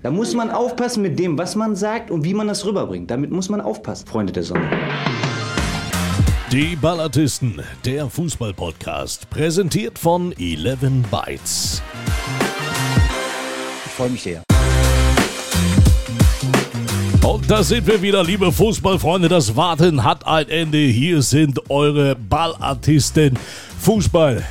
Da muss man aufpassen mit dem, was man sagt und wie man das rüberbringt. Damit muss man aufpassen, Freunde der Sonne. Die Ballatisten, der Fußball-Podcast, präsentiert von 11 Bytes. Ich freue mich sehr. Und da sind wir wieder, liebe Fußballfreunde. Das Warten hat ein Ende. Hier sind eure Ballartisten. Fußball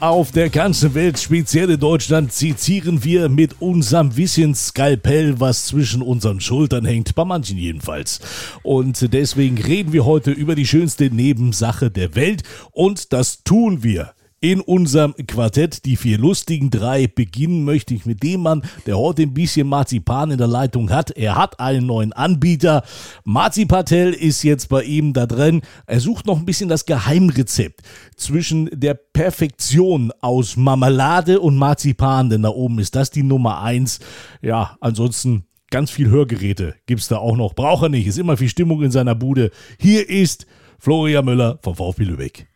auf der ganzen Welt, speziell in Deutschland, sezieren wir mit unserem bisschen Skalpell, was zwischen unseren Schultern hängt, bei manchen jedenfalls. Und deswegen reden wir heute über die schönste Nebensache der Welt und das tun wir in unserem Quartett. Die vier lustigen drei beginnen möchte ich mit dem Mann, der heute ein bisschen Marzipan in der Leitung hat. Er hat einen neuen Anbieter. Marzipatel ist jetzt bei ihm da drin. Er sucht noch ein bisschen das Geheimrezept zwischen der Perfektion aus Marmelade und Marzipan, denn da oben ist das die Nummer eins. Ja, ansonsten ganz viel Hörgeräte gibt es da auch noch. Braucht er nicht, ist immer viel Stimmung in seiner Bude. Hier ist Florian Müller vom VfB Lübeck.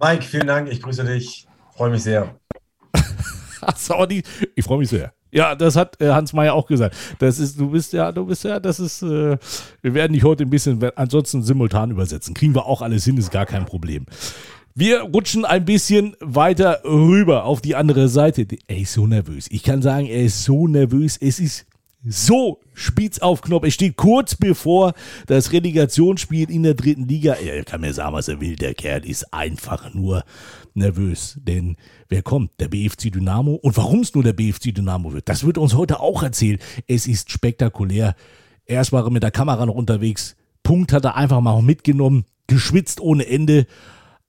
Mike, vielen Dank. Ich grüße dich. Freue mich sehr. Sorry, ich freue mich sehr. Ja, das hat äh, Hans Meyer auch gesagt. Das ist, du bist ja, du bist ja, das ist, äh, wir werden dich heute ein bisschen, ansonsten simultan übersetzen. Kriegen wir auch alles hin, ist gar kein Problem. Wir rutschen ein bisschen weiter rüber auf die andere Seite. Er ist so nervös. Ich kann sagen, er ist so nervös. Es ist so spitz auf Knopf. Es steht kurz bevor das Relegationsspiel in der dritten Liga. Er kann mir sagen, was er will. Der Kerl ist einfach nur nervös. Denn wer kommt? Der BFC Dynamo. Und warum es nur der BFC Dynamo wird, das wird uns heute auch erzählt. Es ist spektakulär. Erst war er mit der Kamera noch unterwegs. Punkt hat er einfach mal mitgenommen. Geschwitzt ohne Ende.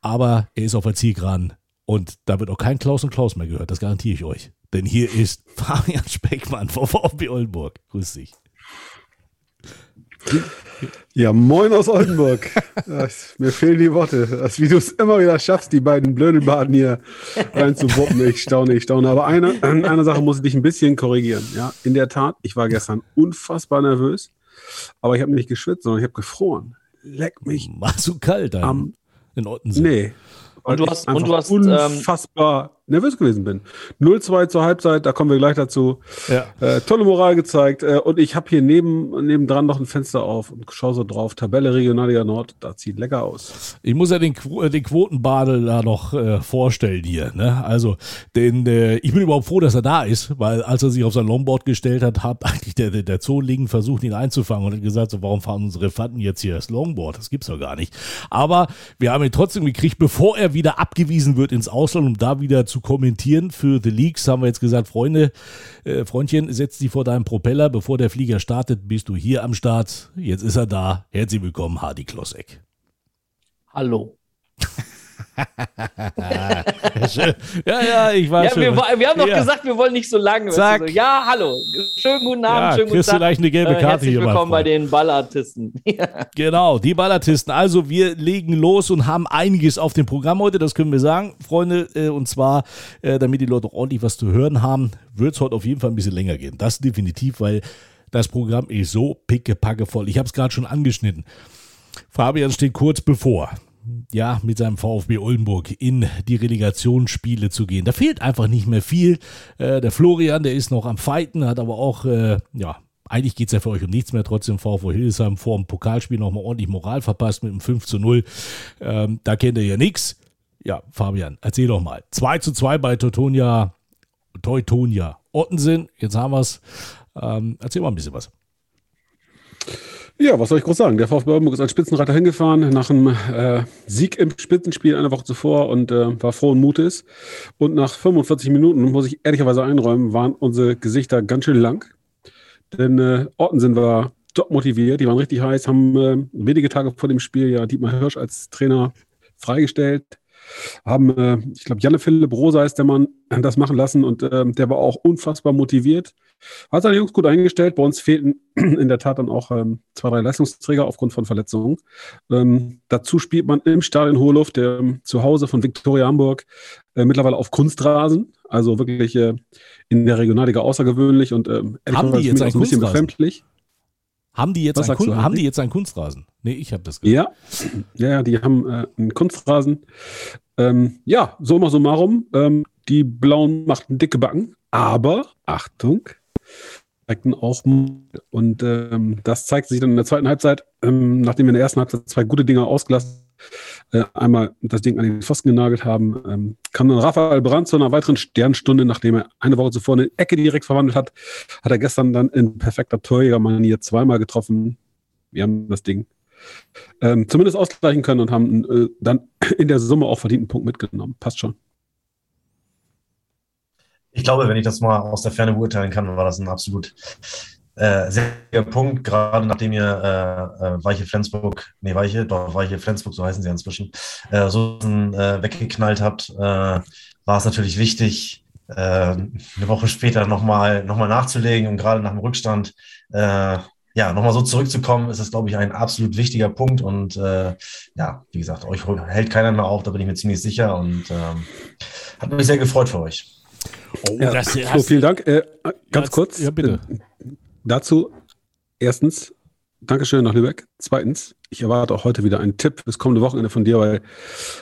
Aber er ist auf der Zielgeraden. Und da wird auch kein Klaus und Klaus mehr gehört. Das garantiere ich euch. Denn hier ist Fabian Speckmann vom VfB Oldenburg. Grüß dich. Ja, moin aus Oldenburg. mir fehlen die Worte. Das, wie du es immer wieder schaffst, die beiden Blödelbaden hier reinzuwuppen. Ich staune, ich staune. Aber eine, eine Sache muss ich dich ein bisschen korrigieren. Ja, in der Tat, ich war gestern unfassbar nervös, aber ich habe nicht geschwitzt, sondern ich habe gefroren. Leck mich. Warst du kalt dann? Am, in Ottensen? Nee. Und du hast, und du hast ähm, unfassbar nervös gewesen bin. 0-2 zur Halbzeit, da kommen wir gleich dazu. Ja. Äh, tolle Moral gezeigt. Äh, und ich habe hier neben, nebendran noch ein Fenster auf und schaue so drauf. Tabelle Regionalliga Nord, da zieht lecker aus. Ich muss ja den, äh, den Quotenbadel da noch äh, vorstellen hier. Ne? Also, denn äh, ich bin überhaupt froh, dass er da ist, weil als er sich auf sein Longboard gestellt hat, hat eigentlich der, der, der Zoolingen versucht, ihn einzufangen und hat gesagt, so, warum fahren unsere Elefanten jetzt hier das Longboard? Das gibt's doch gar nicht. Aber wir haben ihn trotzdem gekriegt, bevor er wieder abgewiesen wird ins Ausland, um da wieder zu kommentieren für The Leaks, haben wir jetzt gesagt, Freunde, äh, Freundchen, setz dich vor deinem Propeller, bevor der Flieger startet, bist du hier am Start. Jetzt ist er da. Herzlich willkommen, Hardy Klossek. Hallo. ja, ja, ich weiß ja, wir, wir, haben doch ja. gesagt, wir wollen nicht so lange. Zack. Ja, hallo. Schönen guten Abend, ja, schönen guten Tag. vielleicht eine gelbe äh, Karte Herzlich hier. willkommen bei den Ballartisten. genau, die Ballartisten. Also wir legen los und haben einiges auf dem Programm heute, das können wir sagen, Freunde. Äh, und zwar, äh, damit die Leute auch ordentlich was zu hören haben, wird es heute auf jeden Fall ein bisschen länger gehen. Das definitiv, weil das Programm ist so pickepacke voll. Ich habe es gerade schon angeschnitten. Fabian steht kurz bevor ja, mit seinem VfB Oldenburg in die Relegationsspiele zu gehen. Da fehlt einfach nicht mehr viel. Äh, der Florian, der ist noch am Fighten, hat aber auch, äh, ja, eigentlich geht es ja für euch um nichts mehr. Trotzdem VfB Hildesheim vor dem Pokalspiel nochmal ordentlich Moral verpasst mit einem 5 zu 0. Ähm, da kennt ihr ja nichts. Ja, Fabian, erzähl doch mal. 2 zu 2 bei Teutonia, Teutonia Ottensen. Jetzt haben wir es. Ähm, erzähl mal ein bisschen was. Ja, was soll ich groß sagen? Der VfB Oldenburg ist als Spitzenreiter hingefahren nach einem äh, Sieg im Spitzenspiel eine Woche zuvor und äh, war frohen Mutes. Und nach 45 Minuten, muss ich ehrlicherweise einräumen, waren unsere Gesichter ganz schön lang. Denn äh, Ortensen war top motiviert, die waren richtig heiß, haben äh, wenige Tage vor dem Spiel ja Dietmar Hirsch als Trainer freigestellt haben, äh, ich glaube, Janne Philipp Rosa ist der Mann, das machen lassen und äh, der war auch unfassbar motiviert. Hat seine Jungs gut eingestellt. Bei uns fehlten in der Tat dann auch ähm, zwei, drei Leistungsträger aufgrund von Verletzungen. Ähm, dazu spielt man im Stadion Hohe Luft, ähm, zu Hause von Viktoria Hamburg, äh, mittlerweile auf Kunstrasen. Also wirklich äh, in der Regionalliga außergewöhnlich und ähm, haben die jetzt ein, bisschen befremdlich. Haben die jetzt, ein, Kun haben die jetzt einen Kunstrasen? Nee, ich habe das gesagt. Ja, ja, die haben äh, einen Kunstrasen. Ähm, ja, summa summarum, ähm, die Blauen machten dicke Backen, aber Achtung, auch. Und ähm, das zeigt sich dann in der zweiten Halbzeit, ähm, nachdem wir in der ersten Halbzeit zwei gute Dinge ausgelassen äh, einmal das Ding an den Pfosten genagelt haben, ähm, kam dann Rafael Brandt zu einer weiteren Sternstunde, nachdem er eine Woche zuvor eine Ecke direkt verwandelt hat, hat er gestern dann in perfekter Torjägermanier zweimal getroffen. Wir haben das Ding ähm, zumindest ausgleichen können und haben äh, dann in der Summe auch verdienten Punkt mitgenommen. Passt schon. Ich glaube, wenn ich das mal aus der Ferne beurteilen kann, war das ein absolut äh, sehr guter Punkt, gerade nachdem ihr äh, äh, Weiche Flensburg, nee, Weiche, doch, Weiche Flensburg, so heißen sie inzwischen, äh, so äh, weggeknallt habt, äh, war es natürlich wichtig, äh, eine Woche später nochmal noch mal nachzulegen und gerade nach dem Rückstand äh, ja, nochmal so zurückzukommen, ist das, glaube ich, ein absolut wichtiger Punkt. Und äh, ja, wie gesagt, euch hält keiner mehr auf, da bin ich mir ziemlich sicher und ähm, hat mich sehr gefreut für euch. Oh, ja, das, so, vielen Dank. Äh, ganz ja, kurz. Ja, bitte. Äh, dazu erstens, Dankeschön nach Lübeck. Zweitens, ich erwarte auch heute wieder einen Tipp fürs kommende Wochenende von dir, weil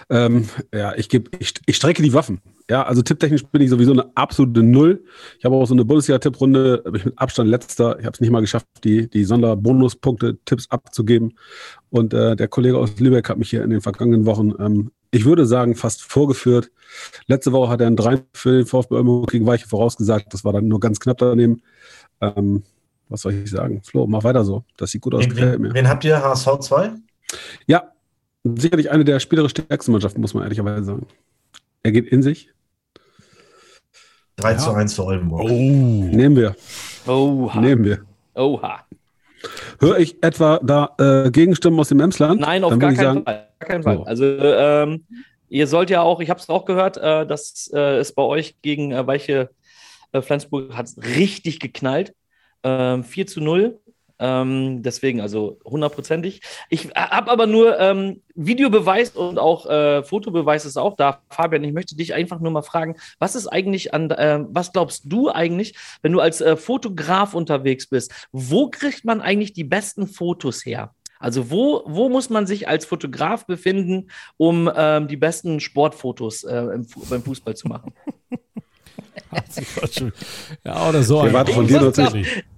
ähm, ja, ich, geb, ich, ich strecke die Waffen. Ja, also tipptechnisch bin ich sowieso eine absolute Null. Ich habe auch so eine Bundesliga-Tipprunde, habe ich mit Abstand letzter. Ich habe es nicht mal geschafft, die, die Sonderbonuspunkte-Tipps abzugeben. Und äh, der Kollege aus Lübeck hat mich hier in den vergangenen Wochen, ähm, ich würde sagen, fast vorgeführt. Letzte Woche hat er einen 3 für den VfB gegen Weiche vorausgesagt. Das war dann nur ganz knapp daneben. Ähm, was soll ich sagen? Flo, mach weiter so. Das sieht gut aus. Wen, wen, wen habt ihr? HSV 2? Ja, sicherlich eine der spielerisch stärksten Mannschaften, muss man ehrlicherweise sagen. Er geht in sich. 3 ja. zu 1 für Oldenburg. Oh. Nehmen wir. Oha. Nehmen wir. Oha. Höre ich etwa da äh, Gegenstimmen aus dem Emsland? Nein, auf gar keinen, sagen, Fall. gar keinen Fall. So. Also ähm, ihr sollt ja auch, ich habe es auch gehört, äh, dass äh, es bei euch gegen äh, Weiche äh, Flensburg hat richtig geknallt. Ähm, 4 zu 0. Ähm, deswegen, also hundertprozentig. Ich habe aber nur ähm, Videobeweis und auch äh, Fotobeweis ist auch da. Fabian, ich möchte dich einfach nur mal fragen, was ist eigentlich an, äh, was glaubst du eigentlich, wenn du als äh, Fotograf unterwegs bist? Wo kriegt man eigentlich die besten Fotos her? Also wo, wo muss man sich als Fotograf befinden, um ähm, die besten Sportfotos äh, im, beim Fußball zu machen? ja, oder so. Ich, von dir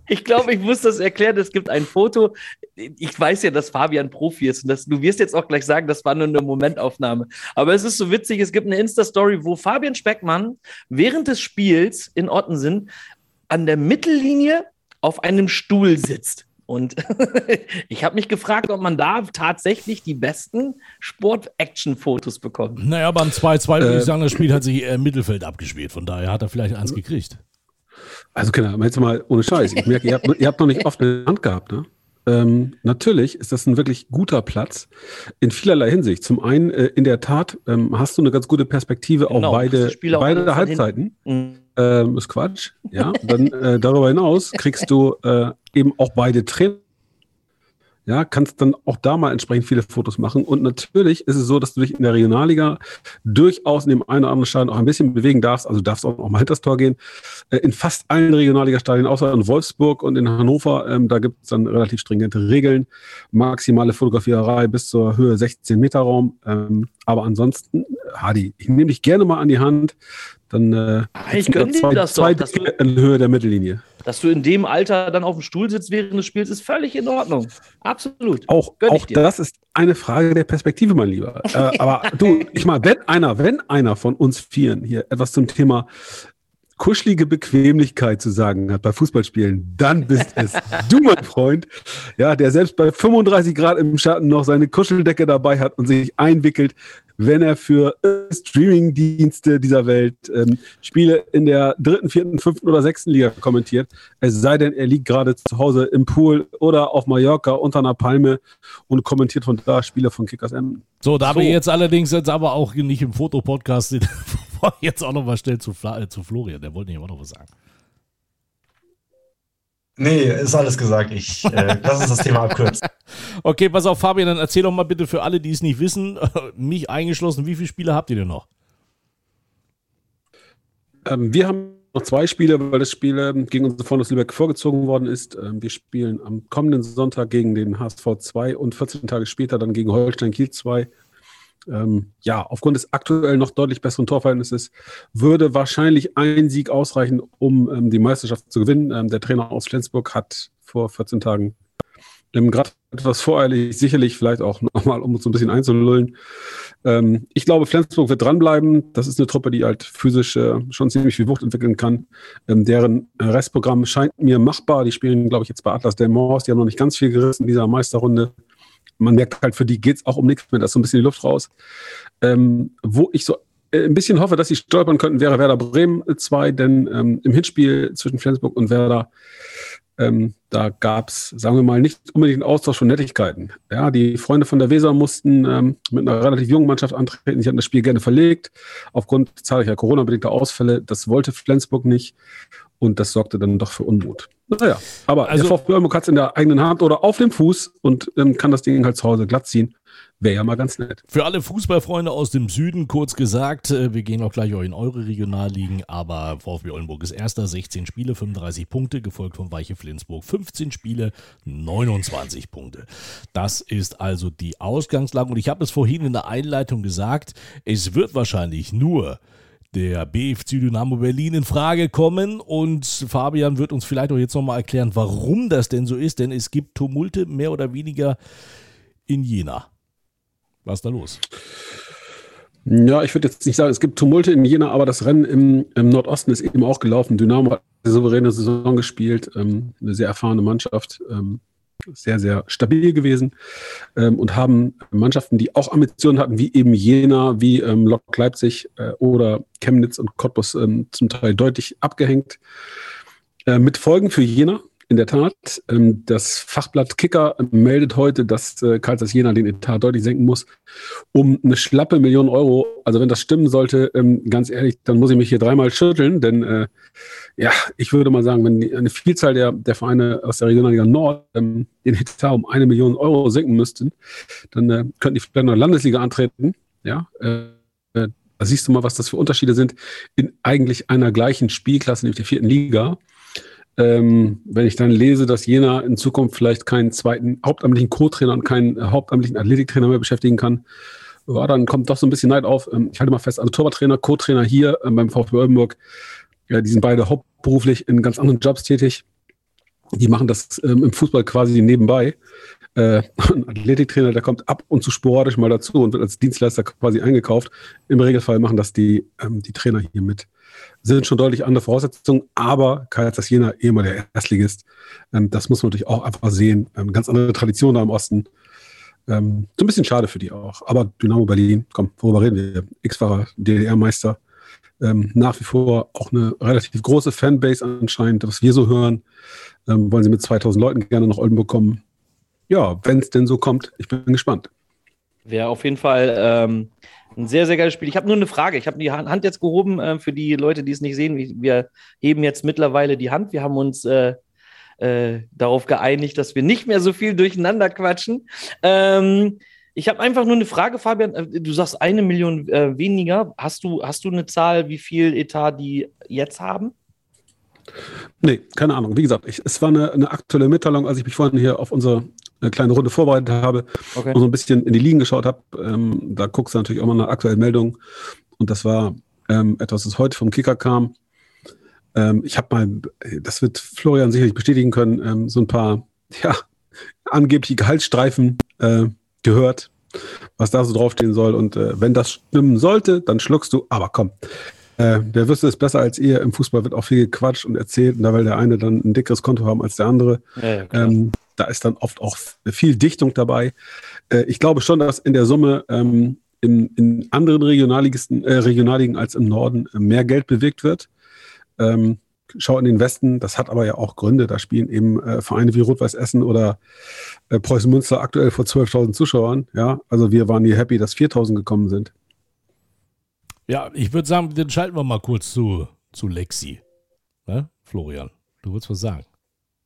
ich glaube, ich muss das erklären. Es gibt ein Foto. Ich weiß ja, dass Fabian Profi ist. Und das, du wirst jetzt auch gleich sagen, das war nur eine Momentaufnahme. Aber es ist so witzig. Es gibt eine Insta-Story, wo Fabian Speckmann während des Spiels in Ottensen an der Mittellinie auf einem Stuhl sitzt. Und ich habe mich gefragt, ob man da tatsächlich die besten Sport-Action-Fotos bekommt. Naja, beim 2-2 würde äh, ich sagen, das Spiel hat sich im Mittelfeld abgespielt. Von daher hat er vielleicht eins gekriegt. Also, Kinder, jetzt mal ohne Scheiß. Ich merke, ihr habt, ihr habt noch nicht oft eine Hand gehabt, ne? Ähm, natürlich ist das ein wirklich guter Platz in vielerlei Hinsicht. Zum einen, äh, in der Tat, ähm, hast du eine ganz gute Perspektive genau, auf beide, beide Halbzeiten. Mhm. Ähm, ist Quatsch. Ja, dann äh, darüber hinaus kriegst du äh, eben auch beide Trainer ja, kannst dann auch da mal entsprechend viele Fotos machen. Und natürlich ist es so, dass du dich in der Regionalliga durchaus in dem einen oder anderen Stadion auch ein bisschen bewegen darfst. Also darfst auch mal hinter das Tor gehen. Äh, in fast allen Regionalliga-Stadien, außer in Wolfsburg und in Hannover, ähm, da gibt es dann relativ stringente Regeln. Maximale Fotografierei bis zur Höhe 16 Meter Raum. Ähm, aber ansonsten, Hadi, ich nehme dich gerne mal an die Hand. Dann äh, ich gönne dir das zwei doch. Zwei in Höhe der Mittellinie. Dass du in dem Alter dann auf dem Stuhl sitzt während des Spiels, ist völlig in Ordnung. Absolut. Auch, auch das ist eine Frage der Perspektive, mein Lieber. äh, aber du, ich mal, wenn einer, wenn einer von uns Vieren hier etwas zum Thema kuschelige Bequemlichkeit zu sagen hat bei Fußballspielen, dann bist es du, mein Freund, ja, der selbst bei 35 Grad im Schatten noch seine Kuscheldecke dabei hat und sich einwickelt, wenn er für Streaming-Dienste dieser Welt ähm, Spiele in der dritten, vierten, fünften oder sechsten Liga kommentiert. Es sei denn, er liegt gerade zu Hause im Pool oder auf Mallorca unter einer Palme und kommentiert von da Spiele von Kickers M. So, da so. wir jetzt allerdings jetzt aber auch nicht im Fotopodcast sind, jetzt auch noch mal schnell zu, Fla äh, zu Florian. Der wollte nicht auch noch was sagen. Nee, ist alles gesagt. Ich äh, lass uns das Thema abkürzen. Okay, pass auf, Fabian, dann erzähl doch mal bitte für alle, die es nicht wissen, mich eingeschlossen, wie viele Spiele habt ihr denn noch? Ähm, wir haben noch zwei Spiele, weil das Spiel ähm, gegen unsere Freunde aus Lübeck vorgezogen worden ist. Ähm, wir spielen am kommenden Sonntag gegen den HSV 2 und 14 Tage später dann gegen Holstein Kiel 2. ähm, ja, aufgrund des aktuell noch deutlich besseren Torverhältnisses würde wahrscheinlich ein Sieg ausreichen, um ähm, die Meisterschaft zu gewinnen. Ähm, der Trainer aus Flensburg hat vor 14 Tagen gerade etwas voreilig, sicherlich vielleicht auch nochmal, um uns ein bisschen einzulullen. Ähm, ich glaube, Flensburg wird dranbleiben. Das ist eine Truppe, die halt physisch äh, schon ziemlich viel Wucht entwickeln kann. Ähm, deren Restprogramm scheint mir machbar. Die spielen, glaube ich, jetzt bei Atlas Delmors. Die haben noch nicht ganz viel gerissen in dieser Meisterrunde man merkt halt, für die geht es auch um nichts mehr, da ist so ein bisschen die Luft raus. Ähm, wo ich so äh, ein bisschen hoffe, dass sie stolpern könnten, wäre Werder Bremen 2, denn ähm, im Hinspiel zwischen Flensburg und Werder, ähm, da gab es, sagen wir mal, nicht unbedingt einen Austausch von Nettigkeiten. Ja, die Freunde von der Weser mussten ähm, mit einer relativ jungen Mannschaft antreten. Sie hatten das Spiel gerne verlegt, aufgrund zahlreicher Corona-bedingter Ausfälle. Das wollte Flensburg nicht und das sorgte dann doch für Unmut. Naja, aber also, der VfB Oldenburg hat es in der eigenen Hand oder auf dem Fuß und ähm, kann das Ding halt zu Hause glatt ziehen. Wäre ja mal ganz nett. Für alle Fußballfreunde aus dem Süden kurz gesagt, äh, wir gehen auch gleich auch in eure Regionalligen, aber VfB Oldenburg ist erster, 16 Spiele, 35 Punkte, gefolgt von Weiche Flensburg, 15 Spiele, 29 Punkte. Das ist also die Ausgangslage und ich habe es vorhin in der Einleitung gesagt, es wird wahrscheinlich nur der BFC Dynamo Berlin in Frage kommen. Und Fabian wird uns vielleicht auch jetzt nochmal erklären, warum das denn so ist. Denn es gibt Tumulte mehr oder weniger in Jena. Was ist da los? Ja, ich würde jetzt nicht sagen, es gibt Tumulte in Jena, aber das Rennen im, im Nordosten ist eben auch gelaufen. Dynamo hat eine souveräne Saison gespielt, ähm, eine sehr erfahrene Mannschaft. Ähm, sehr, sehr stabil gewesen ähm, und haben Mannschaften, die auch Ambitionen hatten, wie eben Jena, wie ähm, Lok Leipzig äh, oder Chemnitz und Cottbus ähm, zum Teil deutlich abgehängt. Äh, mit Folgen für Jena, in der Tat. Ähm, das Fachblatt Kicker meldet heute, dass äh, Karl Jena den Etat deutlich senken muss, um eine schlappe Million Euro. Also wenn das stimmen sollte, ähm, ganz ehrlich, dann muss ich mich hier dreimal schütteln, denn äh, ja, ich würde mal sagen, wenn eine Vielzahl der, der Vereine aus der Regionalliga Nord ähm, den Etat um eine Million Euro senken müssten, dann äh, könnten die vielleicht noch Landesliga antreten. Ja, äh, äh, da siehst du mal, was das für Unterschiede sind in eigentlich einer gleichen Spielklasse, nämlich der vierten Liga. Ähm, wenn ich dann lese, dass Jena in Zukunft vielleicht keinen zweiten hauptamtlichen Co-Trainer und keinen hauptamtlichen Athletiktrainer mehr beschäftigen kann, ja, dann kommt doch so ein bisschen Neid auf. Ähm, ich halte mal fest, also Torwarttrainer, Co-Trainer hier ähm, beim VfB Oldenburg, ja, die sind beide hauptberuflich in ganz anderen Jobs tätig. Die machen das ähm, im Fußball quasi nebenbei. Äh, ein Athletiktrainer, der kommt ab und zu sporadisch mal dazu und wird als Dienstleister quasi eingekauft. Im Regelfall machen das die, ähm, die Trainer hier mit sind schon deutlich andere Voraussetzungen, aber Kaiserslautern Jena ehemaliger Erstligist, ähm, das muss man natürlich auch einfach sehen. Ähm, ganz andere Tradition da im Osten. Ähm, so ein bisschen schade für die auch. Aber Dynamo Berlin, komm, worüber reden wir? X-Fahrer, DDR-Meister. Ähm, nach wie vor auch eine relativ große Fanbase anscheinend, was wir so hören. Ähm, wollen sie mit 2000 Leuten gerne nach Oldenburg kommen? Ja, wenn es denn so kommt, ich bin gespannt. Wäre auf jeden Fall ähm, ein sehr, sehr geiles Spiel. Ich habe nur eine Frage. Ich habe die Hand jetzt gehoben äh, für die Leute, die es nicht sehen. Wir heben jetzt mittlerweile die Hand. Wir haben uns äh, äh, darauf geeinigt, dass wir nicht mehr so viel durcheinander quatschen. Ähm, ich habe einfach nur eine Frage, Fabian. Äh, du sagst eine Million äh, weniger. Hast du, hast du eine Zahl, wie viel Etat die jetzt haben? Nee, keine Ahnung. Wie gesagt, ich, es war eine, eine, aktuelle Mitteilung, als ich mich vorhin hier auf unsere eine kleine Runde vorbereitet habe okay. und so ein bisschen in die Ligen geschaut habe. Ähm, da guckst du natürlich auch mal nach aktuellen Meldungen. Und das war ähm, etwas, das heute vom Kicker kam. Ähm, ich habe mal, das wird Florian sicherlich bestätigen können, ähm, so ein paar, ja, angebliche Gehaltsstreifen äh, gehört, was da so draufstehen soll. Und äh, wenn das stimmen sollte, dann schluckst du, aber komm. Äh, wer wüsste es besser als ihr? Im Fußball wird auch viel gequatscht und erzählt, und da will der eine dann ein dickeres Konto haben als der andere. Ja, ja, ähm, da ist dann oft auch viel Dichtung dabei. Äh, ich glaube schon, dass in der Summe ähm, in, in, anderen Regionalligisten, äh, Regionalligen als im Norden äh, mehr Geld bewegt wird. Ähm, schau in den Westen, das hat aber ja auch Gründe. Da spielen eben äh, Vereine wie Rot-Weiß Essen oder äh, Preußen Münster aktuell vor 12.000 Zuschauern. Ja, also wir waren hier happy, dass 4.000 gekommen sind. Ja, ich würde sagen, dann schalten wir mal kurz zu, zu Lexi. Ne? Florian, du würdest was sagen.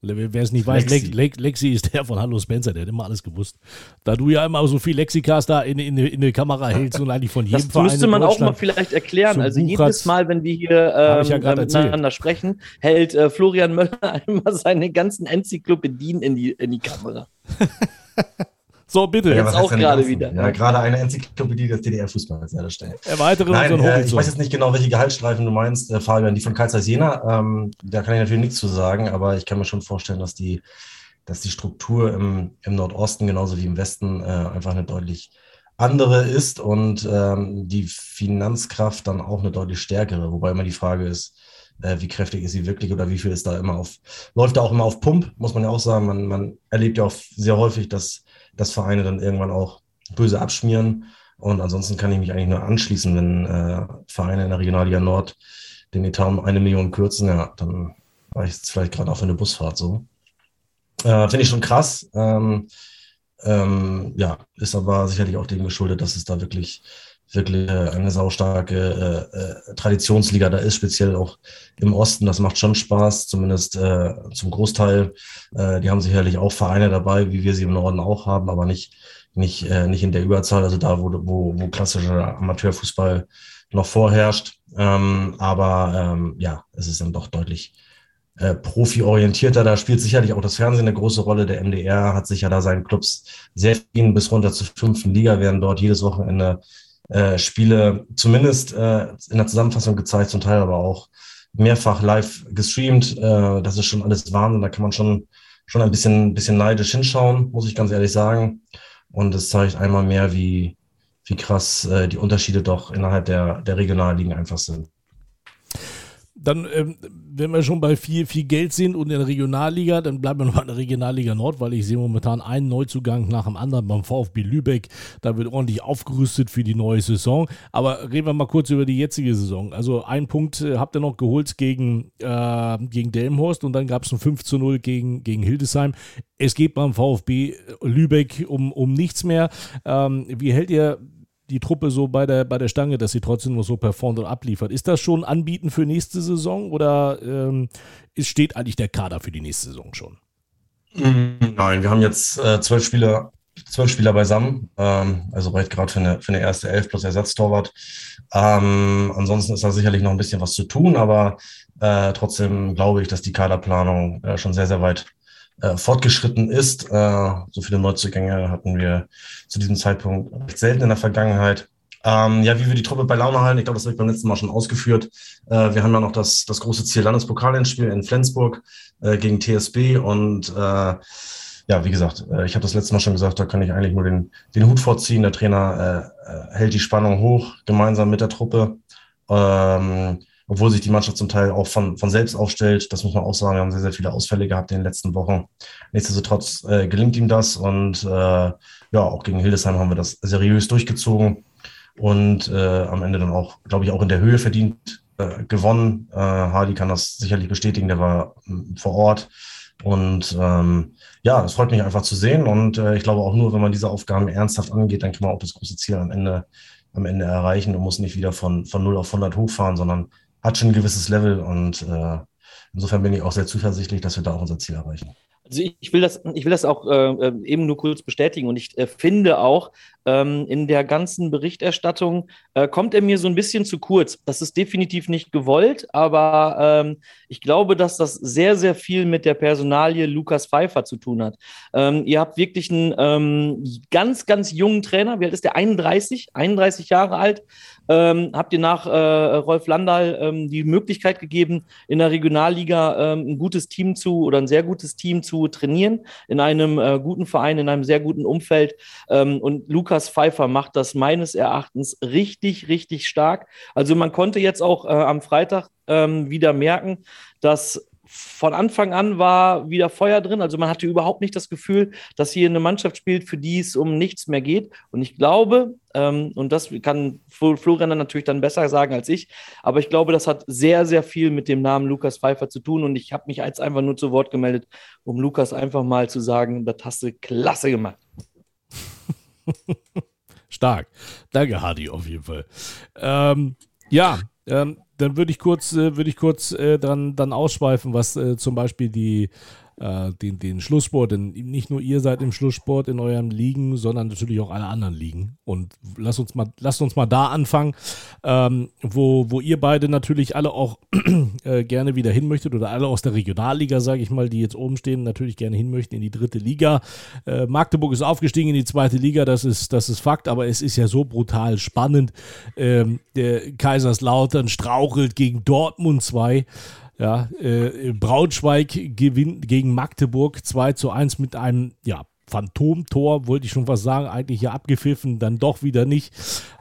Wer es nicht weiß, Lexi. Lex, Lexi ist der von Hallo Spencer, der hat immer alles gewusst. Da du ja immer so viel Lexikas da in, in, in die Kamera hältst und eigentlich von jedem Das Verein müsste man auch mal vielleicht erklären. Also jedes Mal, wenn wir hier ähm, ja äh, miteinander sprechen, hält äh, Florian Möller einmal seine ganzen Enzyklopädien in die, in die Kamera. So, bitte. Ja, jetzt auch gerade wieder. Ja, gerade eine Enzyklopädie des DDR-Fußballs ja, Erweitere Nein, unseren äh, Ich weiß jetzt nicht genau, welche Gehaltsstreifen du meinst, äh, Fabian. Die von Karl Jena, ähm, da kann ich natürlich nichts zu sagen, aber ich kann mir schon vorstellen, dass die, dass die Struktur im, im Nordosten genauso wie im Westen äh, einfach eine deutlich andere ist und ähm, die Finanzkraft dann auch eine deutlich stärkere. Wobei immer die Frage ist, äh, wie kräftig ist sie wirklich oder wie viel ist da immer auf, läuft da auch immer auf Pump, muss man ja auch sagen. Man, man erlebt ja auch sehr häufig, dass dass Vereine dann irgendwann auch böse abschmieren. Und ansonsten kann ich mich eigentlich nur anschließen, wenn äh, Vereine in der Regionalliga Nord den Etat um eine Million kürzen, ja, dann war ich jetzt vielleicht gerade auch für eine Busfahrt so. Äh, Finde ich schon krass. Ähm, ähm, ja, ist aber sicherlich auch dem geschuldet, dass es da wirklich, wirklich eine saustarke äh, äh, Traditionsliga da ist, speziell auch im Osten. Das macht schon Spaß, zumindest äh, zum Großteil. Äh, die haben sicherlich auch Vereine dabei, wie wir sie im Norden auch haben, aber nicht, nicht, äh, nicht in der Überzahl, also da, wo, wo, wo klassischer Amateurfußball noch vorherrscht. Ähm, aber ähm, ja, es ist dann doch deutlich äh, profi-orientierter. Da spielt sicherlich auch das Fernsehen eine große Rolle. Der MDR hat sich ja da seinen Clubs sehr viel bis runter zur fünften Liga, werden dort jedes Wochenende äh, Spiele zumindest äh, in der Zusammenfassung gezeigt, zum Teil aber auch mehrfach live gestreamt. Äh, das ist schon alles Wahnsinn. Da kann man schon, schon ein bisschen, bisschen neidisch hinschauen, muss ich ganz ehrlich sagen. Und es zeigt einmal mehr, wie, wie krass äh, die Unterschiede doch innerhalb der, der Regionalligen einfach sind. Dann, ähm, wenn wir schon bei viel, viel Geld sind und in der Regionalliga, dann bleiben wir noch in der Regionalliga Nord, weil ich sehe momentan einen Neuzugang nach dem anderen beim VfB Lübeck. Da wird ordentlich aufgerüstet für die neue Saison. Aber reden wir mal kurz über die jetzige Saison. Also ein Punkt äh, habt ihr noch geholt gegen, äh, gegen Delmhorst und dann gab es ein 5 zu 0 gegen, gegen Hildesheim. Es geht beim VfB Lübeck um, um nichts mehr. Ähm, wie hält ihr die Truppe so bei der, bei der Stange, dass sie trotzdem nur so performt und abliefert. Ist das schon Anbieten für nächste Saison oder ähm, steht eigentlich der Kader für die nächste Saison schon? Nein, wir haben jetzt äh, zwölf Spieler, zwölf Spieler beisammen, ähm, also reicht gerade für eine, für eine erste Elf plus Ersatztorwart. Ähm, ansonsten ist da sicherlich noch ein bisschen was zu tun, aber äh, trotzdem glaube ich, dass die Kaderplanung äh, schon sehr, sehr weit äh, fortgeschritten ist. Äh, so viele Neuzugänge hatten wir zu diesem Zeitpunkt selten in der Vergangenheit. Ähm, ja, wie wir die Truppe bei Laune halten, ich glaube, das habe ich beim letzten Mal schon ausgeführt. Äh, wir haben ja noch das, das große Ziel Landespokalendspiel in Flensburg äh, gegen TSB und äh, ja, wie gesagt, äh, ich habe das letzte Mal schon gesagt, da kann ich eigentlich nur den, den Hut vorziehen. Der Trainer äh, äh hält die Spannung hoch, gemeinsam mit der Truppe. Ähm, obwohl sich die Mannschaft zum Teil auch von, von selbst aufstellt. Das muss man auch sagen. Wir haben sehr, sehr viele Ausfälle gehabt in den letzten Wochen. Nichtsdestotrotz äh, gelingt ihm das und äh, ja, auch gegen Hildesheim haben wir das seriös durchgezogen und äh, am Ende dann auch, glaube ich, auch in der Höhe verdient äh, gewonnen. Äh, Hardy kann das sicherlich bestätigen, der war äh, vor Ort. Und ähm, ja, es freut mich einfach zu sehen. Und äh, ich glaube auch nur, wenn man diese Aufgaben ernsthaft angeht, dann kann man auch das große Ziel am Ende, am Ende erreichen und muss nicht wieder von, von 0 auf 100 hochfahren, sondern hat schon ein gewisses Level und äh, insofern bin ich auch sehr zuversichtlich, dass wir da auch unser Ziel erreichen. Also ich will das, ich will das auch äh, äh, eben nur kurz bestätigen und ich äh, finde auch, ähm, in der ganzen Berichterstattung äh, kommt er mir so ein bisschen zu kurz. Das ist definitiv nicht gewollt, aber ähm, ich glaube, dass das sehr, sehr viel mit der Personalie Lukas Pfeiffer zu tun hat. Ähm, ihr habt wirklich einen ähm, ganz, ganz jungen Trainer. Wie alt ist der? 31, 31 Jahre alt. Ähm, habt ihr nach äh, Rolf Landal ähm, die Möglichkeit gegeben, in der Regionalliga ein gutes Team zu oder ein sehr gutes Team zu trainieren, in einem äh, guten Verein, in einem sehr guten Umfeld. Ähm, und Lukas Pfeiffer macht das meines Erachtens richtig, richtig stark. Also man konnte jetzt auch äh, am Freitag ähm, wieder merken, dass von Anfang an war wieder Feuer drin. Also man hatte überhaupt nicht das Gefühl, dass hier eine Mannschaft spielt, für die es um nichts mehr geht. Und ich glaube, ähm, und das kann Florian natürlich dann besser sagen als ich, aber ich glaube, das hat sehr, sehr viel mit dem Namen Lukas Pfeiffer zu tun. Und ich habe mich jetzt einfach nur zu Wort gemeldet, um Lukas einfach mal zu sagen, das hast du klasse gemacht. Stark. Danke, Hardy, auf jeden Fall. Ähm, ja, ähm, dann würde ich kurz, äh, würde ich kurz äh, dann, dann ausschweifen, was äh, zum Beispiel die äh, den, den Schlusssport, denn nicht nur ihr seid im Schlusssport in eurem Ligen, sondern natürlich auch alle anderen Ligen. Und lasst uns mal, lasst uns mal da anfangen, ähm, wo, wo ihr beide natürlich alle auch äh, gerne wieder hin möchtet oder alle aus der Regionalliga, sage ich mal, die jetzt oben stehen, natürlich gerne hin möchten in die dritte Liga. Äh, Magdeburg ist aufgestiegen in die zweite Liga, das ist, das ist Fakt, aber es ist ja so brutal spannend. Ähm, der Kaiserslautern strauchelt gegen Dortmund 2. Ja, äh, Braunschweig gewinnt gegen Magdeburg 2 zu 1 mit einem, ja, Phantomtor, wollte ich schon was sagen, eigentlich ja abgepfiffen, dann doch wieder nicht.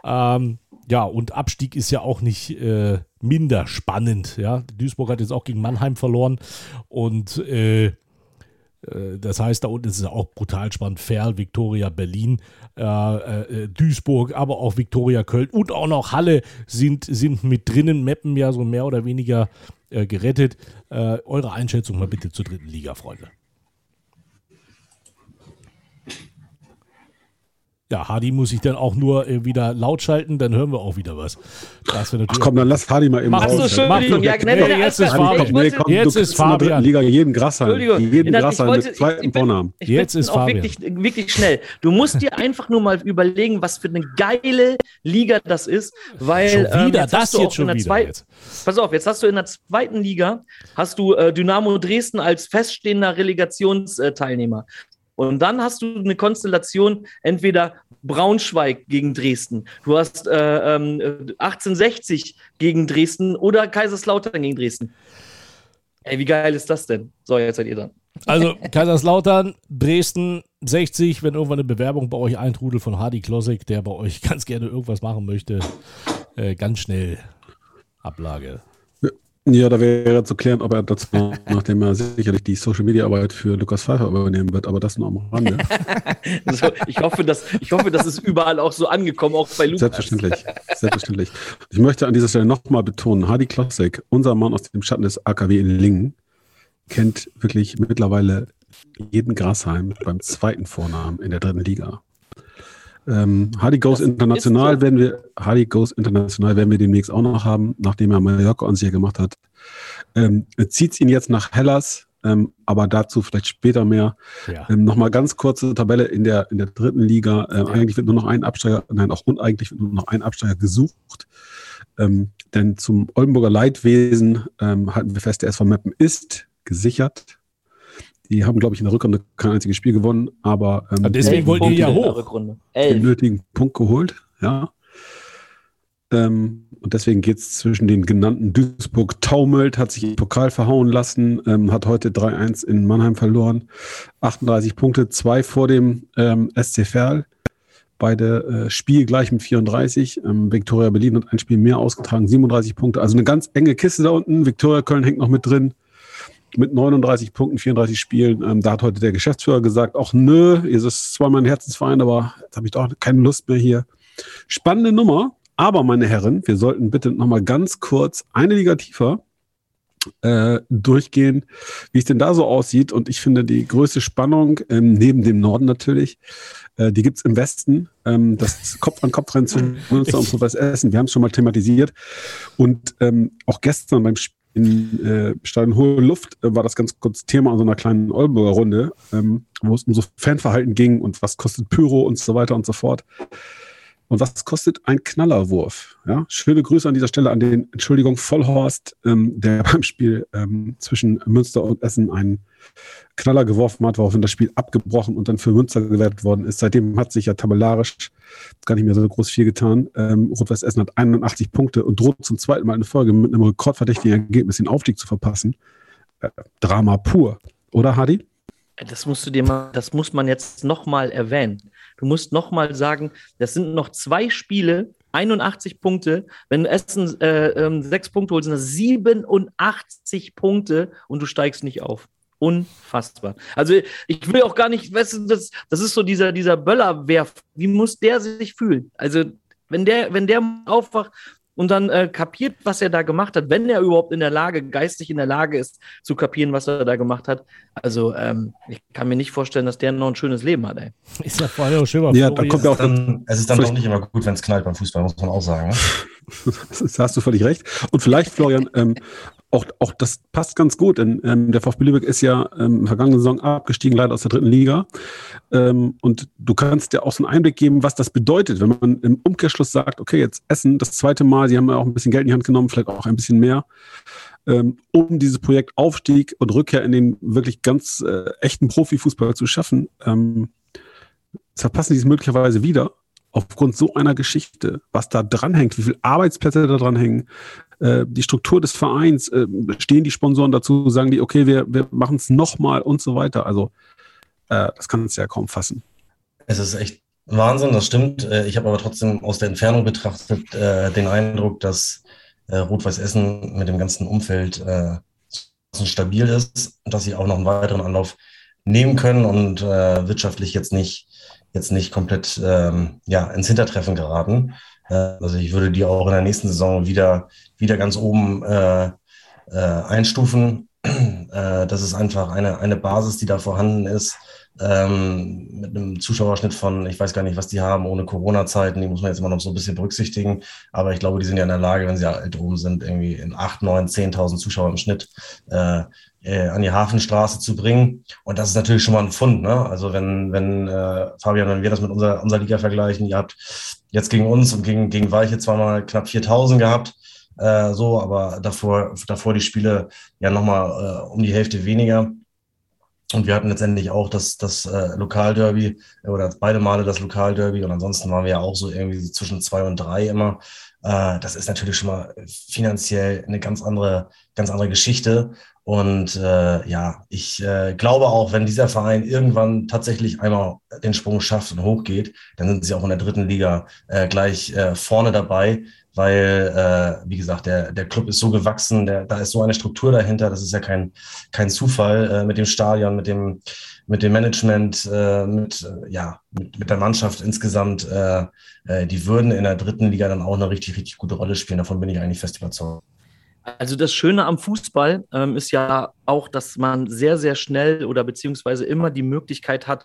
Ähm, ja, und Abstieg ist ja auch nicht äh, minder spannend. Ja, Duisburg hat jetzt auch gegen Mannheim verloren und äh, das heißt, da unten ist es auch brutal spannend. Ferl, Viktoria, Berlin, äh, äh, Duisburg, aber auch Viktoria Köln und auch noch Halle sind, sind mit drinnen. Meppen ja so mehr oder weniger äh, gerettet. Äh, eure Einschätzung mal bitte zur dritten Liga, Freunde. Ja, Hardy muss ich dann auch nur äh, wieder laut schalten, dann hören wir auch wieder was. Das Ach komm, dann lass Hardy mal eben Machst raus. du schön, ja, nee, jetzt ist Fabian. Nee, komm, jetzt ist Fabian. Liga jeden Grashalm, jeden Grashalm mit zweiten Vornamen. Jetzt ist Fabian. Wirklich, wirklich schnell. Du musst dir einfach nur mal überlegen, was für eine geile Liga das ist, weil schon wieder, ähm, jetzt das jetzt schon wieder. Zweiten, pass auf, jetzt hast du in der zweiten Liga hast du äh, Dynamo Dresden als feststehender Relegationsteilnehmer. Und dann hast du eine Konstellation, entweder Braunschweig gegen Dresden, du hast äh, ähm, 1860 gegen Dresden oder Kaiserslautern gegen Dresden. Ey, wie geil ist das denn? So, jetzt seid ihr dann. Also Kaiserslautern, Dresden, 60, wenn irgendwann eine Bewerbung bei euch eintrudelt von Hardy Klossek, der bei euch ganz gerne irgendwas machen möchte, äh, ganz schnell Ablage. Ja, da wäre zu klären, ob er dazu, nachdem er sicherlich die Social Media Arbeit für Lukas Pfeiffer übernehmen wird, aber das nur am Rande. also, ich, hoffe, dass, ich hoffe, das ist überall auch so angekommen, auch bei Lukas. Selbstverständlich. Selbstverständlich. Ich möchte an dieser Stelle nochmal betonen: Hardy Klossek, unser Mann aus dem Schatten des AKW in Lingen, kennt wirklich mittlerweile jeden Grasheim beim zweiten Vornamen in der dritten Liga. Ähm, Hardy Goes das International werden wir, Hardy Goes International werden wir demnächst auch noch haben, nachdem er Mallorca uns hier gemacht hat. Ähm, Zieht ihn jetzt nach Hellas, ähm, aber dazu vielleicht später mehr. Ja. Ähm, Nochmal ganz kurze Tabelle in der, in der dritten Liga. Ähm, ja. Eigentlich wird nur noch ein Absteiger, nein, auch uneigentlich wird nur noch ein Absteiger gesucht. Ähm, denn zum Oldenburger Leidwesen ähm, halten wir fest, der SV Meppen ist gesichert. Die haben, glaube ich, in der Rückrunde kein einziges Spiel gewonnen, aber ähm, deswegen wollten die ja hoch. Den nötigen Punkt geholt, ja. Ähm, und deswegen geht es zwischen den genannten Duisburg taumelt, hat sich im Pokal verhauen lassen, ähm, hat heute 3-1 in Mannheim verloren. 38 Punkte, zwei vor dem ähm, SC Verl. Beide äh, Spiel gleich mit 34. Ähm, Viktoria Berlin hat ein Spiel mehr ausgetragen, 37 Punkte. Also eine ganz enge Kiste da unten. Viktoria Köln hängt noch mit drin mit 39 Punkten, 34 Spielen. Ähm, da hat heute der Geschäftsführer gesagt, auch nö, es ist zwar mein Herzensverein, aber jetzt habe ich doch keine Lust mehr hier. Spannende Nummer, aber meine Herren, wir sollten bitte nochmal ganz kurz eine Liga tiefer äh, durchgehen, wie es denn da so aussieht. Und ich finde, die größte Spannung, ähm, neben dem Norden natürlich, äh, die gibt's im Westen. Ähm, das Kopf-an-Kopf-Rennen zwischen Münster und Rot-Weiß Essen. Wir haben es schon mal thematisiert. Und ähm, auch gestern beim Spiel in äh, Stadion Hohe Luft äh, war das ganz kurz Thema an so einer kleinen Oldenburger Runde, ähm, wo es um so Fanverhalten ging und was kostet Pyro und so weiter und so fort. Und was kostet ein Knallerwurf? Ja, schöne Grüße an dieser Stelle an den, Entschuldigung, Vollhorst, ähm, der beim Spiel ähm, zwischen Münster und Essen einen Knaller geworfen hat, woraufhin das Spiel abgebrochen und dann für Münster gewertet worden ist. Seitdem hat sich ja tabellarisch gar nicht mehr so groß viel getan. Ähm, Rot-Weiß Essen hat 81 Punkte und droht zum zweiten Mal in Folge mit einem rekordverdächtigen Ergebnis den Aufstieg zu verpassen. Äh, Drama pur. Oder, Hadi? Das musst du dir mal, das muss man jetzt nochmal erwähnen. Du musst nochmal sagen, das sind noch zwei Spiele, 81 Punkte. Wenn Essen äh, ähm, sechs Punkte holt, sind das 87 Punkte und du steigst nicht auf. Unfassbar. Also ich will auch gar nicht, du, das, das ist so dieser, dieser Böllerwerf. Wie muss der sich fühlen? Also wenn der, wenn der aufwacht, und dann äh, kapiert, was er da gemacht hat, wenn er überhaupt in der Lage, geistig in der Lage ist, zu kapieren, was er da gemacht hat. Also ähm, ich kann mir nicht vorstellen, dass der noch ein schönes Leben hat, ey. Ist ja vorher auch schön. Ja, da kommt ja auch dann, es ist dann doch nicht immer gut, wenn es knallt beim Fußball, muss man auch sagen. Ne? das hast du völlig recht. Und vielleicht, Florian, ähm, auch, auch das passt ganz gut, denn ähm, der VfB Lübeck ist ja ähm, vergangene Saison abgestiegen, leider aus der dritten Liga. Ähm, und du kannst dir auch so einen Einblick geben, was das bedeutet, wenn man im Umkehrschluss sagt, okay, jetzt Essen, das zweite Mal, sie haben ja auch ein bisschen Geld in die Hand genommen, vielleicht auch ein bisschen mehr, ähm, um dieses Projekt Aufstieg und Rückkehr in den wirklich ganz äh, echten Profifußball zu schaffen. Ähm, verpassen die es möglicherweise wieder aufgrund so einer Geschichte, was da dranhängt, wie viele Arbeitsplätze da dranhängen, äh, die Struktur des Vereins, äh, stehen die Sponsoren dazu, sagen die, okay, wir, wir machen es nochmal und so weiter. Also äh, das kann es ja kaum fassen. Es ist echt Wahnsinn, das stimmt. Äh, ich habe aber trotzdem aus der Entfernung betrachtet äh, den Eindruck, dass Rot-Weiß Essen mit dem ganzen Umfeld stabil ist und dass sie auch noch einen weiteren Anlauf nehmen können und wirtschaftlich jetzt nicht jetzt nicht komplett ähm, ja, ins Hintertreffen geraten. Also ich würde die auch in der nächsten Saison wieder, wieder ganz oben äh, äh, einstufen. Äh, das ist einfach eine, eine Basis, die da vorhanden ist. Ähm, mit einem Zuschauerschnitt von, ich weiß gar nicht, was die haben, ohne Corona-Zeiten, die muss man jetzt immer noch so ein bisschen berücksichtigen. Aber ich glaube, die sind ja in der Lage, wenn sie alt rum sind, irgendwie in 8, 9, 10.000 Zuschauer im Schnitt äh, äh, an die Hafenstraße zu bringen. Und das ist natürlich schon mal ein Fund. Ne? Also wenn, wenn äh, Fabian, wenn wir das mit unserer, unserer Liga vergleichen, ihr habt jetzt gegen uns und gegen, gegen Weiche zweimal knapp 4000 gehabt, äh, so, aber davor, davor die Spiele ja nochmal äh, um die Hälfte weniger. Und wir hatten letztendlich auch das, das äh, Lokalderby oder beide Male das Lokalderby und ansonsten waren wir ja auch so irgendwie zwischen zwei und drei immer. Äh, das ist natürlich schon mal finanziell eine ganz andere, ganz andere Geschichte. Und äh, ja, ich äh, glaube auch, wenn dieser Verein irgendwann tatsächlich einmal den Sprung schafft und hochgeht, dann sind sie auch in der dritten Liga äh, gleich äh, vorne dabei, weil, äh, wie gesagt, der, der Club ist so gewachsen, der, da ist so eine Struktur dahinter, das ist ja kein, kein Zufall äh, mit dem Stadion, mit dem, mit dem Management, äh, mit, ja, mit, mit der Mannschaft insgesamt. Äh, äh, die würden in der dritten Liga dann auch eine richtig, richtig gute Rolle spielen. Davon bin ich eigentlich fest überzeugt. Also das Schöne am Fußball ähm, ist ja auch, dass man sehr, sehr schnell oder beziehungsweise immer die Möglichkeit hat,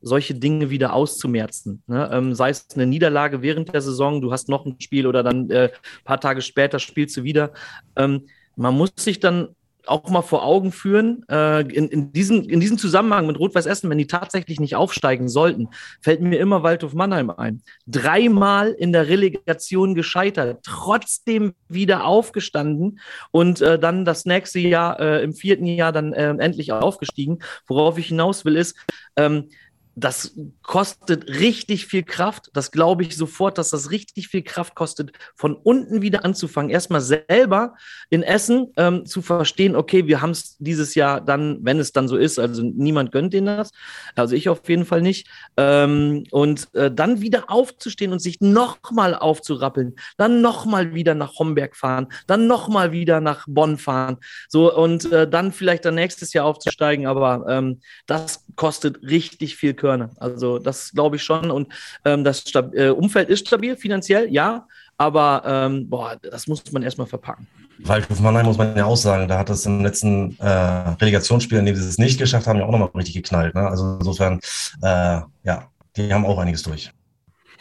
solche Dinge wieder auszumerzen. Ne? Ähm, sei es eine Niederlage während der Saison, du hast noch ein Spiel oder dann äh, paar Tage später spielst du wieder. Ähm, man muss sich dann auch mal vor Augen führen, äh, in, in, diesem, in diesem Zusammenhang mit Rot-Weiß Essen, wenn die tatsächlich nicht aufsteigen sollten, fällt mir immer Waldhof Mannheim ein. Dreimal in der Relegation gescheitert, trotzdem wieder aufgestanden und äh, dann das nächste Jahr, äh, im vierten Jahr dann äh, endlich aufgestiegen. Worauf ich hinaus will, ist, ähm, das kostet richtig viel Kraft. Das glaube ich sofort, dass das richtig viel Kraft kostet, von unten wieder anzufangen. Erstmal selber in Essen ähm, zu verstehen, okay, wir haben es dieses Jahr dann, wenn es dann so ist, also niemand gönnt denen das, also ich auf jeden Fall nicht. Ähm, und äh, dann wieder aufzustehen und sich nochmal aufzurappeln, dann nochmal wieder nach Homberg fahren, dann nochmal wieder nach Bonn fahren. So und äh, dann vielleicht dann nächstes Jahr aufzusteigen, aber ähm, das kostet richtig viel Körper. Körner. Also das glaube ich schon. Und ähm, das Stab äh, Umfeld ist stabil, finanziell, ja, aber ähm, boah, das muss man erstmal verpacken. Waldhof Mannheim muss man ja auch sagen, da hat das im letzten äh, Relegationsspiel, in dem sie es nicht geschafft haben, ja auch nochmal richtig geknallt. Ne? Also insofern, äh, ja, die haben auch einiges durch.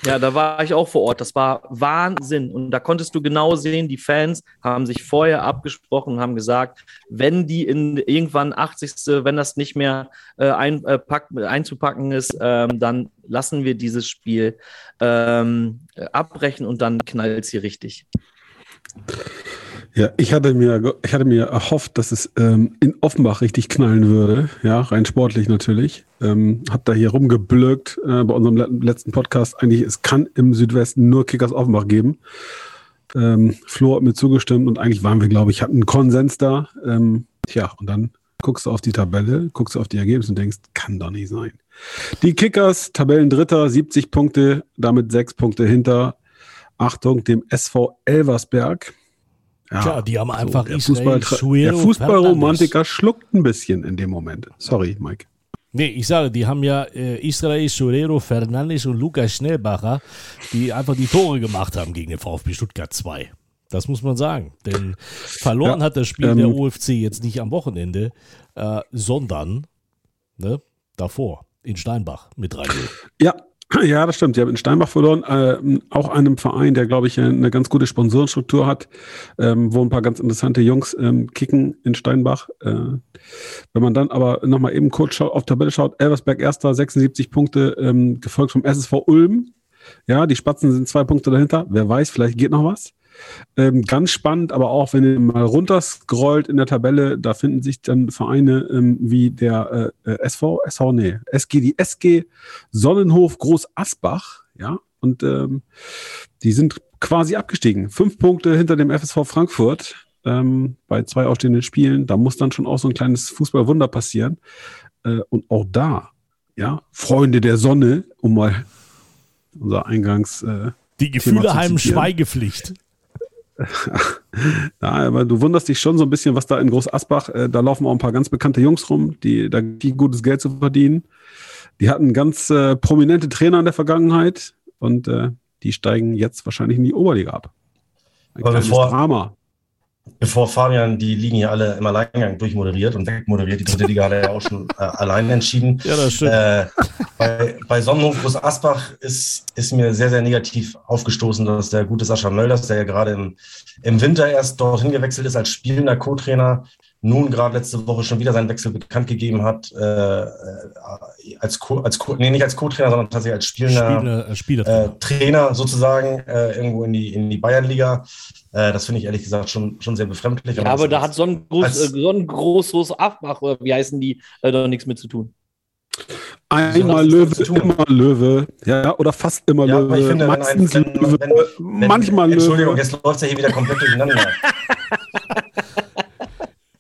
Ja, da war ich auch vor Ort. Das war Wahnsinn. Und da konntest du genau sehen, die Fans haben sich vorher abgesprochen und haben gesagt, wenn die in irgendwann 80. wenn das nicht mehr äh, ein, äh, pack, einzupacken ist, ähm, dann lassen wir dieses Spiel ähm, abbrechen und dann knallt sie richtig. Ja, ich hatte mir, ich hatte mir erhofft, dass es ähm, in Offenbach richtig knallen würde. Ja, rein sportlich natürlich. Ähm, hab da hier rumgeblökt äh, bei unserem letzten Podcast. Eigentlich, es kann im Südwesten nur Kickers Offenbach geben. Ähm, Flo hat mir zugestimmt und eigentlich waren wir, glaube ich, hatten einen Konsens da. Ähm, tja, und dann guckst du auf die Tabelle, guckst du auf die Ergebnisse und denkst, kann doch nicht sein. Die Kickers, Tabellendritter, 70 Punkte, damit sechs Punkte hinter. Achtung, dem SV Elversberg. Ja, Tja, die haben einfach so, der Fußball, der Fußballromantiker schluckt ein bisschen in dem Moment. Sorry, Mike. Nee, ich sage, die haben ja äh, Israel Surero, Fernandes und Lukas Schnellbacher, die einfach die Tore gemacht haben gegen den VfB Stuttgart 2. Das muss man sagen. Denn verloren Ja, hat das Spiel ähm, der UFC jetzt nicht am Wochenende, äh, sondern ne, davor in Steinbach mit 3 Ja, ja, das stimmt. Die haben in Steinbach verloren, äh, auch einem Verein, der, glaube ich, eine ganz gute Sponsorenstruktur hat, ähm, wo ein paar ganz interessante Jungs ähm, kicken in Steinbach. Äh, wenn man dann aber nochmal eben kurz schaut, auf Tabelle schaut, Elversberg erster, 76 Punkte, ähm, gefolgt vom SSV Ulm. Ja, die Spatzen sind zwei Punkte dahinter. Wer weiß, vielleicht geht noch was. Ähm, ganz spannend, aber auch wenn ihr mal runterscrollt in der Tabelle, da finden sich dann Vereine ähm, wie der äh, äh, SV, SV, nee, SG, die SG Sonnenhof Groß Asbach, ja, und ähm, die sind quasi abgestiegen. Fünf Punkte hinter dem FSV Frankfurt ähm, bei zwei ausstehenden Spielen. Da muss dann schon auch so ein kleines Fußballwunder passieren. Äh, und auch da, ja, Freunde der Sonne, um mal unser Eingangs. Äh, Die Gefühle haben. Schweigepflicht. Ja, aber du wunderst dich schon so ein bisschen, was da in Groß Asbach, äh, da laufen auch ein paar ganz bekannte Jungs rum, die da viel gutes Geld zu verdienen. Die hatten ganz äh, prominente Trainer in der Vergangenheit und äh, die steigen jetzt wahrscheinlich in die Oberliga ab. Ein Aber bevor- Drama. Bevor Fabian die Ligen hier alle im Alleingang durchmoderiert und wegmoderiert, die dritte Liga hat er ja auch schon äh, allein entschieden. Ja, das stimmt. Äh, bei, bei Sonnenhof Groß Asbach ist, ist mir sehr, sehr negativ aufgestoßen, dass der gute Sascha Mölders, der ja gerade im, im Winter erst dorthin gewechselt ist als spielender Co-Trainer, nun gerade letzte Woche schon wieder seinen Wechsel bekannt gegeben hat, äh, äh, als, Co, als Co, nee, nicht als Co-Trainer, sondern tatsächlich als spielender Spieler, äh, Spieler äh, Trainer sozusagen irgendwo in die, in die Bayernliga. Äh, das finde ich ehrlich gesagt schon, schon sehr befremdlich. Ja, aber da hat so ein, groß, als- äh, so ein großes Afbach, oder wie heißen die, äh, doch nichts mit zu tun. Einmal das Löwe, immer Löwe. Ja, oder fast immer Ja, aber ich Löwe. finde, Meistens wenn- Löwe. wenn- wenn- manchmal Entschuldigung, Löwe. jetzt läuft es ja hier wieder komplett durcheinander.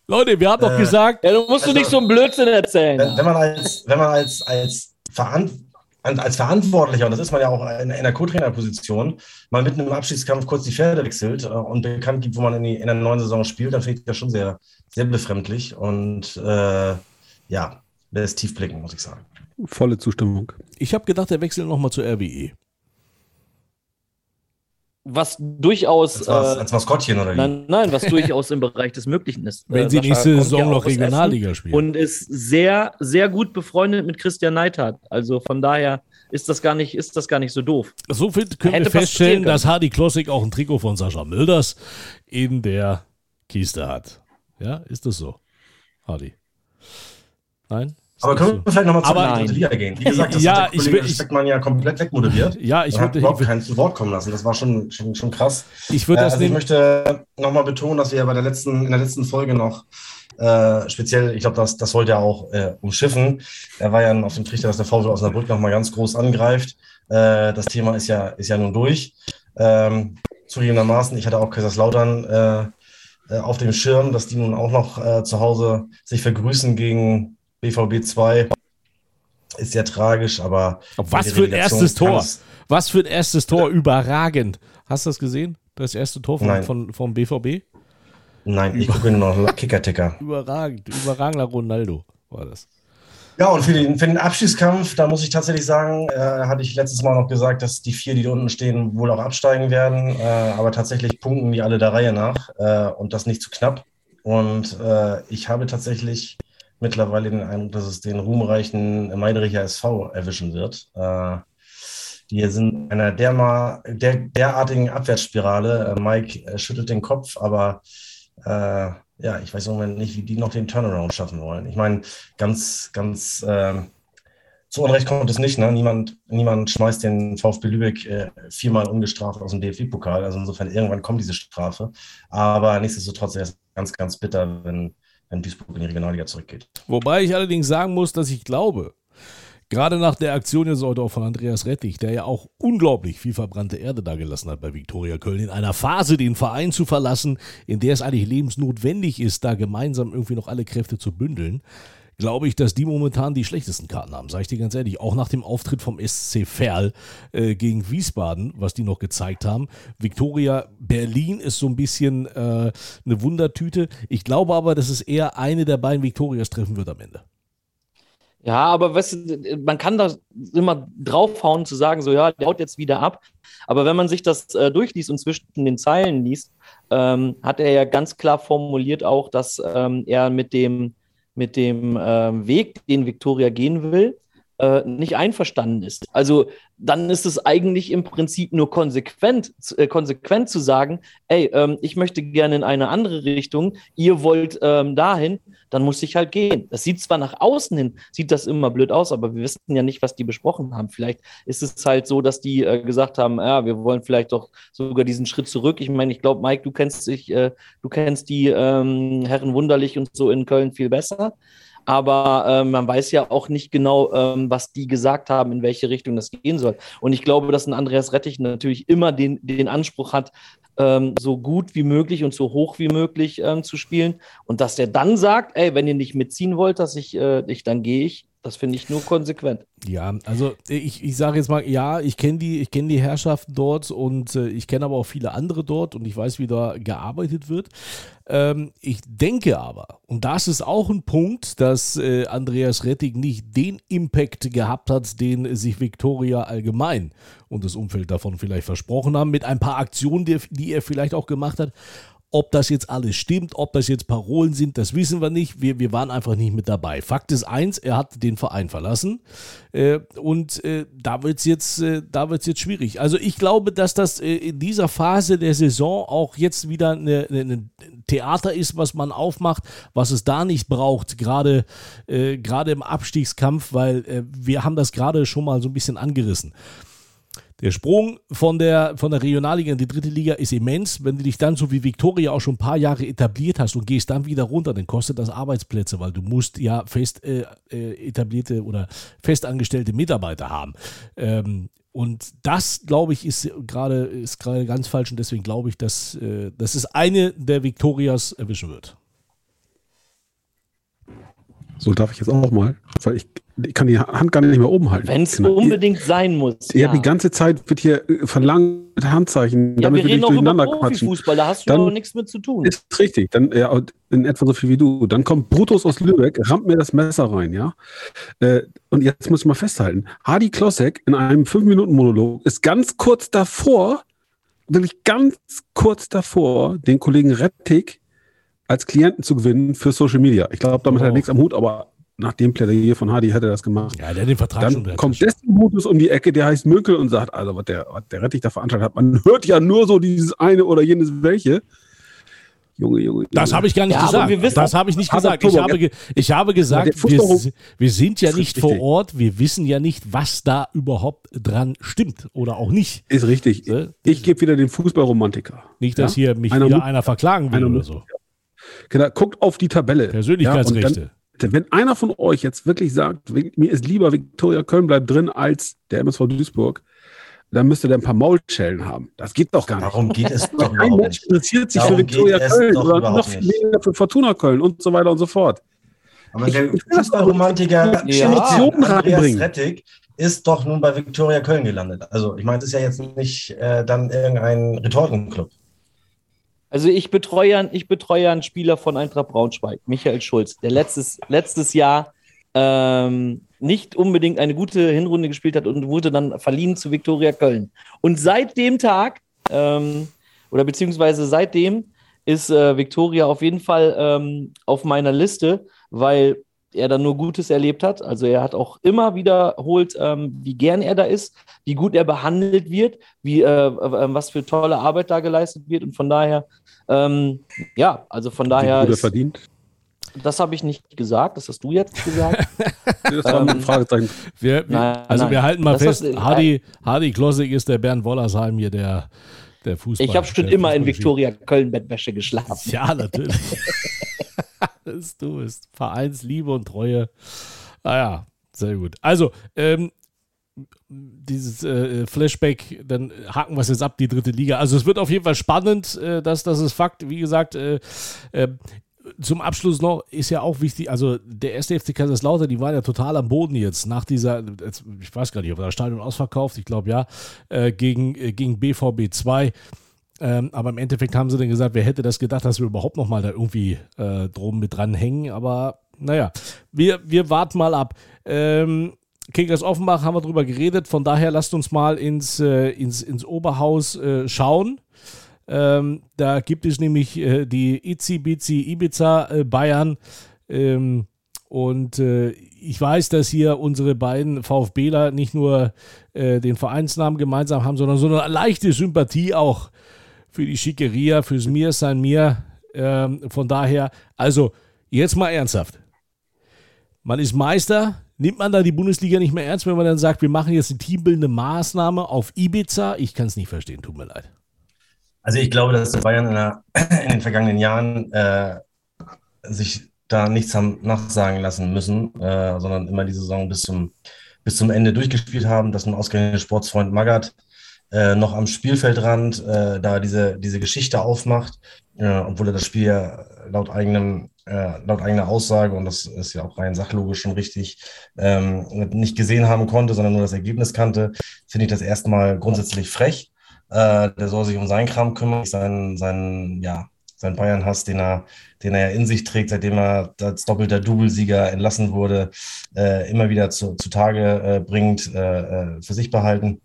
Leute, wir haben doch Äh, gesagt, Ja, du musst Also- du nicht so einen Blödsinn erzählen. wenn, wenn man als, wenn man als, als, Veran als Verantwortlicher, und das ist man ja auch in, in der Co-Trainer-Position, mal mitten im Abschiedskampf kurz die Pferde wechselt äh, und bekannt gibt, wo man in, die, in der neuen Saison spielt, dann finde ich das schon sehr, sehr befremdlich und äh, ja, lässt tief blicken, muss ich sagen. Volle Zustimmung. ich habe gedacht, der wechselt nochmal zur RWE. Was durchaus. Als, äh, als Maskottchen oder wie? Nein, nein, was durchaus im Bereich des Möglichen ist. Wenn Äh, sie Sascha nächste Saison noch Regionalliga spielen. Und ist sehr, sehr gut befreundet mit Christian Neidhardt. Also von daher ist das gar nicht, ist das gar nicht so doof. So viel können Hätte wir feststellen, dass Hardy Klossik auch ein Trikot von Sascha Milders in der Kiste hat. Ja, ist das so, Hardy? Nein? Aber können so. wir vielleicht nochmal zur Aber- dritte Liga gehen? Wie gesagt, das Ja, hat der ich Kollege ich- Speckmann ja komplett wegmoderiert. Ja, ich würde, überhaupt ich, keinen zu Wort kommen lassen. Das war schon, schon, schon krass. ich würde Äh, das also ich möchte nochmal betonen, dass wir ja bei der letzten, in der letzten Folge noch äh, speziell, ich glaube, das, das wollte er auch äh, umschiffen. Er war ja auf dem Trichter, dass der VfL Osnabrück nochmal ganz groß angreift. Äh, das Thema ist ja, ist ja nun durch. Ähm, zugegebenermaßen, ich hatte auch Kaiserslautern äh, äh, auf dem Schirm, dass die nun auch noch äh, zu Hause sich vergrüßen gegen BVB 2. Ist sehr tragisch, aber. Was für ein erstes Tor. Was für ein erstes Tor. Überragend. Hast du das gesehen? Das erste Tor von, von, vom BVB? Nein, ich gucke nur noch Kicker-Ticker. Überragend. Überragender Ronaldo war das. Ja, und für den, für den Abschiedskampf, da muss ich tatsächlich sagen, äh, hatte ich letztes Mal noch gesagt, dass die vier, die da unten stehen, wohl auch absteigen werden. Äh, aber tatsächlich punkten die alle der Reihe nach äh, und das nicht zu knapp. Und äh, ich habe tatsächlich mittlerweile den Eindruck, dass es den ruhmreichen Meidericher SV erwischen wird. Äh, die sind in einer derma, der, derartigen Abwärtsspirale. Äh, Mike äh, schüttelt den Kopf, aber äh, ja, ich weiß im Moment nicht, wie die noch den Turnaround schaffen wollen. Ich meine, ganz, ganz ähm, zu Unrecht kommt es nicht. Ne? Niemand, niemand schmeißt den VfB Lübeck äh, viermal ungestraft aus dem DFB-Pokal. Also insofern irgendwann kommt diese Strafe. Aber nichtsdestotrotz ist es ganz, ganz bitter, wenn, wenn Duisburg in die Regionalliga zurückgeht. Wobei ich allerdings sagen muss, dass ich glaube, gerade nach der Aktion jetzt heute auch von Andreas Rettich, der ja auch unglaublich viel verbrannte Erde da gelassen hat bei Viktoria Köln, in einer Phase den Verein zu verlassen, in der es eigentlich lebensnotwendig ist, da gemeinsam irgendwie noch alle Kräfte zu bündeln, glaube ich, dass die momentan die schlechtesten Karten haben, sage ich dir ganz ehrlich. Auch nach dem Auftritt vom SC Verl äh, gegen Wiesbaden, was die noch gezeigt haben. Viktoria Berlin ist so ein bisschen äh, eine Wundertüte. Ich glaube aber, dass es eher eine der beiden Viktorias treffen wird am Ende. Ja, aber weißt du, man kann da immer draufhauen zu sagen, so ja, der haut jetzt wieder ab. Aber wenn man sich das äh, durchliest und zwischen den Zeilen liest, ähm, hat er ja ganz klar formuliert auch, dass ähm, er mit dem, mit dem ähm, Weg, den Victoria gehen will, äh, nicht einverstanden ist. Also dann ist es eigentlich im Prinzip nur konsequent, äh, konsequent zu sagen, ey, ähm, ich möchte gerne in eine andere Richtung, ihr wollt ähm, dahin, dann muss ich halt gehen. Das sieht zwar nach außen hin, sieht das immer blöd aus, aber wir wissen ja nicht, was die besprochen haben. Vielleicht ist es halt so, dass die äh, gesagt haben, ja, wir wollen vielleicht doch sogar diesen Schritt zurück. Ich meine, ich glaube, Mike, du kennst dich, äh, du kennst die ähm, Herren Wunderlich und so in Köln viel besser aber äh, man weiß ja auch nicht genau, ähm, was die gesagt haben, in welche Richtung das gehen soll. Und ich glaube, dass ein Andreas Rettich natürlich immer den, den Anspruch hat, ähm, so gut wie möglich und so hoch wie möglich ähm, zu spielen. Und dass der dann sagt, ey, wenn ihr nicht mitziehen wollt, dass ich, äh, ich dann gehe ich, das finde ich nur konsequent. Ja, also ich, ich sage jetzt mal, ja, ich kenne die, kenn die Herrschaften dort und äh, ich kenne aber auch viele andere dort und ich weiß, wie da gearbeitet wird. Ähm, ich denke aber, und das ist auch ein Punkt, dass äh, Andreas Rettig nicht den Impact gehabt hat, den sich Viktoria allgemein und das Umfeld davon vielleicht versprochen haben, mit ein paar Aktionen, die, die er vielleicht auch gemacht hat. Ob das jetzt alles stimmt, ob das jetzt Parolen sind, das wissen wir nicht. Wir, wir waren einfach nicht mit dabei. Fakt ist eins, er hat den Verein verlassen. Äh, und äh, da wird es jetzt, äh, jetzt schwierig. Also ich glaube, dass das äh, in dieser Phase der Saison auch jetzt wieder ein Theater ist, was man aufmacht, was es da nicht braucht, gerade äh, im Abstiegskampf, weil äh, wir haben das gerade schon mal so ein bisschen angerissen. Der Sprung von der, von der Regionalliga in die dritte Liga ist immens. Wenn du dich dann so wie Viktoria auch schon ein paar Jahre etabliert hast und gehst dann wieder runter, dann kostet das Arbeitsplätze, weil du musst ja fest äh, äh etablierte oder festangestellte Mitarbeiter haben. Ähm, und das, glaube ich, ist gerade ist ganz falsch und deswegen glaube ich, dass, äh, dass es eine der Viktorias erwischen wird. So darf ich jetzt auch mal, weil ich, ich kann die Hand gar nicht mehr oben halten. Wenn es genau. unbedingt sein muss. Ja, ja, die ganze Zeit wird hier äh, verlangt mit Handzeichen, ja, damit wir, reden durcheinander über Fußball, da hast du dann, nichts mit zu tun. Ist richtig, dann ja, in etwa so viel wie du. Dann kommt Brutus aus Lübeck, rammt mir das Messer rein, ja. Äh, und jetzt muss ich mal festhalten, Hardy Klossek in einem 5-Minuten-Monolog ist ganz kurz davor, wirklich ganz kurz davor, den Kollegen Rettig als Klienten zu gewinnen für Social Media. Ich glaube, damit oh. hat er nichts am Hut, aber nach dem Plädoyer von Hardy hätte er das gemacht. Ja, der hat den Vertrag Dann schon. kommt dessen Brutus um die Ecke, der heißt Münkel und sagt, also was der, was der Rettich da veranstaltet hat, man hört ja nur so dieses eine oder jenes welche. Junge, Junge, Junge. Das habe ich gar nicht ja, gesagt. Wissen, das habe ich nicht gesagt. Ich habe, ge ich habe gesagt, wir, wir, sind ja nicht vor Ort. Wir wissen ja nicht, was da überhaupt dran stimmt oder auch nicht. Ist richtig. Ich gebe wieder den Fußballromantiker. Nicht, dass ja? hier mich einer wieder einer verklagen will oder so. Genau, guckt auf die Tabelle. Persönlichkeitsrechte. Wenn einer von euch jetzt wirklich sagt, mir ist lieber Viktoria Köln bleibt drin als der MSV Duisburg, dann müsste der ein paar Maulschellen haben. Das geht doch gar nicht. Warum geht es doch Kein Mensch interessiert sich Darum für Viktoria Köln oder noch viel weniger für Fortuna Köln und so weiter und so fort. Aber ich, der Fußballromantiker ja. Andreas Rettig ist doch nun bei Viktoria Köln gelandet. Also ich meine, es ist ja jetzt nicht äh, dann irgendein Retortenclub. Also ich betreue, ich betreue einen Spieler von Eintracht Braunschweig, Michael Schulz, der letztes, letztes Jahr ähm, nicht unbedingt eine gute Hinrunde gespielt hat und wurde dann verliehen zu Viktoria Köln. Und seit dem Tag, ähm, oder beziehungsweise seitdem, ist äh, Viktoria auf jeden Fall ähm, auf meiner Liste, weil er da nur Gutes erlebt hat. Also er hat auch immer wiederholt, ähm, wie gern er da ist, wie gut er behandelt wird, wie, äh, äh, was für tolle Arbeit da geleistet wird. Und von daher, ähm, ja, also von daher. Wie gut er verdient. Das habe ich nicht gesagt, das hast du jetzt gesagt. das war ein ähm, Fragezeichen. Wir, wir, nein, also nein. wir halten mal das fest, Hardy, Hardy Klossig ist der Bernd Wollersheim hier, der, der Fußball. Ich habe schon immer in Viktoria Köln Bettwäsche geschlafen. Ja, natürlich. das du bist. Vereinsliebe und Treue. Naja, ah sehr gut. Also, ähm, dieses äh, Flashback, dann haken wir es jetzt ab, die dritte Liga. Also es wird auf jeden Fall spannend, äh, das, das ist Fakt. Wie gesagt, äh, äh zum Abschluss noch ist ja auch wichtig, also der erste FC Kaiserslautern, die waren ja total am Boden jetzt nach dieser, ich weiß gar nicht, ob das Stadion ausverkauft, ich glaube ja, äh, gegen, äh, gegen BVB 2. Ähm, aber im Endeffekt haben sie dann gesagt, wer hätte das gedacht, dass wir überhaupt nochmal da irgendwie äh, drum mit dran hängen. Aber naja, wir, wir warten mal ab. Ähm, Kickers Offenbach haben wir drüber geredet, von daher lasst uns mal ins, äh, ins, ins Oberhaus äh, schauen. Ähm, da gibt es nämlich äh, die Itzi Bizi Ibiza äh, Bayern. Ähm, und äh, ich weiß, dass hier unsere beiden VfBler nicht nur äh, den Vereinsnamen gemeinsam haben, sondern so eine leichte Sympathie auch für die Schickeria, fürs Mir sein Mir. Ähm, von daher, also jetzt mal ernsthaft. Man ist Meister, nimmt man da die Bundesliga nicht mehr ernst, wenn man dann sagt, wir machen jetzt eine teambildende Maßnahme auf Ibiza? Ich kann es nicht verstehen, tut mir leid. Also ich glaube, dass die Bayern in, der, in den vergangenen Jahren äh, sich da nichts haben nachsagen lassen müssen, äh, sondern immer die Saison bis zum, bis zum Ende durchgespielt haben, dass ein ausgerechnet Sportsfreund Magath äh, noch am Spielfeldrand äh, da diese, diese Geschichte aufmacht, äh, obwohl er das Spiel ja laut eigenem äh, laut eigener Aussage, und das ist ja auch rein sachlogisch schon richtig, ähm, nicht gesehen haben konnte, sondern nur das Ergebnis kannte, finde ich das erstmal grundsätzlich frech. Äh, der soll sich um seinen Kram kümmern, seinen, seinen, ja, seinen Bayern-Hass, den er, den er in sich trägt, seitdem er als doppelter Doublesieger entlassen wurde, äh, immer wieder zu, zutage äh, bringt, äh, für sich behalten.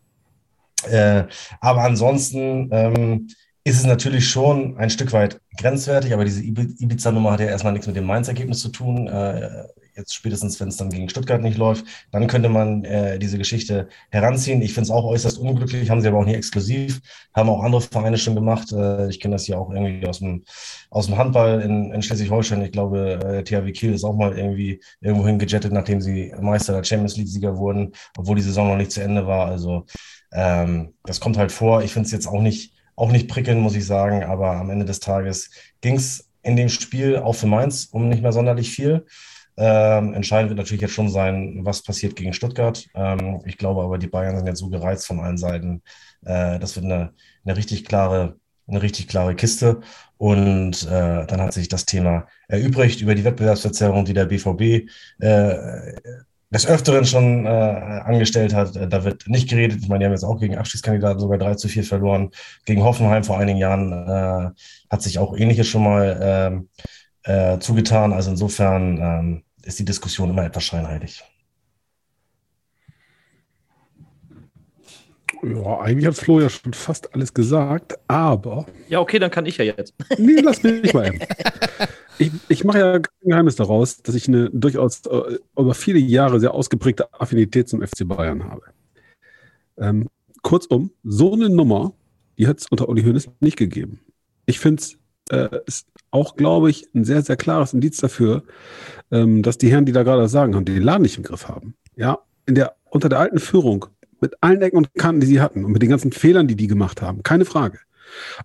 Äh, aber ansonsten ähm, ist es natürlich schon ein Stück weit grenzwertig, aber diese Ibiza-Nummer hat ja erstmal nichts mit dem Mainz-Ergebnis zu tun. Äh, jetzt spätestens, wenn es dann gegen Stuttgart nicht läuft, dann könnte man äh, diese Geschichte heranziehen. Ich finde es auch äußerst unglücklich, haben sie aber auch nie exklusiv, haben auch andere Vereine schon gemacht. Äh, ich kenne das ja auch irgendwie aus dem, aus dem Handball in, in Schleswig-Holstein. Ich glaube, äh, THW Kiel ist auch mal irgendwie irgendwo hingejettet, nachdem sie Meister der Champions League-Sieger wurden, obwohl die Saison noch nicht zu Ende war. Also ähm, das kommt halt vor. Ich finde es jetzt auch nicht auch nicht prickeln, muss ich sagen. Aber am Ende des Tages ging es in dem Spiel auch für Mainz um nicht mehr sonderlich viel. Ähm, entscheidend wird natürlich jetzt schon sein, was passiert gegen Stuttgart. Ähm, ich glaube aber, die Bayern sind jetzt so gereizt von allen Seiten. Äh, das wird eine, eine richtig klare, eine richtig klare Kiste. Und äh, dann hat sich das Thema erübrigt über die Wettbewerbsverzerrung, die der BVB äh, des Öfteren schon äh, angestellt hat. Äh, da wird nicht geredet. Ich meine, die haben jetzt auch gegen Abschiedskandidaten sogar 3 zu 4 verloren. Gegen Hoffenheim vor einigen Jahren äh, hat sich auch ähnliches schon mal äh, äh, zugetan. Also insofern ähm, ist die Diskussion immer etwas scheinheilig. Ja, eigentlich hat Flo ja schon fast alles gesagt, aber. Ja, okay, dann kann ich ja jetzt. Nee, lass mich mal. Ich, ich mache ja kein Geheimnis daraus, dass ich eine durchaus äh, über viele Jahre sehr ausgeprägte Affinität zum FC Bayern habe. Ähm, kurzum, so eine Nummer, die hat es unter Uli Hoeneß nicht gegeben. Ich finde es äh, ist auch, glaube ich, ein sehr, sehr klares Indiz dafür, ähm, dass die Herren, die da gerade sagen, haben, die den Laden nicht im Griff haben. Ja, in der, unter der alten Führung, mit allen Ecken und Kanten, die sie hatten und mit den ganzen Fehlern, die die gemacht haben, keine Frage.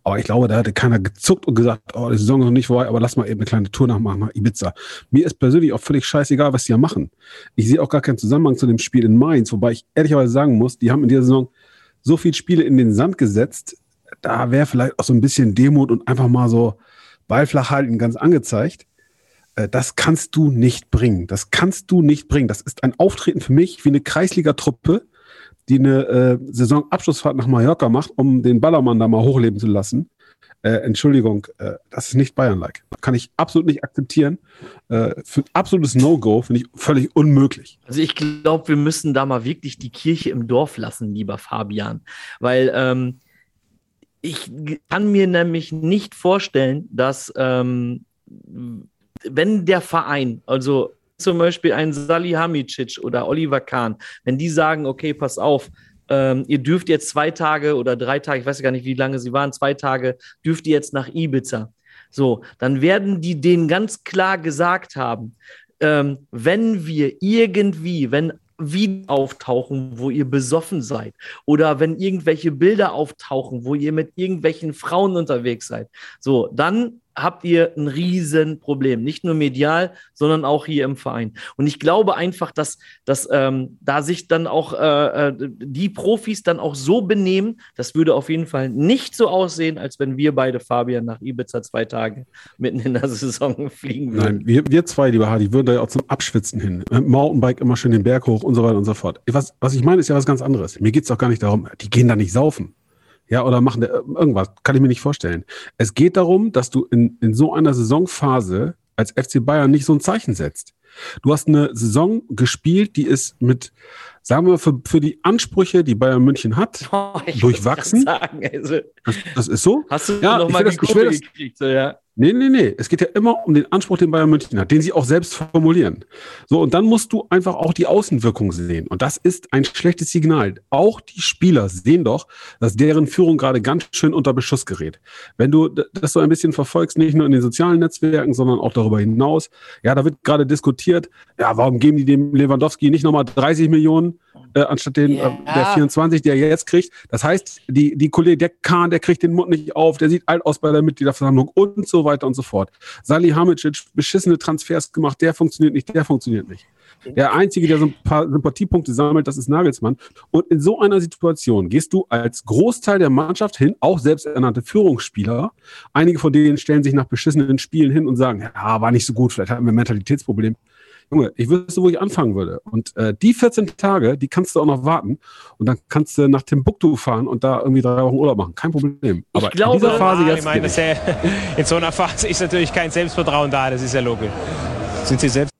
Aber ich glaube, da hatte keiner gezuckt und gesagt, oh, die Saison ist noch nicht vorbei, aber lass mal eben eine kleine Tour nachmachen nach Ibiza. Mir ist persönlich auch völlig scheißegal, was die ja machen. Ich sehe auch gar keinen Zusammenhang zu dem Spiel in Mainz, wobei ich ehrlicherweise sagen muss, die haben in dieser Saison so viele Spiele in den Sand gesetzt, da wäre vielleicht auch so ein bisschen Demut und einfach mal so Ball flach halten ganz angezeigt. Äh, das kannst du nicht bringen. Das kannst du nicht bringen. Das ist ein Auftreten für mich wie eine Kreisliga-Truppe, die eine äh, Saisonabschlussfahrt nach Mallorca macht, um den Ballermann da mal hochleben zu lassen. Äh, Entschuldigung, äh, das ist nicht Bayern-like. Kann ich absolut nicht akzeptieren. Äh, für absolutes No-Go finde ich völlig unmöglich. Also ich glaube, wir müssen da mal wirklich die Kirche im Dorf lassen, lieber Fabian. Weil ähm, ich kann mir nämlich nicht vorstellen, dass ähm, wenn der Verein, also zum Beispiel ein Salihamidzic oder Oliver Kahn, wenn die sagen, okay, pass auf, ähm, ihr dürft jetzt zwei Tage oder drei Tage, ich weiß gar nicht, wie lange sie waren, zwei Tage, dürft ihr jetzt nach Ibiza. So, dann werden die denen ganz klar gesagt haben, ähm, wenn wir irgendwie, wenn wie auftauchen, wo ihr besoffen seid. Oder wenn irgendwelche Bilder auftauchen, wo ihr mit irgendwelchen Frauen unterwegs seid. So, dann habt ihr ein Riesenproblem. Nicht nur medial, sondern auch hier im Verein. Und ich glaube einfach, dass, dass ähm, da sich dann auch äh, äh, die Profis dann auch so benehmen, das würde auf jeden Fall nicht so aussehen, als wenn wir beide, Fabian, nach Ibiza zwei Tage mitten in der Saison fliegen würden. Nein, wir, wir zwei, lieber Hardy, würden da ja auch zum Abschwitzen hin. Mit Mountainbike immer schön den Berg hoch und so weiter und so fort. Was, was ich meine, ist ja was ganz anderes. Mir geht es auch gar nicht darum, die gehen da nicht saufen. Ja, oder machen irgendwas. Kann ich mir nicht vorstellen. Es geht darum, dass du in, in so einer Saisonphase als FC Bayern nicht so ein Zeichen setzt. Du hast eine Saison gespielt, die ist mit, sagen wir, für, für die Ansprüche, die Bayern München hat, oh, durchwachsen. Sagen, also, das, das, ist so. Hast du ja, noch mal die Kurve gekriegt? So, ja. Nee, nee, nee. Es geht ja immer um den Anspruch, den Bayern München hat, den sie auch selbst formulieren. So, und dann musst du einfach auch die Außenwirkung sehen. Und das ist ein schlechtes Signal. Auch die Spieler sehen doch, dass deren Führung gerade ganz schön unter Beschuss gerät. Wenn du das so ein bisschen verfolgst, nicht nur in den sozialen Netzwerken, sondern auch darüber hinaus, ja, da wird gerade diskutiert, ja, warum geben die dem Lewandowski nicht nochmal 30 Millionen? äh, anstatt den, yeah. äh, der 24, der er jetzt kriegt. Das heißt, die, die Kollege, der Kahn, der kriegt den Mund nicht auf, der sieht alt aus bei der Mitgliederversammlung und so weiter und so fort. Sali Hamicic, beschissene Transfers gemacht, der funktioniert nicht, der funktioniert nicht. Der Einzige, der so ein paar Sympathiepunkte sammelt, das ist Nagelsmann. Und in so einer Situation gehst du als Großteil der Mannschaft hin, auch selbsternannte Führungsspieler. Einige von denen stellen sich nach beschissenen Spielen hin und sagen, ja, war nicht so gut, vielleicht hatten wir ein Mentalitätsproblem. Junge, ich wüsste, wo ich anfangen würde. Und äh, die 14 Tage, die kannst du auch noch warten. Und dann kannst du nach Timbuktu fahren und da irgendwie drei Wochen Urlaub machen. Kein Problem. Aber ich glaube, in dieser Phase jetzt. Ich meine, ja, in so einer Phase ist natürlich kein Selbstvertrauen da, das ist ja logisch. Sind Sie selbst?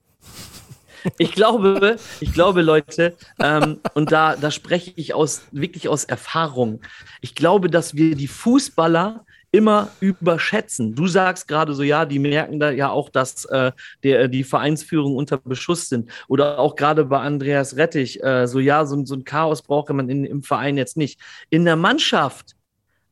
Ich glaube, ich glaube, Leute, ähm, und da, da spreche ich aus, wirklich aus Erfahrung. Ich glaube, dass wir die Fußballer immer überschätzen. Du sagst gerade so, ja, die merken da ja auch, dass äh, der, die Vereinsführung unter Beschuss sind. Oder auch gerade bei Andreas Rettich, äh, so ja, so, so ein Chaos braucht man in, im Verein jetzt nicht. In der Mannschaft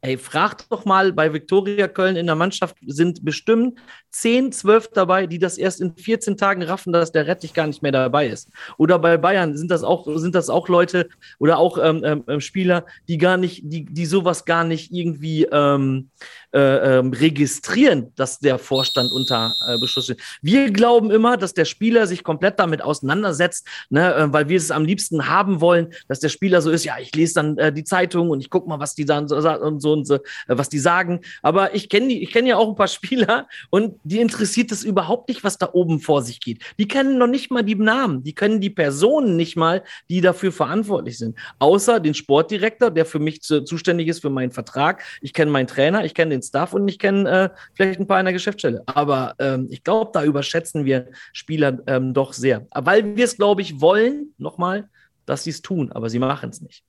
Ey, fragt doch mal, bei Viktoria Köln in der Mannschaft sind bestimmt 10, 12 dabei, die das erst in 14 Tagen raffen, dass der Rettich gar nicht mehr dabei ist. Oder bei Bayern sind das auch, sind das auch Leute oder auch ähm, ähm, ähm Spieler, die gar nicht, die, die sowas gar nicht irgendwie ähm, äh, ähm, registrieren, dass der Vorstand unter äh, Beschuss steht. Wir glauben immer, dass der Spieler sich komplett damit auseinandersetzt, ne, äh, weil wir es am liebsten haben wollen, dass der Spieler so ist, ja, ich lese dann äh, die Zeitung und ich gucke mal, was die dann so, und so und so, äh, was die sagen. Aber ich kenne ich kenne ja auch ein paar Spieler und die interessiert es überhaupt nicht, was da oben vor sich geht. Die kennen noch nicht mal die Namen, die kennen die Personen nicht mal, die dafür verantwortlich sind. Außer den Sportdirektor, der für mich zu, zuständig ist für meinen Vertrag. Ich kenne meinen Trainer, ich kenne den den Staff und ich kenne äh, vielleicht ein paar in der Geschäftsstelle. Aber ähm, ich glaube, da überschätzen wir Spieler ähm, doch sehr. Weil wir es, glaube ich, wollen, nochmal, dass sie es tun, aber sie machen es nicht.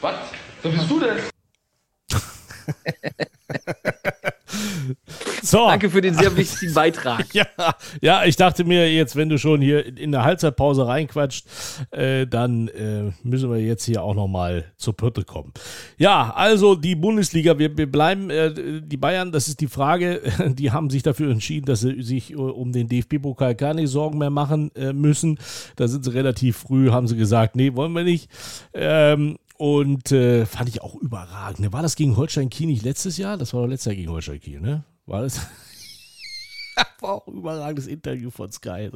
Was? Wer bist du denn? So. Danke für den sehr wichtigen Beitrag. ja, ja, ich dachte mir jetzt, wenn du schon hier in der Halbzeitpause reinquatscht, äh, dann äh, müssen wir jetzt hier auch nochmal zur Pürte kommen. Ja, also die Bundesliga, wir, wir bleiben, äh, die Bayern, das ist die Frage, die haben sich dafür entschieden, dass sie sich äh, um den DFB-Pokal keine Sorgen mehr machen äh, müssen. Da sind sie relativ früh, haben sie gesagt, nee, wollen wir nicht. Ähm, und äh, fand ich auch überragend. War das gegen Holstein Kiel nicht letztes Jahr? Das war doch letztes Jahr gegen Holstein Kiel, ne? War das? war auch ein überragendes Interview von Sky.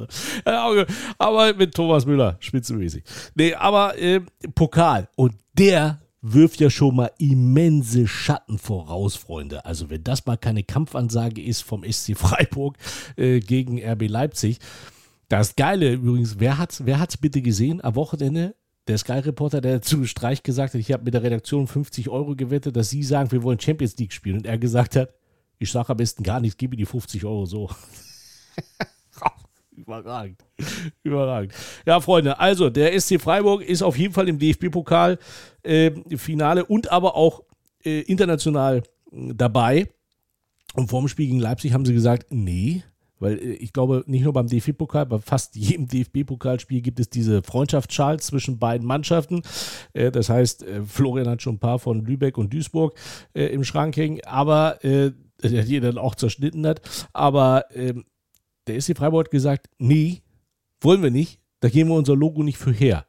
Aber mit Thomas Müller, spitzenmäßig. Nee, aber äh, Pokal. Und der wirft ja schon mal immense Schatten voraus, Freunde. Also wenn das mal keine Kampfansage ist vom SC Freiburg äh, gegen RB Leipzig. Das Geile übrigens, wer hat es wer hat's bitte gesehen am Wochenende? der Sky-Reporter, der zu Streich gesagt hat, ich habe mit der Redaktion 50 Euro gewettet, dass sie sagen, wir wollen Champions League spielen. Und er gesagt hat, ich sage am besten gar nichts, gebe die 50 Euro so. Überragend. Überragend. Ja, Freunde, also der SC Freiburg ist auf jeden Fall im DFB-Pokal äh, Finale und aber auch äh, international äh, dabei. Und vorm Spiel gegen Leipzig haben sie gesagt, nee, weil äh, ich glaube, nicht nur beim DFB-Pokal, bei fast jedem DFB-Pokalspiel gibt es diese Freundschaftsschals zwischen beiden Mannschaften. Äh, das heißt, äh, Florian hat schon ein paar von Lübeck und Duisburg im Schrank hängen, aber die er dann auch zerschnitten hat. Aber ähm, der SC Freiburg hat gesagt, nee, wollen wir nicht, da geben wir unser Logo nicht für her.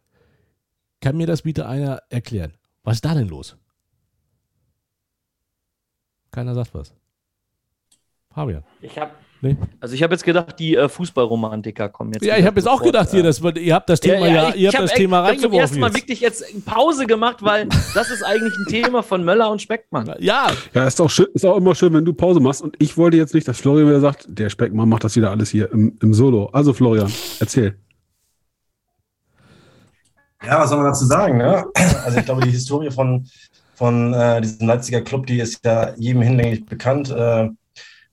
Kann mir das bitte einer erklären? Was ist da denn los? Keiner sagt was. Fabian. Ich habe Nee. Also ich habe jetzt gedacht, die äh, Fußballromantiker kommen jetzt. Ja, ich habe jetzt auch gedacht, hier, das, ihr habt das Thema ja, ja, ich, ihr habt das Thema reingeworfen. Ich habe zum ersten Mal wirklich jetzt Pause gemacht, weil das ist eigentlich ein Thema von Möller und Speckmann. Ja. Ja, ist auch, schön, ist auch immer schön, wenn du Pause machst. Und ich wollte jetzt nicht, dass Florian wieder sagt, der Speckmann macht das wieder alles hier im, im Solo. Also Florian, erzähl. Ja, was soll man dazu sagen? Ne? Also ich glaube, die Historie von, von äh, diesem Leipziger Club, die ist ja jedem hinlänglich bekannt. Äh,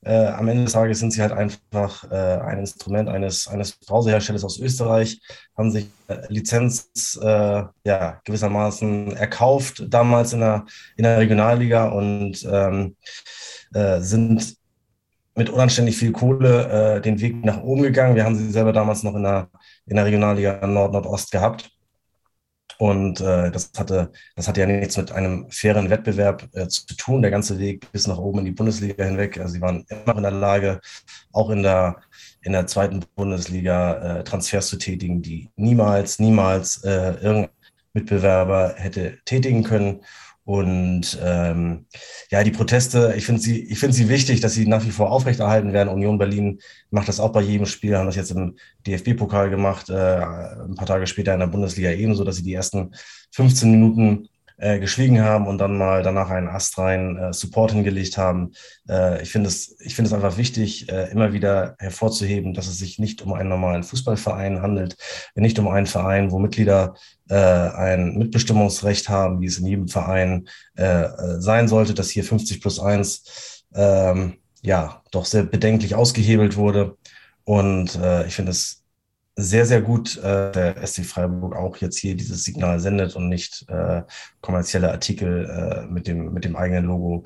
Äh, am Ende des Tages sind sie halt einfach äh, ein Instrument eines, eines Browserherstellers aus Österreich, haben sich äh, Lizenz äh, ja, gewissermaßen erkauft, damals in der, in der Regionalliga und ähm, äh, sind mit unanständig viel Kohle äh, den Weg nach oben gegangen. Wir haben sie selber damals noch in der, in der Regionalliga Nord-Nordost gehabt. Und äh, das, hatte, das hatte ja nichts mit einem fairen Wettbewerb äh, zu tun, der ganze Weg bis nach oben in die Bundesliga hinweg. Also sie waren immer in der Lage, auch in der, in der zweiten Bundesliga äh, Transfers zu tätigen, die niemals, niemals äh, irgendein Mitbewerber hätte tätigen können. Und ähm, ja, die Proteste, ich finde sie, ich finde sie wichtig, dass sie nach wie vor aufrechterhalten werden. Union Berlin macht das auch bei jedem Spiel, haben das jetzt im DFB-Pokal gemacht, äh, ein paar Tage später in der Bundesliga ebenso, dass sie die ersten 15 Minuten äh, geschwiegen haben und dann mal danach einen astreinen äh, Support hingelegt haben. Äh, ich finde es, ich finde es einfach wichtig, äh, immer wieder hervorzuheben, dass es sich nicht um einen normalen Fußballverein handelt, nicht um einen Verein, wo Mitglieder äh, ein Mitbestimmungsrecht haben, wie es in jedem Verein äh, sein sollte, dass hier 50 plus 1 ähm, ja doch sehr bedenklich ausgehebelt wurde. Und ich finde es sehr, sehr gut äh, der SC Freiburg auch jetzt hier dieses Signal sendet und nicht äh, kommerzielle Artikel äh, mit, dem, mit dem eigenen Logo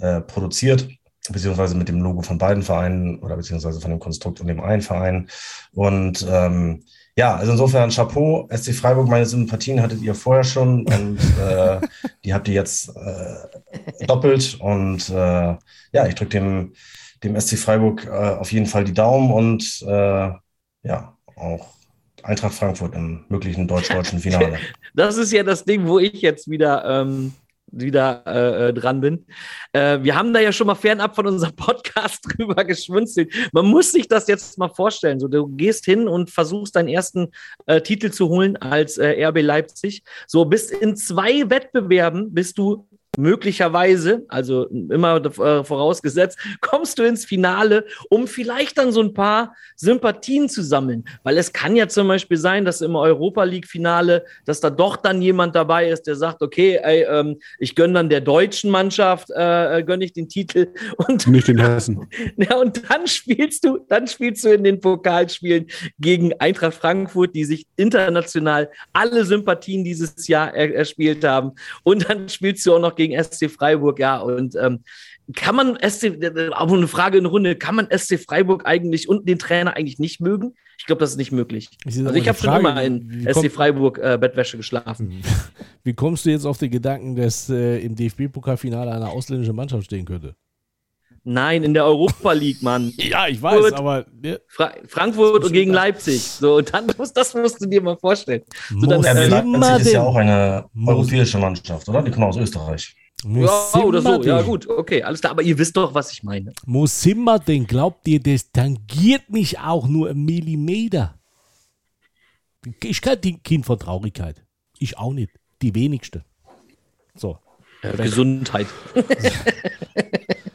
äh, produziert, beziehungsweise mit dem Logo von beiden Vereinen oder beziehungsweise von dem Konstrukt und dem einen Verein. Und ähm, ja, also insofern Chapeau, SC Freiburg, meine Sympathien hattet ihr vorher schon und äh, die habt ihr jetzt äh, doppelt. Und äh, ja, ich drücke dem, dem SC Freiburg äh, auf jeden Fall die Daumen und äh, ja, auch Eintracht Frankfurt im möglichen deutsch-deutschen Finale. das ist ja das Ding, wo ich jetzt wieder, ähm, wieder äh, äh, dran bin. Äh, wir haben da ja schon mal fernab von unserem Podcast drüber geschmunzelt. Man muss sich das jetzt mal vorstellen. So, du gehst hin und versuchst deinen ersten äh, Titel zu holen als äh, RB Leipzig. So, bist in zwei Wettbewerben bist du möglicherweise, also immer äh, vorausgesetzt, kommst du ins Finale, um vielleicht dann so ein paar Sympathien zu sammeln. Weil es kann ja zum Beispiel sein, dass im Europa League-Finale, dass da doch dann jemand dabei ist, der sagt, okay, ey, ähm, ich gönne dann der deutschen Mannschaft, äh, äh gönne ich den Titel. Und, Nicht den Hessen. Ja, und dann spielst du, dann spielst du in den Pokalspielen gegen Eintracht Frankfurt, die sich international alle Sympathien dieses Jahr er erspielt haben. Und dann spielst du auch noch gegen gegen SC Freiburg, ja. Und ähm, kann man SC, auch eine Frage in der Runde, kann man SC Freiburg eigentlich und den Trainer eigentlich nicht mögen? Ich glaube, das ist nicht möglich. Ich also ich habe schon immer in SC Freiburg äh, Bettwäsche geschlafen. Wie kommst du jetzt auf den Gedanken, dass äh, im DFB-Pokalfinale eine ausländische Mannschaft stehen könnte? Nein, in der Europa League, Mann. ja, ich weiß, Frankfurt, aber. Ja. Fra Frankfurt und gegen Leipzig. So, und dann musst, das musst du dir mal vorstellen. So, dann, Leipzig ist ja auch eine europäische Mannschaft, oder? Die kommen aus Österreich. Ja, oder so, ja gut, okay, alles klar, aber ihr wisst doch, was ich meine. Wir denn? Glaubt ihr, das tangiert mich auch nur ein Millimeter? Ich kann die Kind von Traurigkeit. Ich auch nicht. Die wenigste. So. Ja, Gesundheit.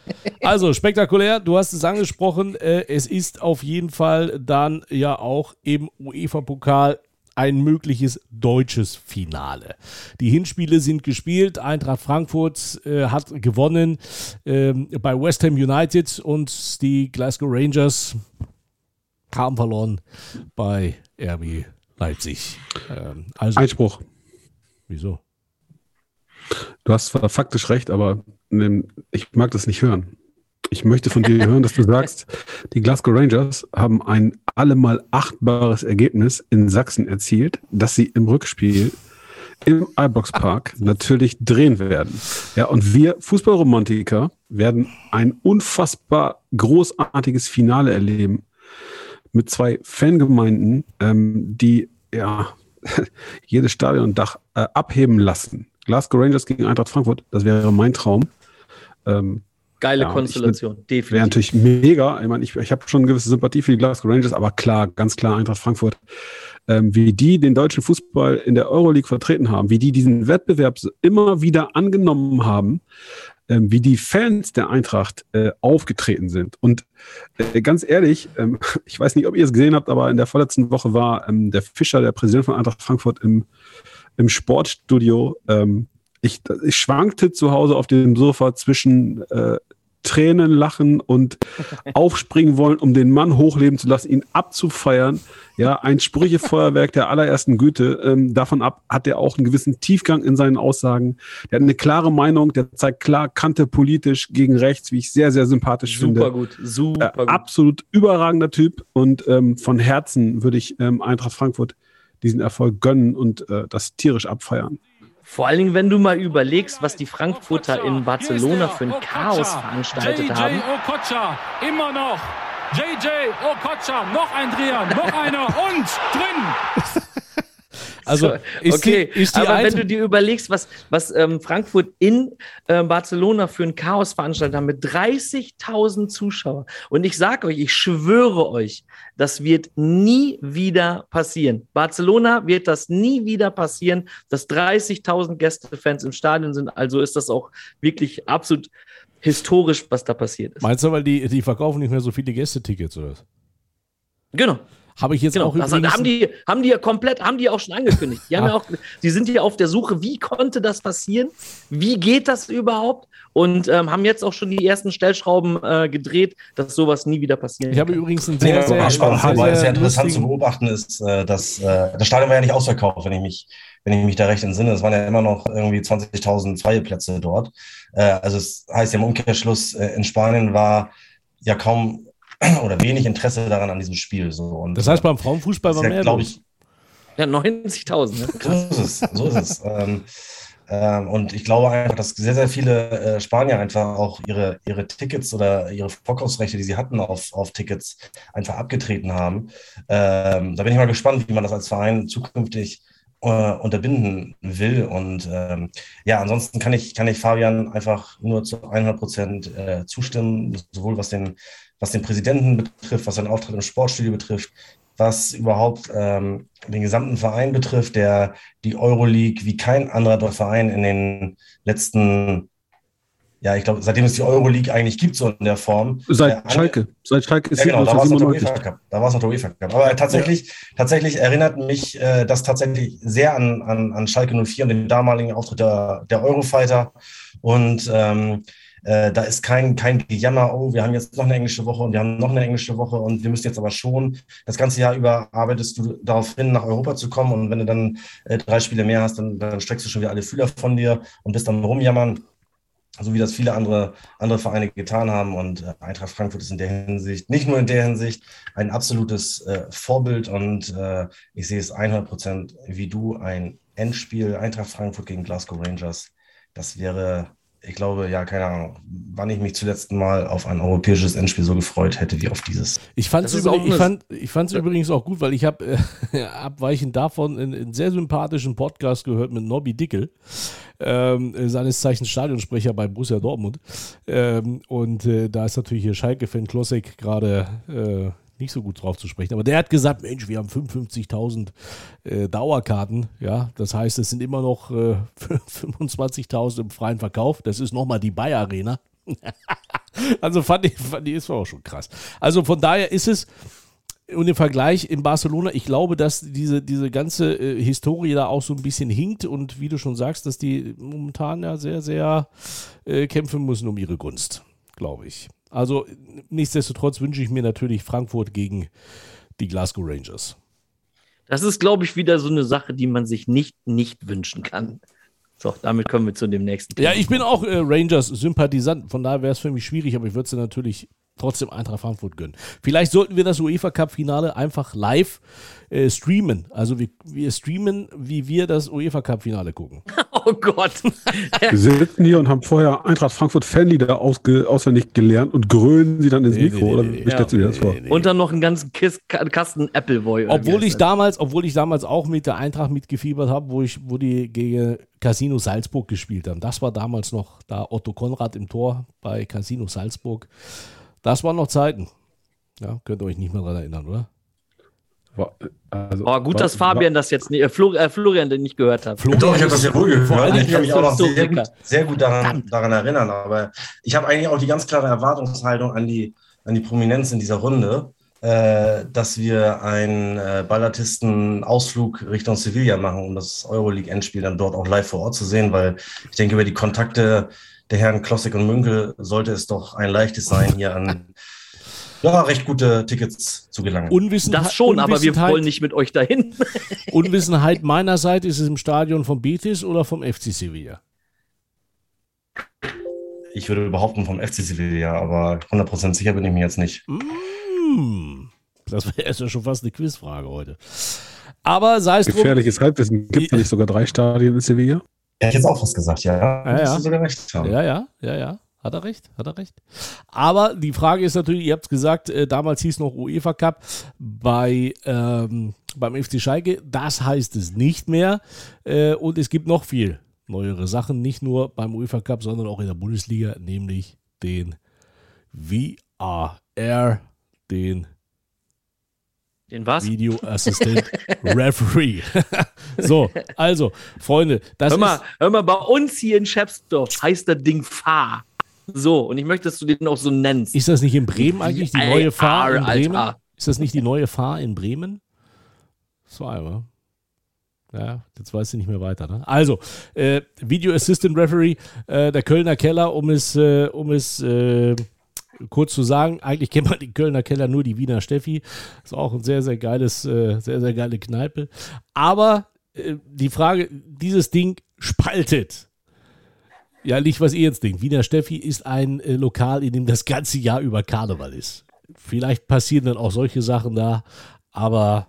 Also spektakulär, du hast es angesprochen. Äh, es ist auf jeden Fall dann ja auch im UEFA-Pokal ein mögliches deutsches Finale. Die Hinspiele sind gespielt. Eintracht Frankfurt äh, hat gewonnen ähm, bei West Ham United und die Glasgow Rangers haben verloren bei RB Leipzig. Ähm, also, Einspruch. Wieso? Du hast zwar faktisch recht, aber ich mag das nicht hören. Ich möchte von dir hören, dass du sagst, die Glasgow Rangers haben ein allemal achtbares Ergebnis in Sachsen erzielt, dass sie im Rückspiel im Ibrox Park natürlich drehen werden. Ja, und wir Fußballromantiker werden ein unfassbar großartiges Finale erleben mit zwei Fangemeinden, ähm, die ja jedes Stadiondach äh, abheben lassen. Glasgow Rangers gegen Eintracht Frankfurt, das wäre mein Traum. Ähm, Geile ja, Konstellation, definitiv. Wäre natürlich mega. Ich meine, ich, ich habe schon eine gewisse Sympathie für die Glasgow Rangers, aber klar, ganz klar Eintracht Frankfurt. Ähm, wie die den deutschen Fußball in der Euroleague vertreten haben, wie die diesen Wettbewerb immer wieder angenommen haben, ähm, wie die Fans der Eintracht äh, aufgetreten sind. Und äh, ganz ehrlich, ähm, ich weiß nicht, ob ihr es gesehen habt, aber in der vorletzten Woche war ähm, der Fischer, der Präsident von Eintracht Frankfurt, im, im Sportstudio. Ich, ich schwankte zu Hause auf dem Sofa zwischen äh, Tränen lachen und aufspringen wollen, um den Mann hochleben zu lassen, ihn abzufeiern. Ja, ein Sprüchefeuerwerk der allerersten Güte. Ähm, davon ab hat er auch einen gewissen Tiefgang in seinen Aussagen. Der hat eine klare Meinung, der zeigt klar Kante politisch gegen rechts, wie ich sehr, sehr sympathisch super finde. Gut, super äh, gut. Absolut überragender Typ und ähm, von Herzen würde ich ähm, Eintracht Frankfurt diesen Erfolg gönnen und äh, das tierisch abfeiern. Vor allen Dingen, wenn du mal überlegst, was die Frankfurter in Barcelona für ein Chaos veranstaltet JJ haben. Okocha, immer noch. JJ Okocha, noch ein Dreher, noch einer und drin. Also ist okay, die, ist die aber wenn alte- du dir überlegst, was, was ähm, Frankfurt in äh, Barcelona für ein Chaos veranstaltet haben mit 30.000 Zuschauern. Und ich sage euch, ich schwöre euch, das wird nie wieder passieren. Barcelona wird das nie wieder passieren, dass 30.000 Gästefans im Stadion sind. Also ist das auch wirklich absolut historisch, was da passiert ist. Meinst du, weil die, die verkaufen nicht mehr so viele Gästetickets oder was? Genau. Habe ich jetzt Genau, auch also haben die, haben die ja komplett, haben die auch schon angekündigt. Die haben Ah. ja auch, die sind ja auf der Suche, wie konnte das passieren? Wie geht das überhaupt? Und ähm, haben jetzt auch schon die ersten Stellschrauben äh, gedreht, dass sowas nie wieder passieren ich habe übrigens einen sehr, aber sehr, spannend, sehr, sehr sehr interessant zu beobachten ist, äh, dass äh, das Stadion war ja nicht ausverkauft, wenn ich mich, wenn ich mich da recht entsinne. Es waren ja immer noch irgendwie 20.000 freie Plätze dort. Äh, also es heißt ja im Umkehrschluss, äh, in Spanien war ja kaum oder wenig Interesse daran an diesem Spiel. So. Und Das heißt, beim Frauenfußball war ja, mehr glaube ich, Ja, 90.000. Ne? so ist es. So ist es. ähm, ähm, und ich glaube einfach, dass sehr, sehr viele äh, Spanier einfach auch ihre, ihre Tickets oder ihre Vorkaufsrechte, die sie hatten auf, auf Tickets, einfach abgetreten haben. Ähm, da bin ich mal gespannt, wie man das als Verein zukünftig äh, unterbinden will. Und ähm, ja, ansonsten kann ich, kann ich Fabian einfach nur zu 100 Prozent äh, zustimmen, sowohl was den, was den Präsidenten betrifft, was seinen Auftritt im Sportstudio betrifft, was überhaupt ähm, den gesamten Verein betrifft, der die Euroleague wie kein anderer Verein in den letzten, ja, ich glaube, seitdem es die Euroleague eigentlich gibt, so in der Form. Seit äh, Schalke. Seit Schalke ist ja, genau, da war es noch der 97. UEFA Cup. Da war es noch der UEFA Cup. Aber tatsächlich, tatsächlich erinnert mich äh, das tatsächlich sehr an, an, an Schalke 04 und den damaligen Auftritt der, der Eurofighter. Und ähm, äh, da ist kein, kein Gejammer, oh, wir haben jetzt noch eine englische Woche und wir haben noch eine englische Woche und wir müssen jetzt aber schon, das ganze Jahr über arbeitest du darauf hin, nach Europa zu kommen und wenn du dann äh, drei Spiele mehr hast, dann, dann streckst du schon wieder alle Fühler von dir und bist dann rumjammern so wie das viele andere, andere Vereine getan haben. Und äh, Eintracht Frankfurt ist in der Hinsicht, nicht nur in der Hinsicht, ein absolutes äh, Vorbild. Und äh, ich sehe es 100 Prozent wie du, ein Endspiel Eintracht Frankfurt gegen Glasgow Rangers. Das wäre, ich glaube, ja, keine Ahnung, wann ich mich zuletzt mal auf ein europäisches Endspiel so gefreut hätte wie auf dieses. Ich fand es übrigens, ich fand, ich fand's übrigens auch gut, weil ich habe äh, abweichend davon einen, einen sehr sympathischen Podcast gehört mit Nobby Dickel, ähm, äh, seines Zeichens Stadionsprecher bei Borussia Dortmund. Ähm, und äh, da ist natürlich hier Schalke-Fan Klossek gerade äh, nicht so gut drauf zu sprechen. Aber der hat gesagt, Mensch, wir haben 55.000 äh, Dauerkarten. Ja, das heißt, es sind immer noch äh, 25.000 im freien Verkauf. Das ist nochmal die Bayer Arena. Also fand ich, fand ich, ist auch schon krass. Also von daher ist es, und im Vergleich in Barcelona, ich glaube, dass diese, diese ganze äh, Historie da auch so ein bisschen hinkt und wie du schon sagst, dass die momentan ja sehr, sehr äh, kämpfen müssen um ihre Gunst, glaube ich. Also nichtsdestotrotz wünsche ich mir natürlich Frankfurt gegen die Glasgow Rangers. Das ist, glaube ich, wieder so eine Sache, die man sich nicht, nicht wünschen kann. So, damit kommen wir zu dem nächsten Ja, ich bin auch äh, Rangers-Sympathisant, von daher wäre es für mich schwierig, aber ich würde es natürlich trotzdem Eintracht Frankfurt gönnen. Vielleicht sollten wir das UEFA Cup-Finale einfach live äh, streamen. Also wir, wir streamen, wie wir das UEFA Cup-Finale gucken. Oh Gott. Wir sitzen hier und haben vorher Eintracht Frankfurt Fanlieder ausge auswendig gelernt und grölen sie dann ins Nee, Mikro. nee, oder nee, wie nee. stellst du dir das vor? Und dann noch einen ganzen Kiss, Kasten Appleboy. oder wie Obwohl ich damals, obwohl ich damals auch mit der Eintracht mitgefiebert habe, wo ich, wo die gegen Casino Salzburg gespielt haben. Das war damals noch da Otto Konrad im Tor bei Casino Salzburg. Das waren noch Zeiten. Ja, könnt ihr euch nicht mehr daran erinnern, oder? War, also, Oh, gut, war- dass Fabian das jetzt nicht, äh, Flor, äh, Florian den nicht gehört hat. Florian Doch, ich habe das ja wohl gehört. Vor allem ich kann mich auch noch sehr gut, sehr gut daran, daran erinnern. Aber ich habe eigentlich auch die ganz klare Erwartungshaltung an die, an die Prominenz in dieser Runde. äh, dass wir einen äh, Ballatisten-Ausflug Richtung Sevilla machen, um das Euroleague-Endspiel dann dort auch live vor Ort zu sehen, weil ich denke, über die Kontakte der Herren Klossik und Münkel sollte es doch ein leichtes sein, hier an ja, recht gute Tickets zu gelangen. Unwissenheit, das schon, aber wir wollen nicht mit euch dahin. Unwissenheit meinerseits, ist es im Stadion vom Betis oder vom FC Sevilla? Ich würde behaupten vom FC Sevilla, aber 100% sicher bin ich mir jetzt nicht. Mm, das wäre ja schon fast eine Quizfrage heute. Aber sei es drum. Gefährliches Halbwissen. Gibt es nicht sogar drei Stadien in Sevilla? Ja, ich jetzt auch was gesagt, ja. Ja, ja. sogar recht haben. ja, ja, ja, ja. Hat er recht, hat er recht. Aber die Frage ist natürlich, ihr habt es gesagt, äh, damals hieß noch UEFA Cup bei, ähm, beim FC Schalke. Das heißt es nicht mehr. Äh, und es gibt noch viel neuere Sachen, nicht nur beim UEFA Cup, sondern auch in der Bundesliga, nämlich den VAR, den den was? Video Assistant Referee. so, also, Freunde, das hör mal, ist. Hör mal, bei uns hier in Schäpsdorf heißt das Ding Fahr. So, und ich möchte, dass du den auch so nennst. Ist das nicht in Bremen eigentlich die neue Fahr in Bremen? Alter. Ist das nicht die neue Fahr in Bremen? So einmal. Ja, jetzt weiß ich nicht mehr weiter. Ne? Also, äh, Video Assistant Referee, äh, der Kölner Keller, um es, äh, um es äh, kurz zu sagen, eigentlich kennt man den Kölner Keller nur die Wiener Steffi. Ist auch ein sehr, sehr geiles, äh, sehr, sehr geile Kneipe. Aber äh, die Frage, dieses Ding spaltet. Ja, nicht, was ihr jetzt denkt. Wiener Steffi ist ein äh, Lokal, in dem das ganze Jahr über Karneval ist. Vielleicht passieren dann auch solche Sachen da, aber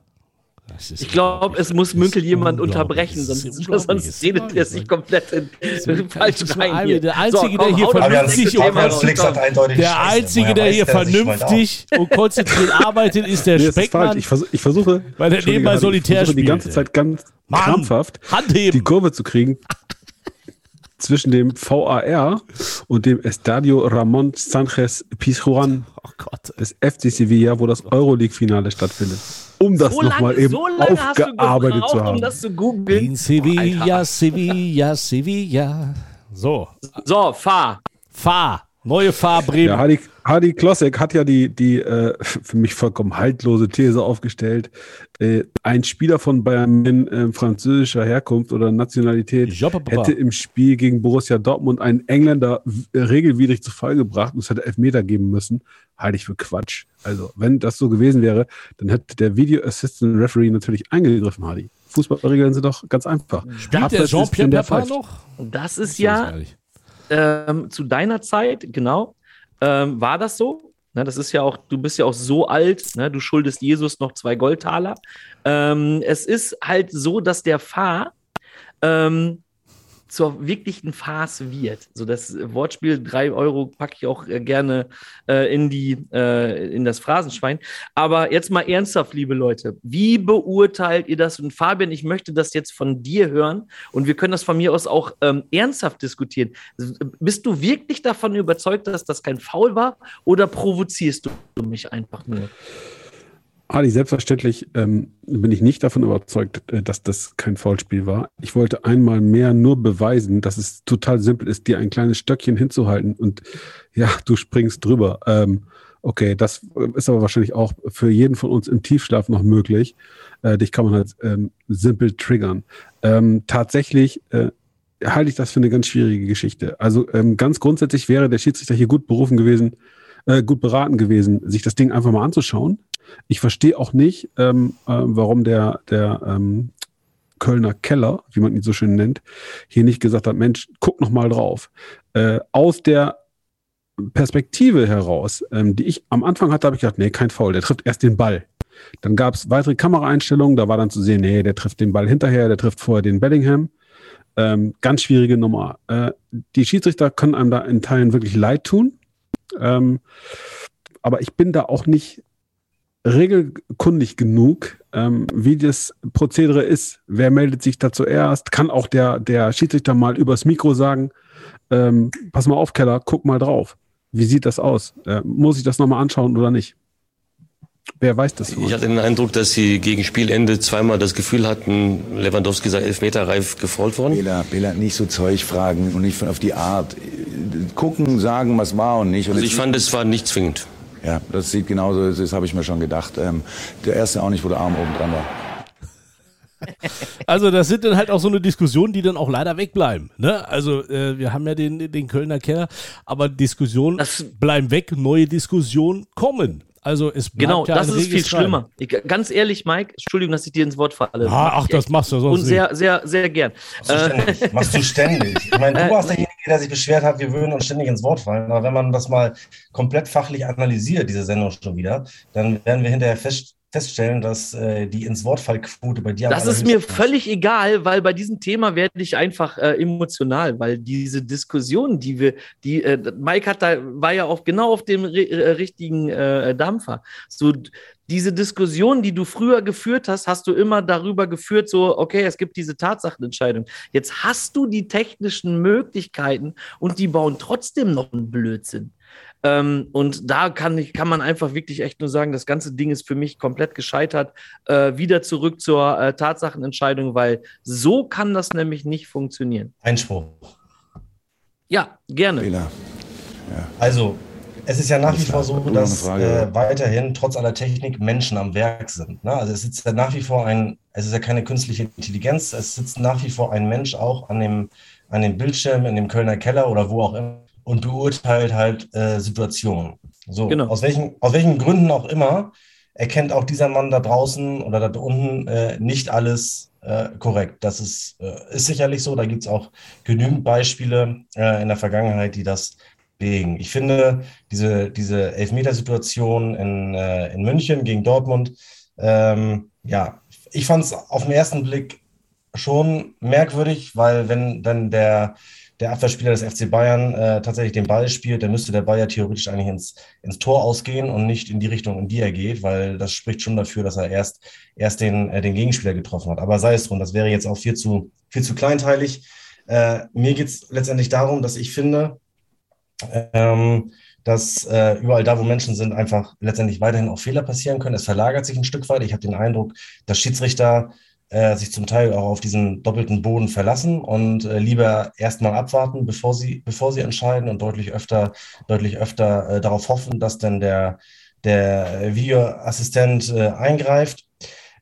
ich glaube, es muss Münkel jemand unterbrechen, sonst, sonst redet er sich komplett in, in falsch rein. Hier. Der Einzige, so, komm, der hier vernünftig und der Einzige, der hier vernünftig und konzentriert arbeitet, ist der nee, Speckmann. Ich, vers ich, versuche, weil er nebenbei Solitär spielt. die ganze Zeit ganz Mann, krampfhaft die Kurve zu kriegen zwischen dem VAR und dem Estadio Ramon Sanchez Pizjuan oh des FC Sevilla, wo das Euroleague-Finale stattfindet. Um das so nochmal eben so aufgearbeitet zu haben. Um das zu googeln. In Sevilla, oh, Sevilla, Sevilla. So. So, fahr. Fahr. Neue Fahr Bremen. Ja, Hadi, Hadi Klossek hat ja die, die äh, für mich vollkommen haltlose These aufgestellt. Äh, ein Spieler von Bayern äh, französischer Herkunft oder Nationalität hätte im Spiel gegen Borussia Dortmund einen Engländer regelwidrig zu Fall gebracht und es hätte Elfmeter geben müssen. Halte ich für Quatsch. Also, wenn das so gewesen wäre, dann hätte der Video Assistant Referee natürlich eingegriffen, Hadi. Fußballregeln sind doch ganz einfach. Spielt der Jean-Pierre Papin noch? Das ist ja ähm, zu deiner Zeit, genau, ähm, war das so. Ne, das ist ja auch, du bist ja auch so alt, ne, du schuldest Jesus noch zwei Goldtaler. Ähm, es ist halt so, dass der Fahr ähm, zur wirklichen Farce wird. So das Wortspiel 3 Euro packe ich auch äh, gerne äh, in, die, äh, in das Phrasenschwein. Aber jetzt mal ernsthaft, liebe Leute, wie beurteilt ihr das? Und Fabian, ich möchte das jetzt von dir hören und wir können das von mir aus auch ähm, ernsthaft diskutieren. Bist du wirklich davon überzeugt, dass das kein Foul war oder provozierst du mich einfach nur? Ali, selbstverständlich ähm, bin ich nicht davon überzeugt, äh, dass das kein Foulspiel war. Ich wollte einmal mehr nur beweisen, dass es total simpel ist, dir ein kleines Stöckchen hinzuhalten und ja, du springst drüber. Ähm, okay, das ist aber wahrscheinlich auch für jeden von uns im Tiefschlaf noch möglich. Äh, dich kann man halt ähm, simpel triggern. Ähm, tatsächlich äh, halte ich das für eine ganz schwierige Geschichte. Also ähm, ganz grundsätzlich wäre der Schiedsrichter hier gut berufen gewesen, äh, gut beraten gewesen, sich das Ding einfach mal anzuschauen ich verstehe auch nicht, ähm, äh, warum der, der ähm, Kölner Keller, wie man ihn so schön nennt, hier nicht gesagt hat, Mensch, guck noch mal drauf. Äh, aus der Perspektive heraus, ähm, die ich am Anfang hatte, habe ich gedacht, nee, kein Foul, der trifft erst den Ball. Dann gab es weitere Kameraeinstellungen, da war dann zu sehen, nee, der trifft den Ball hinterher, der trifft vorher den Bellingham. Ähm, ganz schwierige Nummer. Äh, die Schiedsrichter können einem da in Teilen wirklich leid tun. Ähm, aber ich bin da auch nicht regelkundig genug, ähm, wie das Prozedere ist. Wer meldet sich da zuerst? Kann auch der, der Schiedsrichter mal übers Mikro sagen, ähm, pass mal auf, Keller, guck mal drauf. Wie sieht das aus? Äh, muss ich das nochmal anschauen oder nicht? Wer weiß das? Ich hatte den Eindruck, dass sie gegen Spielende zweimal das Gefühl hatten, Lewandowski sei elfmeterreif gefault worden. Bela, Bela, nicht so Zeug fragen und nicht auf die Art. Gucken, sagen, was war und nicht. Und also ich fand, es war nicht zwingend. Ja, das sieht genauso, das habe ich mir schon gedacht. Ähm, der erste auch nicht, wo der Arm oben dran war. Also das sind dann halt auch so eine Diskussion, die dann auch leider wegbleiben. Ne? Also äh, wir haben ja den, den Kölner Keller, aber Diskussionen das bleiben weg, neue Diskussionen kommen. Also es genau, ja das ist viel schlimmer. Ich, ganz ehrlich, Mike, Entschuldigung, dass ich dir ins Wort falle. Ah, ach, das machst du sonst Und sehr, sehr, sehr gern. Machst du ständig. machst du ständig. Ich meine, du warst derjenige, der sich beschwert hat, wir würden uns ständig ins Wort fallen. Aber wenn man das mal komplett fachlich analysiert, diese Sendung schon wieder, dann werden wir hinterher fest, feststellen, dass äh, die ins Wortfallquote bei dir Das ist mir völlig egal, weil bei diesem Thema werde ich einfach äh, emotional, weil diese Diskussion, die wir, die äh, Mike hat da war ja auch genau auf dem äh, richtigen äh, Dampfer. So diese Diskussion, die du früher geführt hast, hast du immer darüber geführt, so, okay, es gibt diese Tatsachenentscheidung. Jetzt hast du die technischen Möglichkeiten und die bauen trotzdem noch einen Blödsinn. Ähm, und da kann, ich, kann man einfach wirklich echt nur sagen, das ganze Ding ist für mich komplett gescheitert. Äh, wieder zurück zur äh, Tatsachenentscheidung, weil so kann das nämlich nicht funktionieren. Einspruch. Ja, gerne. Ja. Also, es ist ja nach wie vor so, dass äh, weiterhin trotz aller Technik Menschen am Werk sind. Ne? Also es sitzt ja nach wie vor ein, es ist ja keine künstliche Intelligenz, es sitzt nach wie vor ein Mensch auch an dem, an dem Bildschirm in dem Kölner Keller oder wo auch immer und beurteilt halt äh, Situationen. So, genau. aus, welchen, aus welchen Gründen auch immer, erkennt auch dieser Mann da draußen oder da unten äh, nicht alles äh, korrekt. Das ist, äh, ist sicherlich so. Da gibt es auch genügend Beispiele äh, in der Vergangenheit, die das belegen. Ich finde, diese, diese Elfmetersituation in, äh, in München gegen Dortmund, ähm, ja, ich fand es auf den ersten Blick schon merkwürdig, weil wenn dann der der Abwehrspieler des FC Bayern äh, tatsächlich den Ball spielt, dann müsste der Ball ja theoretisch eigentlich ins, ins Tor ausgehen und nicht in die Richtung, in die er geht, weil das spricht schon dafür, dass er erst, erst den, äh, den Gegenspieler getroffen hat. Aber sei es drum, das wäre jetzt auch viel zu, viel zu kleinteilig. Äh, mir geht es letztendlich darum, dass ich finde, ähm, dass äh, überall da, wo Menschen sind, einfach letztendlich weiterhin auch Fehler passieren können. Es verlagert sich ein Stück weit. Ich habe den Eindruck, dass Schiedsrichter äh, sich zum Teil auch auf diesen doppelten Boden verlassen und äh, lieber erstmal abwarten, bevor sie, bevor sie entscheiden und deutlich öfter, deutlich öfter äh, darauf hoffen, dass dann der, der Videoassistent äh, eingreift.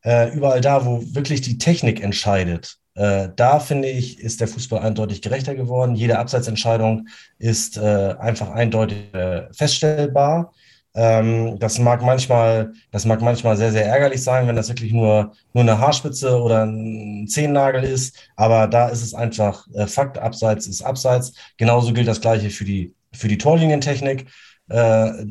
Äh, überall da, wo wirklich die Technik entscheidet, äh, da finde ich, ist der Fußball eindeutig gerechter geworden. Jede Abseitsentscheidung ist einfach eindeutig feststellbar. Ähm, das mag manchmal, das mag manchmal sehr, sehr ärgerlich sein, wenn das wirklich nur, nur eine Haarspitze oder ein Zehennagel ist. Aber da ist es einfach äh, Fakt, Abseits ist Abseits. Genauso gilt das Gleiche für die, für die Torlinientechnik. Äh,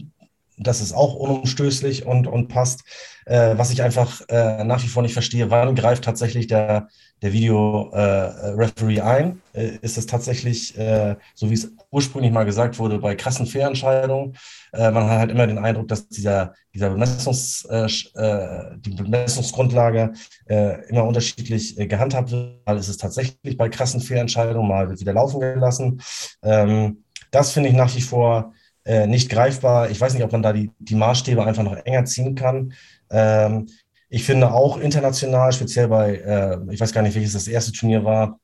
das ist auch unumstößlich und, und passt. Äh, was ich einfach äh, nach wie vor nicht verstehe, wann greift tatsächlich der, der Video-Referee äh, ein? Äh, ist es tatsächlich, äh, so wie es ursprünglich mal gesagt wurde, bei krassen Fehlentscheidungen? Äh, man hat halt immer den Eindruck, dass dieser, dieser Bemessungs, die Bemessungsgrundlage immer unterschiedlich gehandhabt wird. Mal ist es tatsächlich bei krassen Fehlentscheidungen, mal wird wieder laufen gelassen. Ähm, das finde ich nach wie vor äh, nicht greifbar. Ich weiß nicht, ob man da die, die Maßstäbe einfach noch enger ziehen kann. Ähm, ich finde auch international, speziell bei, äh, ich weiß gar nicht, welches das erste Turnier war,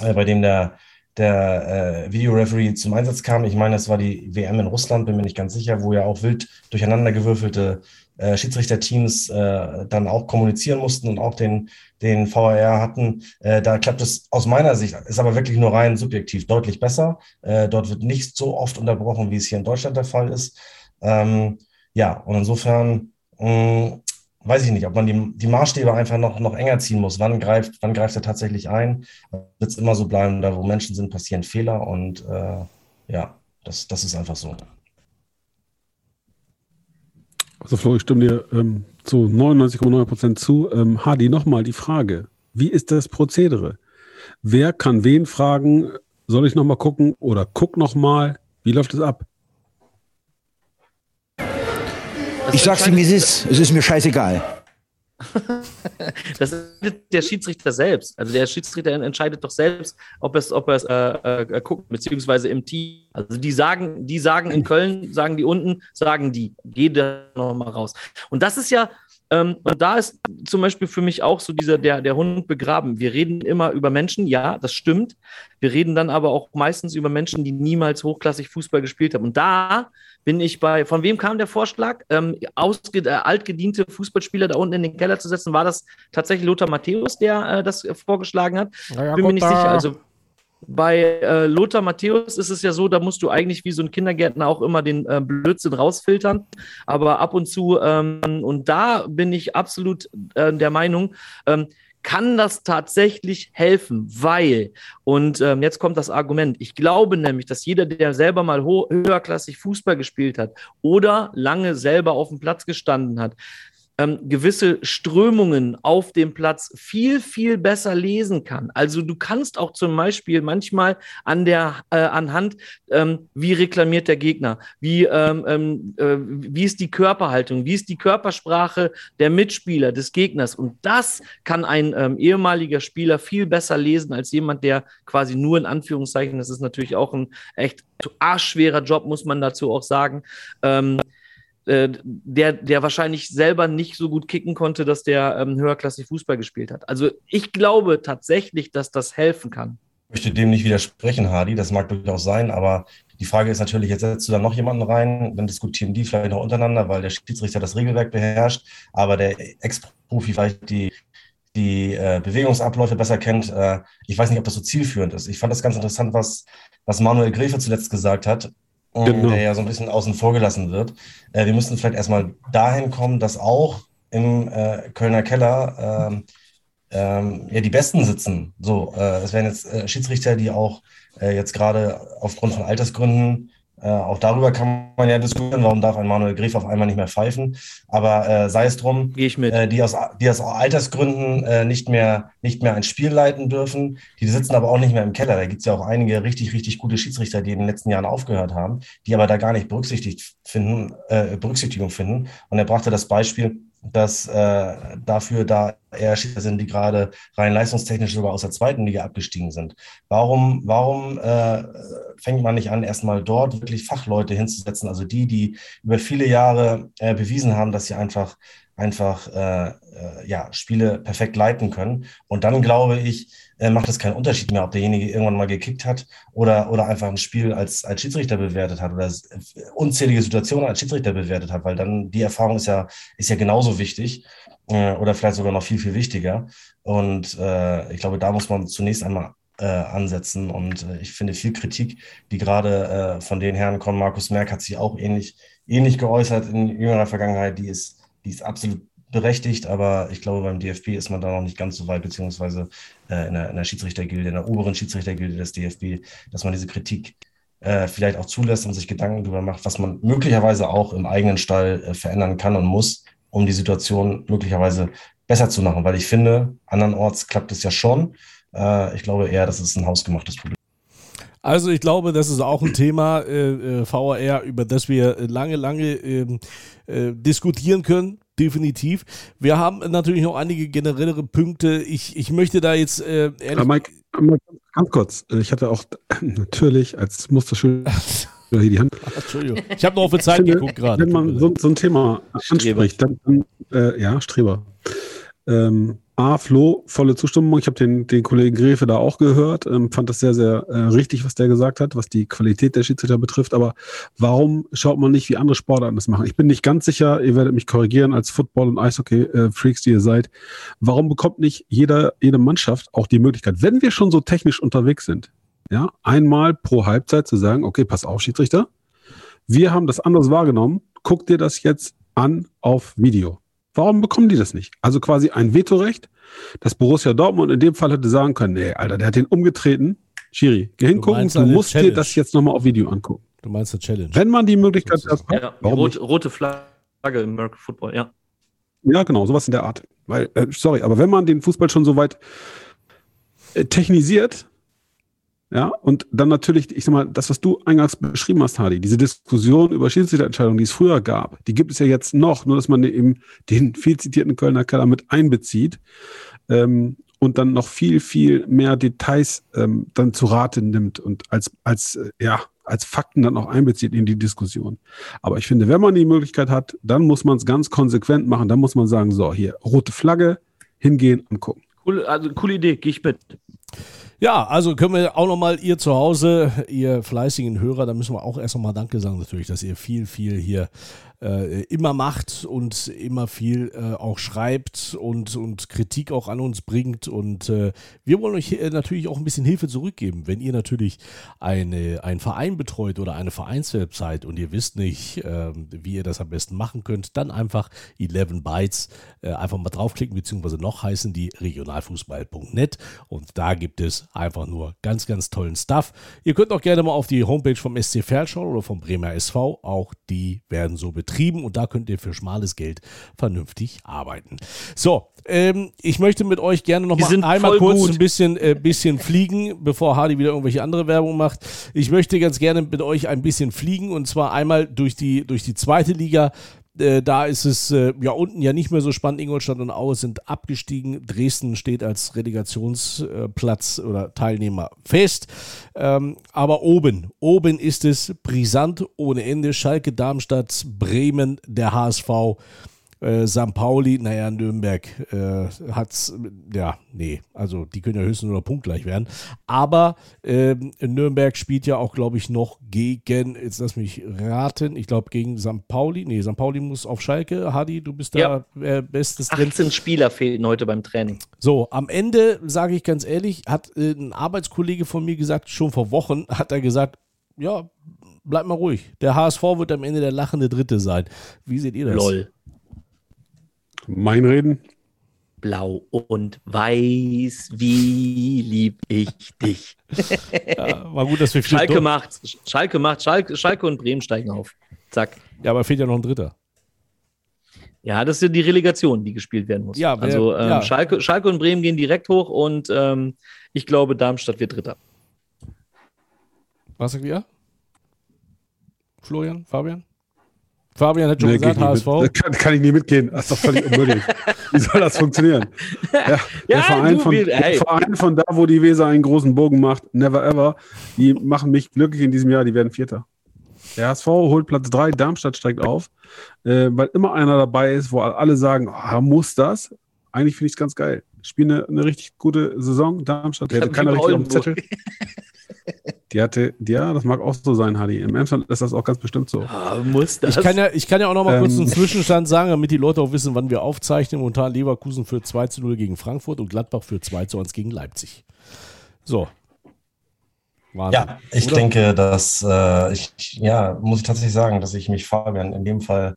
äh, bei dem der, der äh, Videoreferee zum Einsatz kam. Ich meine, es war die WM in Russland, bin mir nicht ganz sicher, wo ja auch wild durcheinandergewürfelte äh, Schiedsrichterteams äh, dann auch kommunizieren mussten und auch den, den VAR hatten. Äh, da klappt es aus meiner Sicht, ist aber wirklich nur rein subjektiv deutlich besser. Äh, dort wird nicht so oft unterbrochen, wie es hier in Deutschland der Fall ist. Ähm, ja, und insofern mh, mm, weiß ich nicht, ob man die, die Maßstäbe einfach noch, noch enger ziehen muss. Wann greift, wann greift er tatsächlich ein? Wird es immer so bleiben, da wo Menschen sind, passieren Fehler und äh, ja, das, das ist einfach so. Also Flo, ich stimme dir ähm, zu 99,9 Prozent zu. Ähm, Hadi, nochmal die Frage. Wie ist das Prozedere? Wer kann wen fragen? Soll ich nochmal gucken oder guck nochmal? Wie läuft es ab? Ich sag's ihm, wie es ist. Es ist mir scheißegal. das ist der Schiedsrichter selbst. Also der Schiedsrichter entscheidet doch selbst, ob es, ob er es äh, äh, guckt, beziehungsweise im Team. Also die sagen, die sagen in Köln, sagen die unten, sagen die, geh da nochmal raus. Und das ist ja, Ähm, und da ist zum Beispiel für mich auch so dieser, der, der Hund begraben. Wir reden immer über Menschen, ja, das stimmt. Wir reden dann aber auch meistens über Menschen, die niemals hochklassig Fußball gespielt haben. Und da bin ich bei, von wem kam der Vorschlag, ähm, ausge, äh, altgediente Fußballspieler da unten in den Keller zu setzen? War das tatsächlich Lothar Matthäus, der äh, das vorgeschlagen hat? Ja, bin mir nicht sicher. Also bei äh, Lothar Matthäus ist es ja so, da musst du eigentlich wie so ein Kindergärtner auch immer den äh, Blödsinn rausfiltern. Aber ab und zu, ähm, und da bin ich absolut äh, der Meinung, ähm, kann das tatsächlich helfen, weil, und ähm, jetzt kommt das Argument, ich glaube nämlich, dass jeder, der selber mal höherklassig Fußball gespielt hat oder lange selber auf dem Platz gestanden hat, ähm, gewisse Strömungen auf dem Platz viel, viel besser lesen kann. Also du kannst auch zum Beispiel manchmal an der, äh, anhand, ähm, wie reklamiert der Gegner, wie, ähm, ähm, äh, wie ist die Körperhaltung, wie ist die Körpersprache der Mitspieler, des Gegners. Und das kann ein ähm, ehemaliger Spieler viel besser lesen als jemand, der quasi nur in Anführungszeichen, das ist natürlich auch ein echt arschschwerer Job, muss man dazu auch sagen, ähm, äh, der, der wahrscheinlich selber nicht so gut kicken konnte, dass der ähm, höherklassig Fußball gespielt hat. Also ich glaube tatsächlich, dass das helfen kann. Ich möchte dem nicht widersprechen, Hardy, das mag durchaus sein, aber die Frage ist natürlich, jetzt setzt du da noch jemanden rein, dann diskutieren die vielleicht noch untereinander, weil der Schiedsrichter das Regelwerk beherrscht, aber der Ex-Profi vielleicht die, die äh, Bewegungsabläufe besser kennt. Äh, ich weiß nicht, ob das so zielführend ist. Ich fand das ganz interessant, was, was Manuel Gräfe zuletzt gesagt hat. Genau. der ja so ein bisschen außen vor gelassen wird. Äh, wir müssen vielleicht erstmal dahin kommen, dass auch im äh, Kölner Keller ähm, ähm, ja die Besten sitzen. So, äh, es werden jetzt äh, Schiedsrichter, die auch äh, jetzt gerade aufgrund von Altersgründen äh, auch darüber kann man ja diskutieren, warum darf ein Manuel Griff auf einmal nicht mehr pfeifen. Aber äh, sei es drum, äh, die, aus, die aus Altersgründen äh, nicht, mehr, nicht mehr ein Spiel leiten dürfen. Die sitzen aber auch nicht mehr im Keller. Da gibt es ja auch einige richtig, richtig gute Schiedsrichter, die in den letzten Jahren aufgehört haben, die aber da gar nicht berücksichtigt finden, äh, Berücksichtigung finden. Und er brachte das Beispiel, dass äh, dafür da eher Schiedsrichter sind, die gerade rein leistungstechnisch sogar aus der zweiten Liga abgestiegen sind. Warum, warum äh, fängt man nicht an, erstmal dort wirklich Fachleute hinzusetzen, also die, die über viele Jahre äh, bewiesen haben, dass sie einfach einfach äh, äh, ja, Spiele perfekt leiten können. Und dann glaube ich, äh, macht es keinen Unterschied mehr, ob derjenige irgendwann mal gekickt hat oder, oder einfach ein Spiel als, als Schiedsrichter bewertet hat oder äh, unzählige Situationen als Schiedsrichter bewertet hat, weil dann die Erfahrung ist ja, ist ja genauso wichtig äh, oder vielleicht sogar noch viel, viel wichtiger. Und äh, ich glaube, da muss man zunächst einmal äh, ansetzen. Und äh, ich finde viel Kritik, die gerade äh, von den Herren kommen. Markus Merck hat sich auch ähnlich, ähnlich geäußert in jüngerer Vergangenheit. Die ist die ist absolut berechtigt, aber ich glaube, beim DFB ist man da noch nicht ganz so weit, beziehungsweise äh, in, der, in der Schiedsrichtergilde, in der oberen Schiedsrichtergilde des DFB, dass man diese Kritik äh, vielleicht auch zulässt und sich Gedanken darüber macht, was man möglicherweise auch im eigenen Stall äh, verändern kann und muss, um die Situation möglicherweise besser zu machen. Weil ich finde, andernorts klappt es ja schon. Äh, ich glaube eher, dass es ein hausgemachtes Problem also ich glaube, das ist auch ein Thema äh, äh VAR, über das wir lange, lange ähm, äh, diskutieren können. Definitiv. Wir haben natürlich noch einige generellere Punkte. Ich, ich möchte da jetzt äh, ehrlich. Mike, ganz kurz. Ich hatte auch natürlich als Musterschüler hier die Hand. Entschuldigung. Ich habe noch auf die Zeit finde, geguckt gerade. Wenn man so, so, ein Thema anspricht, dann, dann äh, ja, Streber. Ähm, A, Flo, volle Zustimmung. Ich habe den, den Kollegen Gräfe da auch gehört, ähm, fand das sehr, sehr äh, richtig, was der gesagt hat, was die Qualität der Schiedsrichter betrifft. Aber warum schaut man nicht, wie andere Sportarten das machen? Ich bin nicht ganz sicher, ihr werdet mich korrigieren als Football- und Eishockey-Freaks, die ihr seid. Warum bekommt nicht jeder, jede Mannschaft auch die Möglichkeit, wenn wir schon so technisch unterwegs sind, ja, einmal pro Halbzeit zu sagen, okay, pass auf, Schiedsrichter, wir haben das anders wahrgenommen, guck dir das jetzt an auf Video. Warum bekommen die das nicht? Also quasi ein Vetorecht, das Borussia Dortmund in dem Fall hätte sagen können, nee, Alter, der hat den umgetreten. Schiri, geh hingucken, du, du musst Challenge. dir das jetzt nochmal auf Video angucken. Du meinst eine Challenge. Wenn man die Möglichkeit hat, ja, rote, rote Flagge im American Football, ja. Ja, genau, sowas in der Art. Weil, äh, sorry, aber wenn man den Fußball schon so weit äh, technisiert, ja, und dann natürlich, ich sag mal, das, was du eingangs beschrieben hast, Hardy, diese Diskussion über Schiedsrichterentscheidungen, die es früher gab, die gibt es ja jetzt noch, nur dass man eben den viel zitierten Kölner Keller mit einbezieht ähm, und dann noch viel, viel mehr Details ähm, dann zu Rate nimmt und als, als, äh, ja, als Fakten dann auch einbezieht in die Diskussion. Aber ich finde, wenn man die Möglichkeit hat, dann muss man es ganz konsequent machen. Dann muss man sagen, so, hier, rote Flagge, hingehen, angucken. Cool, also coole Idee, gehe ich mit. Ja, also können wir auch nochmal ihr zu Hause, ihr fleißigen Hörer, da müssen wir auch erst nochmal Danke sagen natürlich, dass ihr viel, viel hier äh, immer macht und immer viel äh, auch schreibt und, und Kritik auch an uns bringt. Und äh, wir wollen euch äh, natürlich auch ein bisschen Hilfe zurückgeben. Wenn ihr natürlich eine, einen Verein betreut oder eine Vereinswebsite und ihr wisst nicht, ähm, wie ihr das am besten machen könnt, dann einfach 11 Bytes äh, einfach mal draufklicken, beziehungsweise noch heißen die regionalfußball.net und da gibt es einfach nur ganz, ganz tollen Stuff. Ihr könnt auch gerne mal auf die Homepage vom SC schauen oder vom Bremer SV. Auch die werden so betrieben betrieben und da könnt ihr für schmales Geld vernünftig arbeiten. So, ähm, ich möchte mit euch gerne noch mal einmal kurz gut. ein bisschen, äh, bisschen fliegen, bevor Hardy wieder irgendwelche andere Werbung macht. Ich möchte ganz gerne mit euch ein bisschen fliegen und zwar einmal durch die, durch die zweite Liga. Äh, da ist es äh, ja unten ja nicht mehr so spannend. Ingolstadt und Aue sind abgestiegen. Dresden steht als Relegationsplatz oder Teilnehmer fest. Ähm, aber oben, oben ist es brisant ohne Ende. Schalke, Darmstadt, Bremen, der HSV äh, St. Pauli, naja, Nürnberg äh, hat's, ja, nee, also die können ja höchstens nur punktgleich werden. Aber äh, Nürnberg spielt ja auch, glaube ich, noch gegen, jetzt lass mich raten, ich glaube gegen St. Pauli. Nee, St. Pauli muss auf Schalke. Hadi, du bist da ja. äh, bestes 18 drin. Spieler fehlten heute beim Training. So, am Ende, sage ich ganz ehrlich, hat äh, ein Arbeitskollege von mir gesagt, schon vor Wochen hat er gesagt, ja, bleib mal ruhig. Der HSV wird am Ende der lachende Dritte sein. Wie seht ihr das? Lol. Mein Reden? Blau und weiß, wie lieb ich dich. ja, war gut, dass wir Schalke durch. macht, Schalke macht, Schalke, Schalke und Bremen steigen auf. Zack. Ja, aber fehlt ja noch ein Dritter. Ja, das ist die Relegation, die gespielt werden muss. Ja, wer, also ähm, ja. Schalke, Schalke und Bremen gehen direkt hoch und ähm, ich glaube, Darmstadt wird Dritter. Was sagt ihr? Florian, Fabian? Fabian hat schon nee, gesagt, HSV. Kann, kann, ich nie mitgehen. Das ist doch völlig unmöglich. Wie soll das funktionieren? Ja, ja, der, Verein von, der Verein von da, wo die Weser einen großen Bogen macht, never ever, die machen mich glücklich in diesem Jahr, die werden Vierter. Der HSV holt Platz 3, Darmstadt steigt auf, äh, weil immer einer dabei ist, wo alle sagen, oh, muss das? Eigentlich finde ich es ganz geil. Spielen eine, eine, richtig gute Saison. Darmstadt, der hatte keiner richtig auf dem Zettel. Die hatte, ja, das mag auch so sein, Hadi. Im Emsland ist das auch ganz bestimmt so. Ah, muss das? Ich kann ja, ich kann ja auch noch mal ähm, kurz einen Zwischenstand sagen, damit die Leute auch wissen, wann wir aufzeichnen. Momentan Leverkusen für 2 zu 0 gegen Frankfurt und Gladbach für 2 zu 1 gegen Leipzig. So. Wahnsinn, ja, ich oder? denke, dass äh, ich, ja, muss ich tatsächlich sagen, dass ich mich Fabian in dem Fall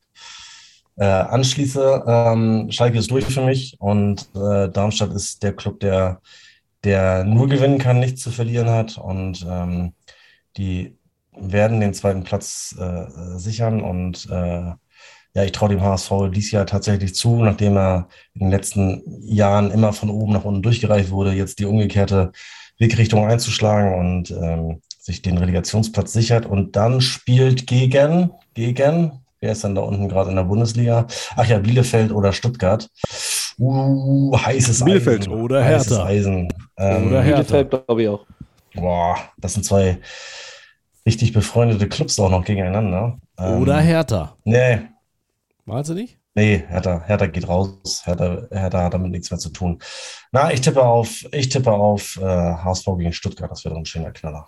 äh, anschließe. Ähm, Schalke ist durch für mich und äh, Darmstadt ist der Club, der der nur gewinnen kann, nichts zu verlieren hat. Und ähm, die werden den zweiten Platz äh, sichern. Und äh, ja, ich traue dem HSV dies Jahr tatsächlich zu, nachdem er in den letzten Jahren immer von oben nach unten durchgereicht wurde, jetzt die umgekehrte Wegrichtung einzuschlagen und ähm, sich den Relegationsplatz sichert und dann spielt gegen, gegen, wer ist dann da unten gerade in der Bundesliga? Ach ja, Bielefeld oder Stuttgart. Uh, heißes Bielefeld Eisen. oder Hertha. Eisen. Ähm, oder Hertha. Bielefeld, glaube ich auch. Boah, das sind zwei richtig befreundete Clubs auch noch gegeneinander. Ähm, oder Hertha. Nee. Meinst du nicht? Nee, Hertha, Hertha geht raus. Hertha, Hertha hat damit nichts mehr zu tun. Na, ich tippe auf, ich tippe auf äh, HSV gegen Stuttgart. Das wäre ein schöner Knaller.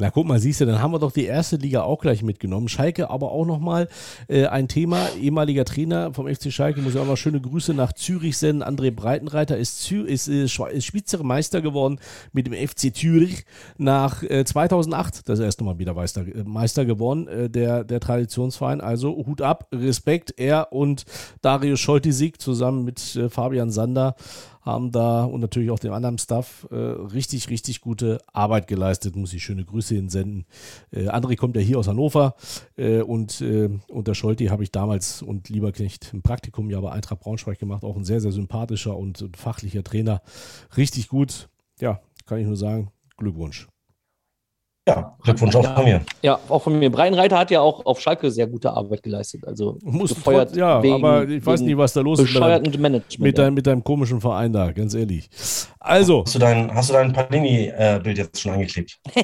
Na guck mal, siehst du, dann haben wir doch die erste Liga auch gleich mitgenommen. Schalke aber auch nochmal äh, ein Thema. Ehemaliger Trainer vom FC Schalke, muss ja auch noch schöne Grüße nach Zürich senden. André Breitenreiter ist, Zü ist, äh, ist Schweizer Meister geworden mit dem FC Zürich nach äh, 2008. Das erste Mal wieder Meister, äh, Meister geworden, äh, der, der Traditionsverein. Also Hut ab, Respekt. Er und Dario Scholtisig zusammen mit äh, Fabian Sander haben da und natürlich auch dem anderen Staff äh, richtig, richtig gute Arbeit geleistet. Muss ich schöne Grüße hinsenden. Äh, André kommt ja hier aus Hannover äh, und äh, unter Scholti habe ich damals und Lieberknecht ein Praktikum ja bei Eintracht Braunschweig gemacht. Auch ein sehr, sehr sympathischer und, und fachlicher Trainer. Richtig gut. Ja, kann ich nur sagen. Glückwunsch. Ja, Glückwunsch auch ja. von mir. Ja, auch von mir. Brian Reiter hat ja auch auf Schalke sehr gute Arbeit geleistet. Also Muss gefeuert ja, wegen- aber ich weiß nicht, was da los ist mit Management. mit, ja. deinem, mit deinem komischen Verein da, ganz ehrlich. Also, Hast du dein, hast du dein Panini-Bild jetzt schon angeklebt?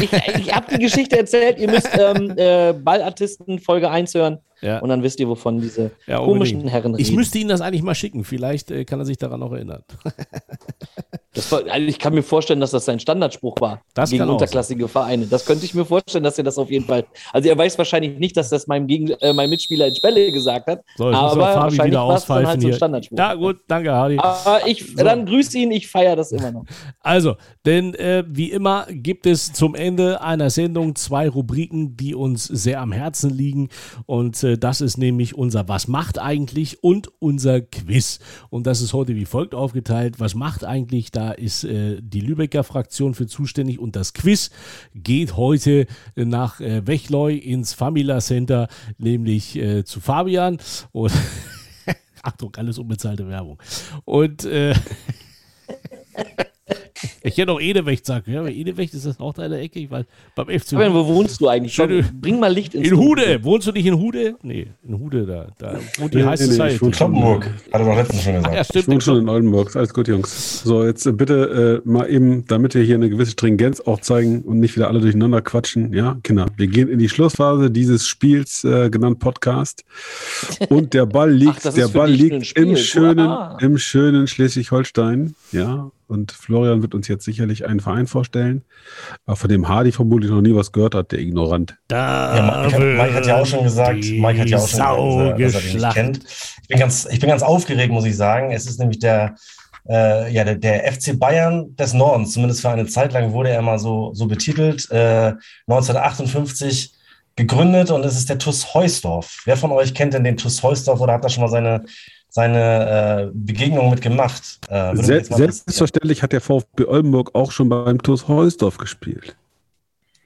ich ich habe die Geschichte erzählt. Ihr müsst ähm, äh, Ballartisten Folge 1 hören ja, und dann wisst ihr, wovon diese ja komischen. Herren reden. Ich müsste Ihnen das eigentlich mal schicken. Vielleicht äh, kann er sich daran noch erinnern. Das war, also ich kann mir vorstellen, dass das sein Standardspruch war Das gegen unterklassige Vereine. Das könnte ich mir vorstellen, dass er das auf jeden Fall. Also er weiß wahrscheinlich nicht, dass das meinem, Gegen äh, mein Mitspieler in Spelle gesagt hat. So, aber wahrscheinlich war es dann halt so ein. Standardspruch. Ja, gut, danke, Hardy. Aber ich, dann grüße ihn, ich feiere das immer noch. Also, denn äh, wie immer gibt es zum Ende einer Sendung zwei Rubriken, die uns sehr am Herzen liegen. Und äh, das ist nämlich unser Was macht eigentlich und unser Quiz. Und das ist heute wie folgt aufgeteilt. Was macht eigentlich? Da ist äh, die Lübecker Fraktion für zuständig und das Quiz geht heute nach äh, Wechleu ins Famila Center, nämlich äh, zu Fabian. Und Achtung, alles unbezahlte Werbung. Und äh, ich hätte auch Edewecht sagen. Ja, aber Edewecht ist das auch deine Ecke? Ich weiß, beim FC Fabian, wo wohnst du eigentlich? Schöne- Komm, bring mal Licht ins In Dunkel. Hude. Wohnst du nicht in Hude? Nee, in Hude da. Da wohnt die Nee, High nee, nee, ich wohne Kloppenburg, hat er doch letztens schon Ach gesagt. ja, Ich stimmt. wohne schon in Oldenburg. Alles gut, Jungs. So, jetzt äh, bitte äh, mal eben, damit wir hier eine gewisse Stringenz auch zeigen und nicht wieder alle durcheinander quatschen. Ja, Kinder, wir gehen in die Schlussphase dieses Spiels, äh, genannt Podcast. Und der Ball liegt, ist der Ball liegt Spiel. im schönen, Ah. im schönen Schleswig-Holstein. Ja, und Florian wird uns jetzt sicherlich einen Verein vorstellen, von dem Hardy vermutlich noch nie was gehört hat, der Ignorant. Da Ja, Mike, hat, Mike hat ja auch schon gesagt, Mike hat ja auch schon Sau gesagt, dass er den nicht kennt. Ich bin, ganz, ich bin ganz aufgeregt, muss ich sagen. Es ist nämlich der, äh, ja, der, der FC Bayern des Nordens. Zumindest für eine Zeit lang wurde er mal so, so betitelt. Äh, 1958 gegründet und es ist der TuS Heusdorf. Wer von euch kennt denn den TuS Heusdorf oder hat da schon mal seine, seine äh, Begegnung mit gemacht? Äh, würde mich Se jetzt mal interessieren. selbstverständlich hat der VfB Oldenburg auch schon beim TuS Heusdorf gespielt.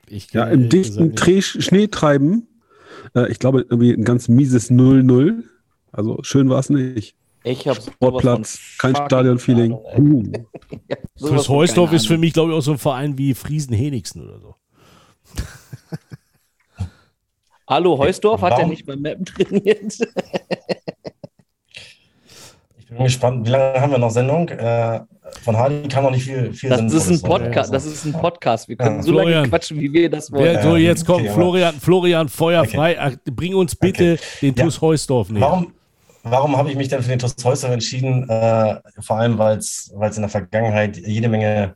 Ich Ja, im dichten Schneetreiben. Äh, ich glaube, irgendwie ein ganz mieses 0-0. Also schön war es nicht. Ich habe Sportplatz, kein Stadionfeeling. Uh. Fürs Heusdorf ist für mich, glaube ich, auch so ein Verein wie Friesen-Henigsen oder so. Hallo Heusdorf, hat er nicht beim Mappen trainiert? Bin gespannt, wie lange haben wir noch Sendung? Äh, von Hardy kann noch nicht viel, viel Das ist ein. Podcast. Das ist ein Podcast. Wir können Ja. so lange Florian. quatschen, wie wir das wollen. Wer, so, jetzt kommt okay, Florian, Florian feuerfrei. Ach, Bring uns bitte den Ja. TuS Heusdorf näher. Warum, warum habe ich mich denn für den TuS Heusdorf entschieden? Äh, vor allem, weil es in der Vergangenheit jede Menge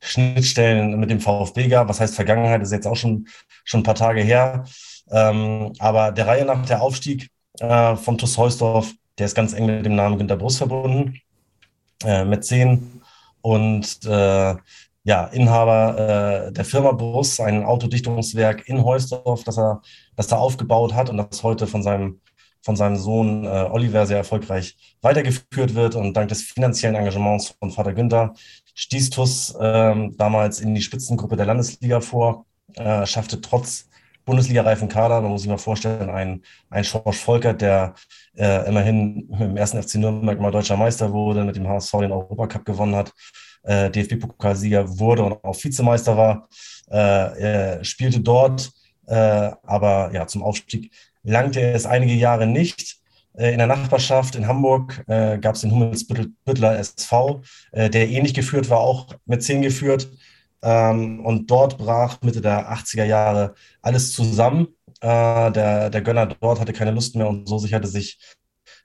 Schnittstellen mit dem VfB gab. Was heißt Vergangenheit? Das ist jetzt auch schon, schon ein paar Tage her. Ähm, aber der Reihe nach der Aufstieg äh, vom TuS Heusdorf, der ist ganz eng mit dem Namen Günter Brust verbunden, äh, 10 und äh, ja, Inhaber äh, der Firma Brust, ein Autodichtungswerk in Heusdorf, das er, das er aufgebaut hat und das heute von seinem von seinem Sohn äh, Oliver sehr erfolgreich weitergeführt wird. Und dank des finanziellen Engagements von Vater Günther stieß TUS ähm, damals in die Spitzengruppe der Landesliga vor, äh, schaffte trotz Bundesliga-reifen Kader, man muss sich mal vorstellen, ein, ein Schorsch Volkert, der äh, immerhin mit dem ersten FC Nürnberg mal deutscher Meister wurde, mit dem HSV den Europacup gewonnen hat, äh, DFB-Pokalsieger wurde und auch Vizemeister war, äh, spielte dort, äh, aber ja, zum Aufstieg langte es einige Jahre nicht. Äh, In der Nachbarschaft in Hamburg äh, gab es den Hummelsbüttler SV, der ähnlich geführt war, auch mit 10 geführt. Ähm, und dort brach Mitte der 80er Jahre alles zusammen. Äh, der, der Gönner dort hatte keine Lust mehr und so sicherte sich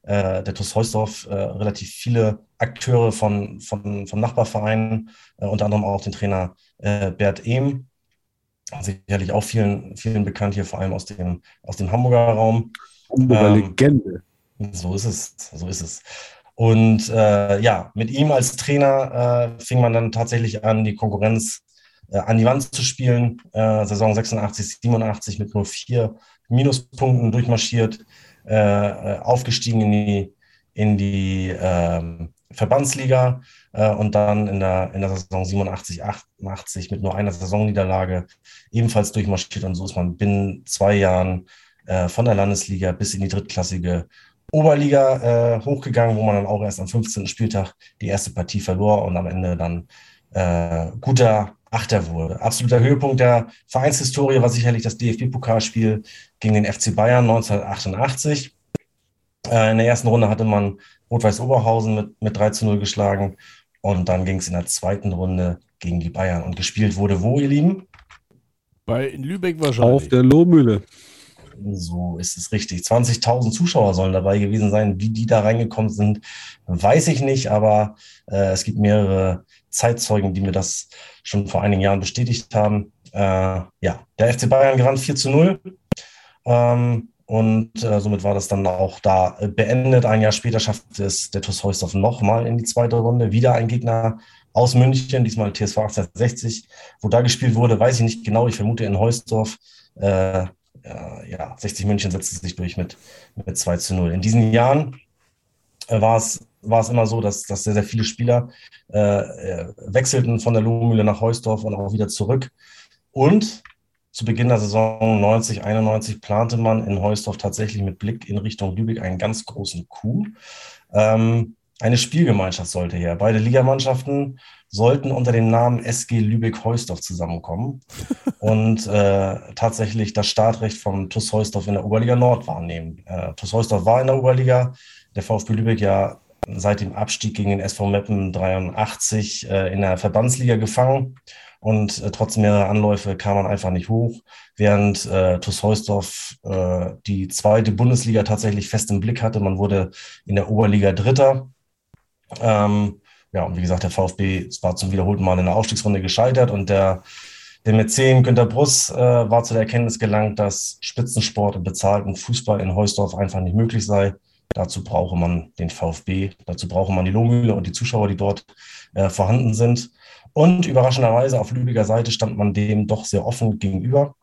äh, der TuS Heusdorf äh, relativ viele Akteure von, von, vom Nachbarverein, äh, unter anderem auch den Trainer äh, Bert Ehm, sicherlich auch vielen, vielen bekannt hier, vor allem aus dem, aus dem Hamburger Raum. Hamburger Ähm, Legende. So ist es, so ist es. Und äh, ja, mit ihm als Trainer äh, fing man dann tatsächlich an, die Konkurrenz äh, an die Wand zu spielen. Äh, Saison 86, 87 mit nur vier Minuspunkten durchmarschiert, äh, aufgestiegen in die, in die ähm, Verbandsliga äh, und dann in der, in der Saison 87, 88 mit nur einer Saisonniederlage ebenfalls durchmarschiert. Und so ist man binnen zwei Jahren äh, von der Landesliga bis in die drittklassige Oberliga äh, hochgegangen, wo man dann auch erst am 15. Spieltag die erste Partie verlor und am Ende dann äh, guter Achter wurde. Absoluter Höhepunkt der Vereinshistorie war sicherlich das DFB-Pokalspiel gegen den FC Bayern 1988. Äh, in der ersten Runde hatte man Rot-Weiß Oberhausen mit, mit 3 zu 0 geschlagen und dann ging es in der zweiten Runde gegen die Bayern und gespielt wurde wo, ihr Lieben? Bei Lübeck wahrscheinlich. Auf der Lohmühle. So ist es richtig. 20.000 Zuschauer sollen dabei gewesen sein. Wie die da reingekommen sind, weiß ich nicht, aber äh, es gibt mehrere Zeitzeugen, die mir das schon vor einigen Jahren bestätigt haben. Äh, ja, der FC Bayern gewann 4 zu 0. Ähm, und äh, somit war das dann auch da beendet. Ein Jahr später schaffte es der TuS Heusdorf nochmal in die zweite Runde. Wieder ein Gegner aus München, diesmal TSV 1860. Wo da gespielt wurde, weiß ich nicht genau. Ich vermute in Heusdorf. Äh, ja, 60 München setzte sich durch mit, mit 2 zu 0. In diesen Jahren äh, war es war es immer so, dass, dass sehr, sehr viele Spieler äh, äh wechselten von der Lohmühle nach Heusdorf und auch wieder zurück. Und zu Beginn der Saison 90, 91 plante man in Heusdorf tatsächlich mit Blick in Richtung Lübeck einen ganz großen Coup. Ähm, eine Spielgemeinschaft sollte her. Beide Ligamannschaften sollten unter dem Namen SG Lübeck-Heusdorf zusammenkommen und äh, tatsächlich das Startrecht vom TuS Heusdorf in der Oberliga Nord wahrnehmen. Äh, TuS Heusdorf war in der Oberliga, der VfB Lübeck ja seit dem Abstieg gegen den SV Meppen 83 äh, in der Verbandsliga gefangen und äh, trotz mehrerer Anläufe kam man einfach nicht hoch, während äh, TuS Heusdorf äh, die zweite Bundesliga tatsächlich fest im Blick hatte. Man wurde in der Oberliga Dritter. Ähm, ja, und wie gesagt, der VfB war zum wiederholten Mal in der Aufstiegsrunde gescheitert und der, der Mäzen Günter Bruss äh, war zu der Erkenntnis gelangt, dass Spitzensport und bezahlten Fußball in Heusdorf einfach nicht möglich sei. Dazu brauche man den VfB, dazu brauche man die Lohmühle und die Zuschauer, die dort äh, vorhanden sind. Und überraschenderweise auf Lübecker Seite stand man dem doch sehr offen gegenüber,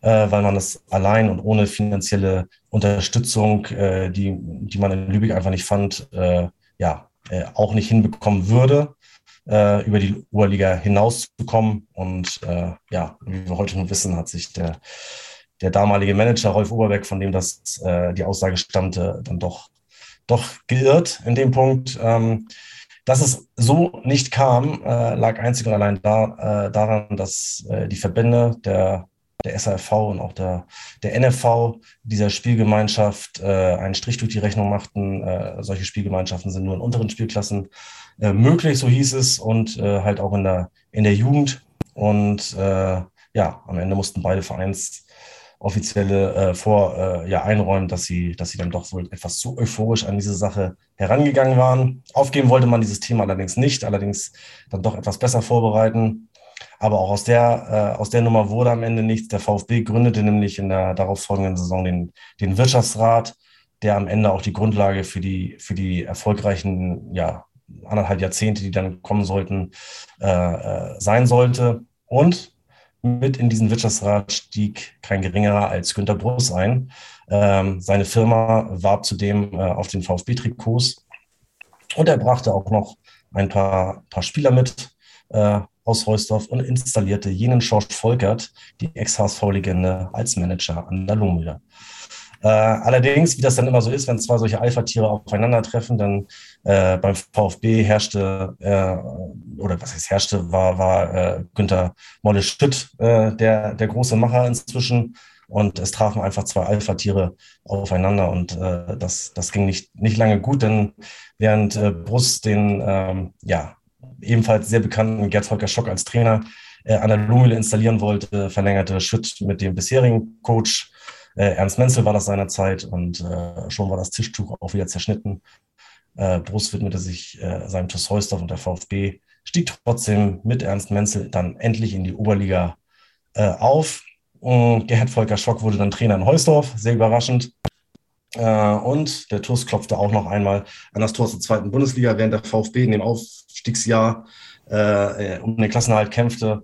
äh, weil man es allein und ohne finanzielle Unterstützung, äh, die, die man in Lübeck einfach nicht fand, äh, ja, äh, auch nicht hinbekommen würde, äh, über die Oberliga hinauszukommen. Und ja, wie wir heute nur wissen, hat sich der, der damalige Manager Rolf Oberbeck, von dem das äh, die Aussage stammte, dann doch, doch geirrt in dem Punkt. Ähm, dass es so nicht kam, äh, lag einzig und allein da, äh, daran, dass äh, die Verbände der der SAFV und auch der, der NFV dieser Spielgemeinschaft äh, einen Strich durch die Rechnung machten. Äh, solche Spielgemeinschaften sind nur in unteren Spielklassen äh, möglich, so hieß es, und äh, halt auch in der, in der Jugend. Und äh, ja, am Ende mussten beide Vereinsoffizielle äh, vor äh, ja, einräumen, dass sie, dass sie dann doch wohl etwas zu euphorisch an diese Sache herangegangen waren. Aufgeben wollte man dieses Thema allerdings nicht, allerdings dann doch etwas besser vorbereiten. Aber auch aus der, äh, aus der Nummer wurde am Ende nichts. Der VfB gründete nämlich in der darauffolgenden Saison den, den Wirtschaftsrat, der am Ende auch die Grundlage für die, für die erfolgreichen ja, anderthalb Jahrzehnte, die dann kommen sollten, äh, äh, sein sollte. Und mit in diesen Wirtschaftsrat stieg kein geringerer als Günter Bruss ein. Ähm, seine Firma warb zudem äh, auf den VfB-Trikots und er brachte auch noch ein paar, paar Spieler mit, äh, aus Heusdorf und installierte jenen Schorsch Volkert, die Ex-HSV-Legende, als Manager an der Lohmühle. Äh, allerdings, wie das dann immer so ist, wenn zwei solche Alpha-Tiere aufeinandertreffen, dann äh, beim VfB herrschte, äh, oder was heißt herrschte, war, war äh, Günther Molle Schütt äh, der, der große Macher inzwischen. Und es trafen einfach zwei Alpha-Tiere aufeinander und äh, das, das ging nicht, nicht lange gut, denn während äh, Brust den ähm, ja, ebenfalls sehr bekannten Gerd Volker Schock als Trainer äh, an der Lohmühle installieren wollte, verlängerte Schütt mit dem bisherigen Coach. Äh, Ernst Menzel war das seinerzeit und äh, schon war das Tischtuch auch wieder zerschnitten. Äh, Brust widmete sich äh, seinem TuS Heusdorf und der VfB stieg trotzdem mit Ernst Menzel dann endlich in die Oberliga äh, auf. Und Gerhard Volker Schock wurde dann Trainer in Heusdorf, sehr überraschend. Äh, und der TuS klopfte auch noch einmal an das Tor zur zweiten Bundesliga, während der VfB in dem Aufstiegsjahr äh, um den Klassenerhalt kämpfte,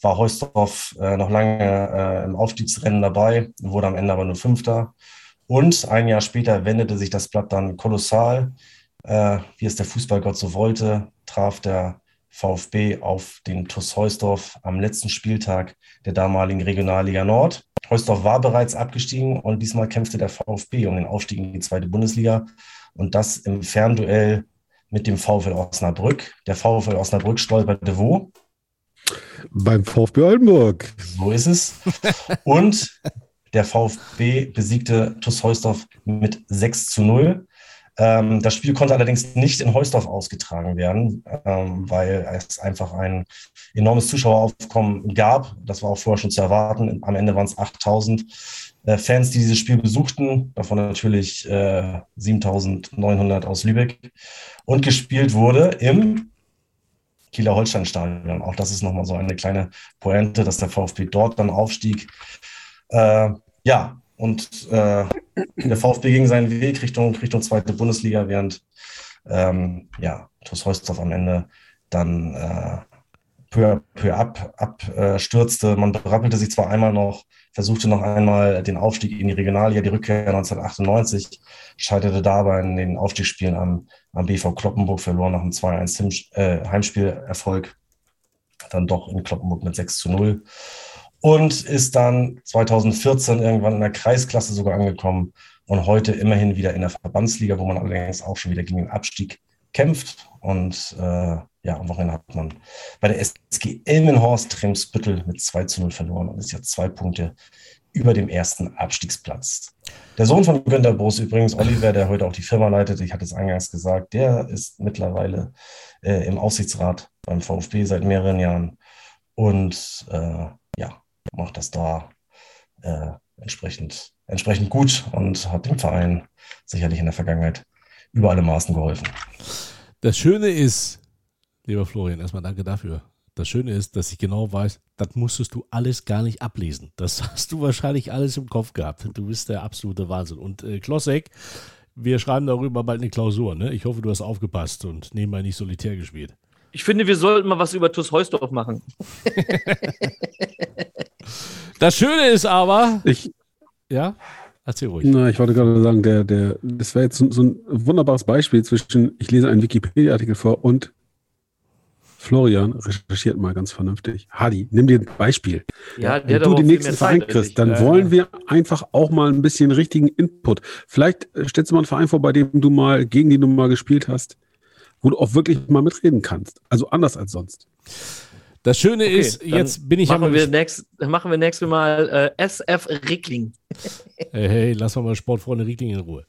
war Heusdorf äh, noch lange äh, im Aufstiegsrennen dabei, wurde am Ende aber nur Fünfter. Und ein Jahr später wendete sich das Blatt dann kolossal. Äh, wie es der Fußballgott so wollte, traf der VfB auf den TuS Heusdorf am letzten Spieltag der damaligen Regionalliga Nord. Heusdorf war bereits abgestiegen und diesmal kämpfte der VfB um den Aufstieg in die zweite Bundesliga und das im Fernduell mit dem VfL Osnabrück. Der VfL Osnabrück stolperte wo? Beim VfB Oldenburg. So ist es. Und der VfB besiegte TuS Heusdorf mit 6 zu 0. Ähm, das Spiel konnte allerdings nicht in Heusdorf ausgetragen werden, ähm, weil es einfach ein enormes Zuschaueraufkommen gab. Das war auch vorher schon zu erwarten. Am Ende waren es 8000 äh, Fans, die dieses Spiel besuchten, davon natürlich äh, 7900 aus Lübeck. Und gespielt wurde im Kieler Holstein-Stadion. Auch das ist nochmal so eine kleine Pointe, dass der VfB dort dann aufstieg. Äh, ja, und äh, der VfB ging seinen Weg Richtung, Richtung zweite Bundesliga, während ähm, ja, TuS Heusdorf am Ende dann äh, peu, peu ab, abstürzte. Äh, Man berappelte sich zwar einmal noch, versuchte noch einmal den Aufstieg in die Regionalliga, die Rückkehr 1998, scheiterte dabei in den Aufstiegsspielen am, am BV Kloppenburg, verlor nach einem 2-1 äh, Heimspielerfolg, dann doch in Kloppenburg mit 6 zu 0 und ist dann 2014 irgendwann in der Kreisklasse sogar angekommen und heute immerhin wieder in der Verbandsliga, wo man allerdings auch schon wieder gegen den Abstieg kämpft. Und äh, ja, am Wochenende hat man bei der SG Elmenhorst Tremsbüttel mit 2 zu 0 verloren und ist jetzt zwei Punkte über dem ersten Abstiegsplatz. Der Sohn von Günter Boos übrigens, Oliver, der heute auch die Firma leitet, ich hatte es eingangs gesagt, der ist mittlerweile äh, im Aufsichtsrat beim VfB seit mehreren Jahren. Und äh, ja, macht das da äh, entsprechend, entsprechend gut und hat dem Verein sicherlich in der Vergangenheit über alle Maßen geholfen. Das Schöne ist, lieber Florian, erstmal danke dafür. Das Schöne ist, dass ich genau weiß, das musstest du alles gar nicht ablesen. Das hast du wahrscheinlich alles im Kopf gehabt. Du bist der absolute Wahnsinn. Und äh, Klossek, wir schreiben darüber bald eine Klausur. Ne? Ich hoffe, du hast aufgepasst und nebenbei nicht solitär gespielt. Ich finde, wir sollten mal was über TuS Heusdorf machen. das Schöne ist aber. Ich. Ja? Erzähl ruhig. Na, ich wollte gerade sagen, der, der, das wäre jetzt so, so, ein wunderbares Beispiel zwischen, ich lese einen Wikipedia-Artikel vor und Florian recherchiert mal ganz vernünftig. Hadi, nimm dir ein Beispiel. Ja, Wenn du den nächsten Verein kriegst, dann ja, wollen ja. wir einfach auch mal ein bisschen richtigen Input. Vielleicht äh, stellst du mal einen Verein vor, bei dem du mal, gegen den du mal gespielt hast wo du auch wirklich mal mitreden kannst. Also anders als sonst. Das Schöne okay, ist, jetzt bin ich machen wir nächst, machen wir nächstes Mal äh, SF Rickling. Hey, hey, lassen wir mal Sportfreunde Rickling in Ruhe.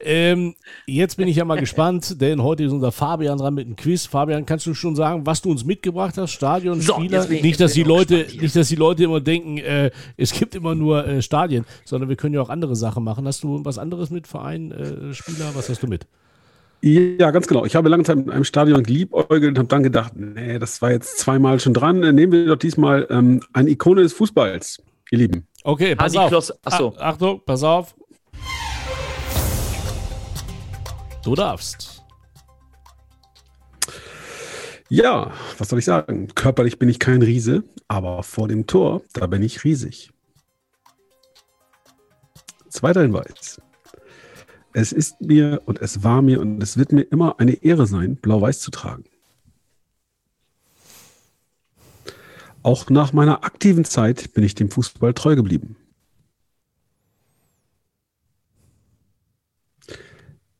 Ähm, jetzt bin ich ja mal gespannt, denn heute ist unser Fabian dran mit einem Quiz. Fabian, kannst du schon sagen, was du uns mitgebracht hast? Stadion, so, Spieler? Nicht, dass die Leute, nicht, dass die Leute immer denken, äh, es gibt immer nur äh, Stadien, sondern wir können ja auch andere Sachen machen. Hast du was anderes mit Verein, äh, Spieler? Was hast du mit? Ja, ganz genau. Ich habe lange Zeit mit einem Stadion geliebäugelt und habe dann gedacht, nee, das war jetzt zweimal schon dran. Nehmen wir doch diesmal ähm, eine Ikone des Fußballs, ihr Lieben. Okay, pass auf. Kloss, achso. Achtung, pass auf. Du darfst. Ja, was soll ich sagen? Körperlich bin ich kein Riese, aber vor dem Tor, da bin ich riesig. Zweiter Hinweis. Es ist mir und es war mir und es wird mir immer eine Ehre sein, blau-weiß zu tragen. Auch nach meiner aktiven Zeit bin ich dem Fußball treu geblieben.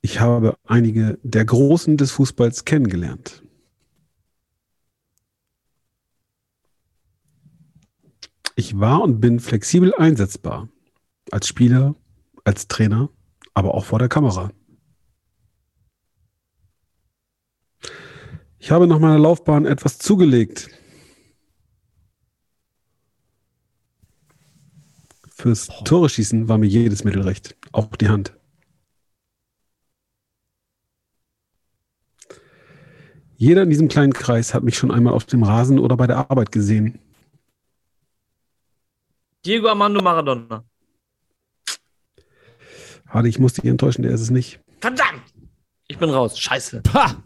Ich habe einige der Großen des Fußballs kennengelernt. Ich war und bin flexibel einsetzbar. Als Spieler, als Trainer, aber auch vor der Kamera. Ich habe nach meiner Laufbahn etwas zugelegt. Fürs Tore schießen war mir jedes Mittel recht, auch die Hand. Jeder in diesem kleinen Kreis hat mich schon einmal auf dem Rasen oder bei der Arbeit gesehen. Diego Armando Maradona. Hardy, ich muss dich enttäuschen, der ist es nicht. Verdammt! Ich bin raus. Scheiße. Pah!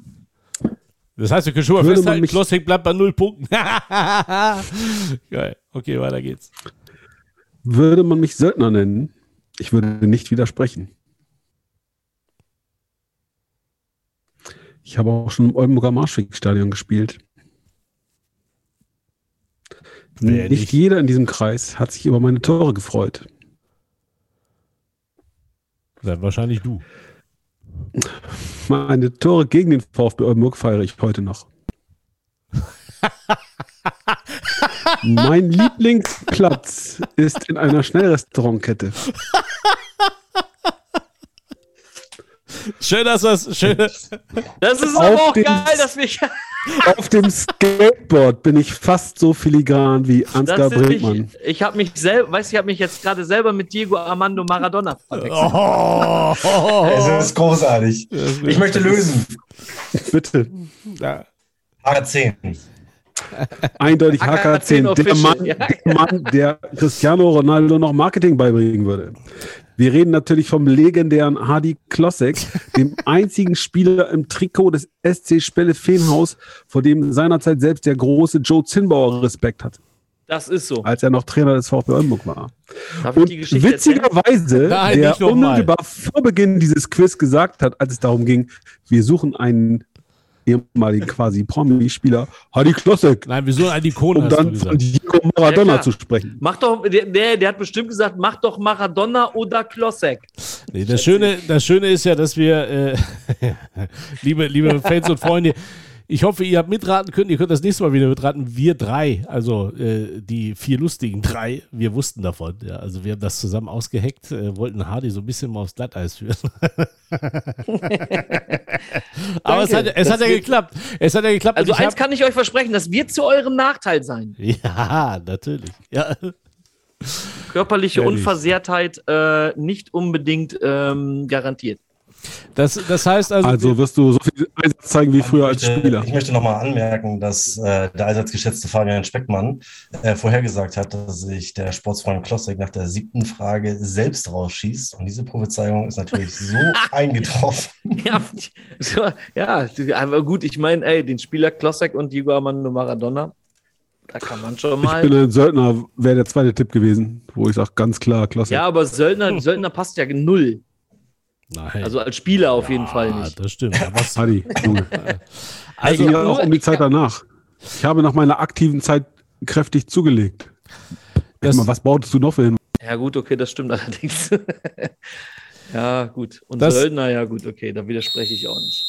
Das heißt, wir können schon mal Würde festhalten, Klossek bleibt bei null Punkten. Geil. Okay, weiter geht's. Würde man mich Söldner nennen, ich würde nicht widersprechen. Ich habe auch schon im Oldenburger Marschwegstadion gespielt. Nicht, nicht jeder in diesem Kreis hat sich über meine Tore gefreut. Dann wahrscheinlich du. Meine Tore gegen den VfB Oldenburg feiere ich heute noch. Mein Lieblingsplatz ist in einer Schnellrestaurantkette. Schön, dass das. Schön. Das ist aber auch geil, dass wir. Auf dem Skateboard bin ich fast so filigran wie Ansgar Brinkmann. nicht, ich habe mich selber, weißt du, ich habe mich jetzt gerade selber mit Diego Armando Maradona verwechselt. Oh, Es ist großartig. Ich möchte lösen. Bitte. Ja. A10. Eindeutig HK10 HK10, der Mann, ja. der Mann, der Cristiano Ronaldo noch Marketing beibringen würde. Wir reden natürlich vom legendären Hadi Klossek, dem einzigen Spieler im Trikot des SC Spelle Feenhaus, vor dem seinerzeit selbst der große Joe Zinnbauer Respekt hat, Das ist so. als er noch Trainer des VfB Oldenburg war. Darf Und witzigerweise, Nein, der unmittelbar vor Beginn dieses Quiz gesagt hat, als es darum ging, wir suchen einen ehemaligen quasi Promi-Spieler, Hadi Klossek, Nein, wieso ein Ikone um dann von? Diego Maradona Ja, zu sprechen. Mach doch, der, der, der hat bestimmt gesagt, mach doch Maradona oder Klossek. Nee, das, Schöne, das Schöne ist ja, dass wir, äh, liebe, liebe Fans und Freunde, ich hoffe, ihr habt mitraten können. Ihr könnt das nächste Mal wieder mitraten. Wir drei, also äh, die vier lustigen drei, wir wussten davon. Ja, also wir haben das zusammen ausgeheckt, äh, wollten Hardy so ein bisschen mal aufs Glatteis führen. Aber es hat, es hat ja geklappt. Es hat ja geklappt. Also eins hab, kann ich euch versprechen, das wird zu eurem Nachteil sein. Ja, natürlich. Ja. Körperliche. Unversehrtheit äh, nicht unbedingt ähm, garantiert. Das, das heißt also, Also wirst du so viel Einsatz zeigen wie früher als ich möchte, Spieler. Ich möchte nochmal anmerken, dass äh, der allseits geschätzte Fabian Speckmann äh, vorhergesagt hat, dass sich der Sportsfreund Klossek nach der siebten Frage selbst rausschießt. Und diese Prophezeiung ist natürlich so eingetroffen. Ja, so, ja, aber gut, ich meine, ey, den Spieler Klossek und Diego Armando Maradona, da kann man schon Ich mal. bin ein Söldner, wäre der zweite Tipp gewesen, wo ich sage, ganz klar, Klossek. Ja, aber Söldner, Söldner passt ja null. Nein. Also als Spieler auf jeden Fall nicht. das stimmt. Was, Hadi, Junge. also, ja auch um die Zeit danach. Ich habe nach meiner aktiven Zeit kräftig zugelegt. Das- Mal, was bautest du noch für hin? Ja, gut, okay, das stimmt allerdings. ja, gut. Und Das- Söldner, ja, gut, okay, da widerspreche ich auch nicht.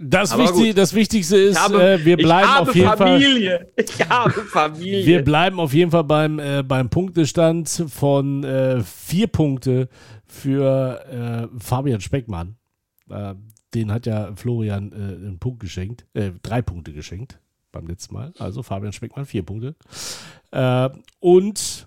das, Wichtig, das Wichtigste ist, habe, äh, wir bleiben auf jeden Fall. Familie. Ich habe Familie. Wir bleiben auf jeden Fall beim, äh, beim Punktestand von äh, vier Punkte für äh, Fabian Speckmann. Äh, den hat ja Florian äh, einen Punkt geschenkt, äh, drei Punkte geschenkt beim letzten Mal. Also Fabian Speckmann vier Punkte. Äh, und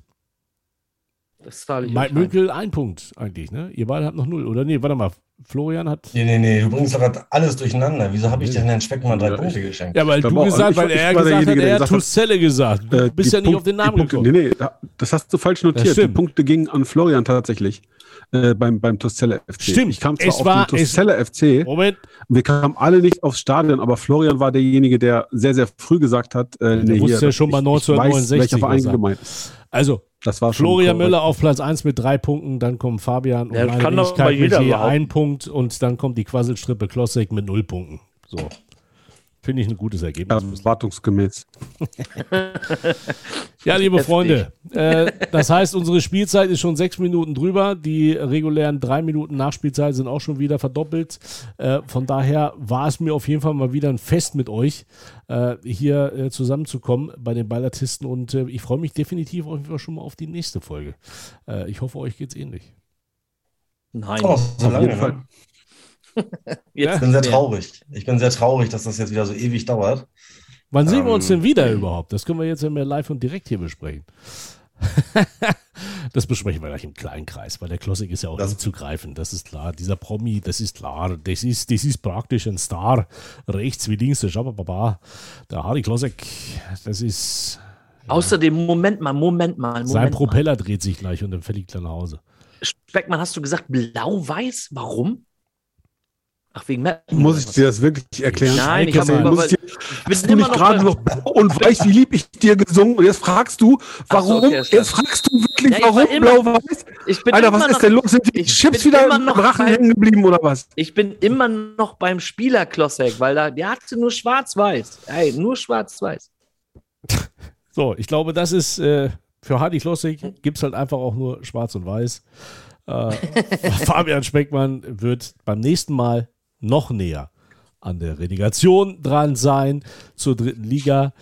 Mike. Münkel ein Punkt eigentlich, ne? Ihr beide habt noch null, oder? Nee, warte mal. Florian hat. Nee, nee, nee, du bringst doch gerade alles durcheinander. Wieso habe ich denn Herrn Speckmann drei Ja, Punkte geschenkt? Ja, weil du gesagt, ich- weil er gesagt hat, er hat Tusselle gesagt. Du Äh, bist die ja nicht auf den Namen gekommen. Nee, nee, da- das hast du falsch notiert. Die. Punkte gingen an Florian tatsächlich. Äh, beim, beim Tusselle FC. Stimmt. Ich kam zwar Es auf war- den Tusselle FC, Moment, wir kamen alle nicht aufs Stadion, aber Florian war derjenige, der sehr, sehr früh gesagt hat, äh, der wusste ja schon mal ich, 1969, Ich weiß, welcher Verein was gemeint ist. also Das war schon Florian korrekt. Müller auf Platz 1 mit drei Punkten, dann kommt Fabian und Ja, meine kann doch mal mit jeder je ein Punkt und dann kommt die Quasselstrippe Klossek mit null Punkten. So. Finde ich ein gutes Ergebnis. Erwartungsgemäß. Ja, liebe Heftig. Freunde, äh, das heißt, unsere Spielzeit ist schon sechs Minuten drüber. Die regulären drei Minuten Nachspielzeit sind auch schon wieder verdoppelt. Äh, von daher war es mir auf jeden Fall mal wieder ein Fest mit euch, äh, hier äh, zusammenzukommen bei den Ballatisten. Und äh, ich freue mich definitiv auf jeden Fall schon mal auf die nächste Folge. Äh, ich hoffe, euch geht's ähnlich. Nein. Oh, Auf jeden Fall. ne? Jetzt Ich bin sehr traurig. Ich bin sehr traurig, dass das jetzt wieder so ewig dauert. Wann sehen wir uns Ähm, denn wieder überhaupt? Das können wir jetzt ja mehr live und direkt hier besprechen. das besprechen wir gleich im kleinen Kreis, weil der Klossik ist ja auch Das- nie zu greifen. Das ist klar. Dieser Promi, das ist klar. Das ist, das ist praktisch ein Star. Rechts wie links, der Schabababa. Der Harry Klossik, das ist. Außerdem, Moment mal, Moment mal, Moment sein mal. Propeller dreht sich gleich und dann fliegt er nach Hause. Speckmann, hast du gesagt blau-weiß? Warum? Ach, wegen Matt. Muss ich dir das wirklich erklären? Nein, ich Schalke habe ich dir, ich hast du immer nicht gerade noch blau und weiß, wie lieb ich dir gesungen und jetzt fragst du, warum? okay, ist klar. jetzt fragst du wirklich, Ja, ich war warum immer- blau-weiß? ich Alter, immer was noch, ist denn los? Sind die ich Chips bin wieder immer im noch Rachen bei- hängen geblieben oder was? Ich bin immer noch beim Spieler Klossek, weil da, der hatte nur schwarz-weiß. Ey, nur schwarz-weiß. So, ich glaube, das ist äh, für Hardy Klossik gibt es halt einfach auch nur schwarz und weiß. Äh, Fabian Speckmann wird beim nächsten Mal noch näher an der Relegation dran sein zur dritten Liga.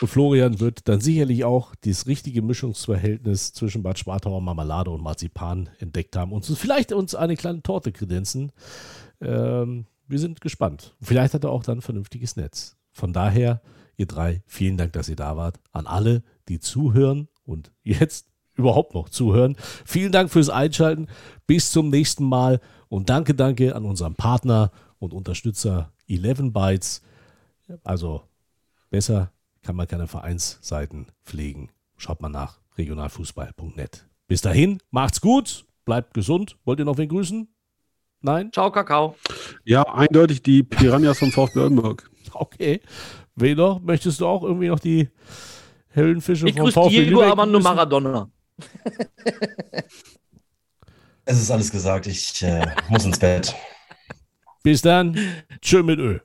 Und Florian wird dann sicherlich auch das richtige Mischungsverhältnis zwischen Bad Spartauer Marmelade und Marzipan entdeckt haben und vielleicht uns eine kleine Torte kredenzen. Ähm, wir sind gespannt. Vielleicht hat er auch dann ein vernünftiges Netz. Von daher, ihr drei, vielen Dank, dass ihr da wart. An alle, die zuhören und jetzt überhaupt noch zuhören. Vielen Dank fürs Einschalten. Bis zum nächsten Mal und danke, danke an unseren Partner und Unterstützer 11 Bytes. Also besser kann man keine Vereinsseiten pflegen. Schaut mal nach regionalfußball.net. Bis dahin, macht's gut, bleibt gesund. Wollt ihr noch wen grüßen? Nein? Ciao, Kakao. Ja, eindeutig die Piranhas vom VfB Oldenburg. Okay. Wen noch? Möchtest du auch irgendwie noch die Höllenfische ich vom VfB Diego Lübeck Armando grüßen? Maradona. Es ist alles gesagt. Ich äh, muss ins Bett. Bis dann. Tschö mit Ö.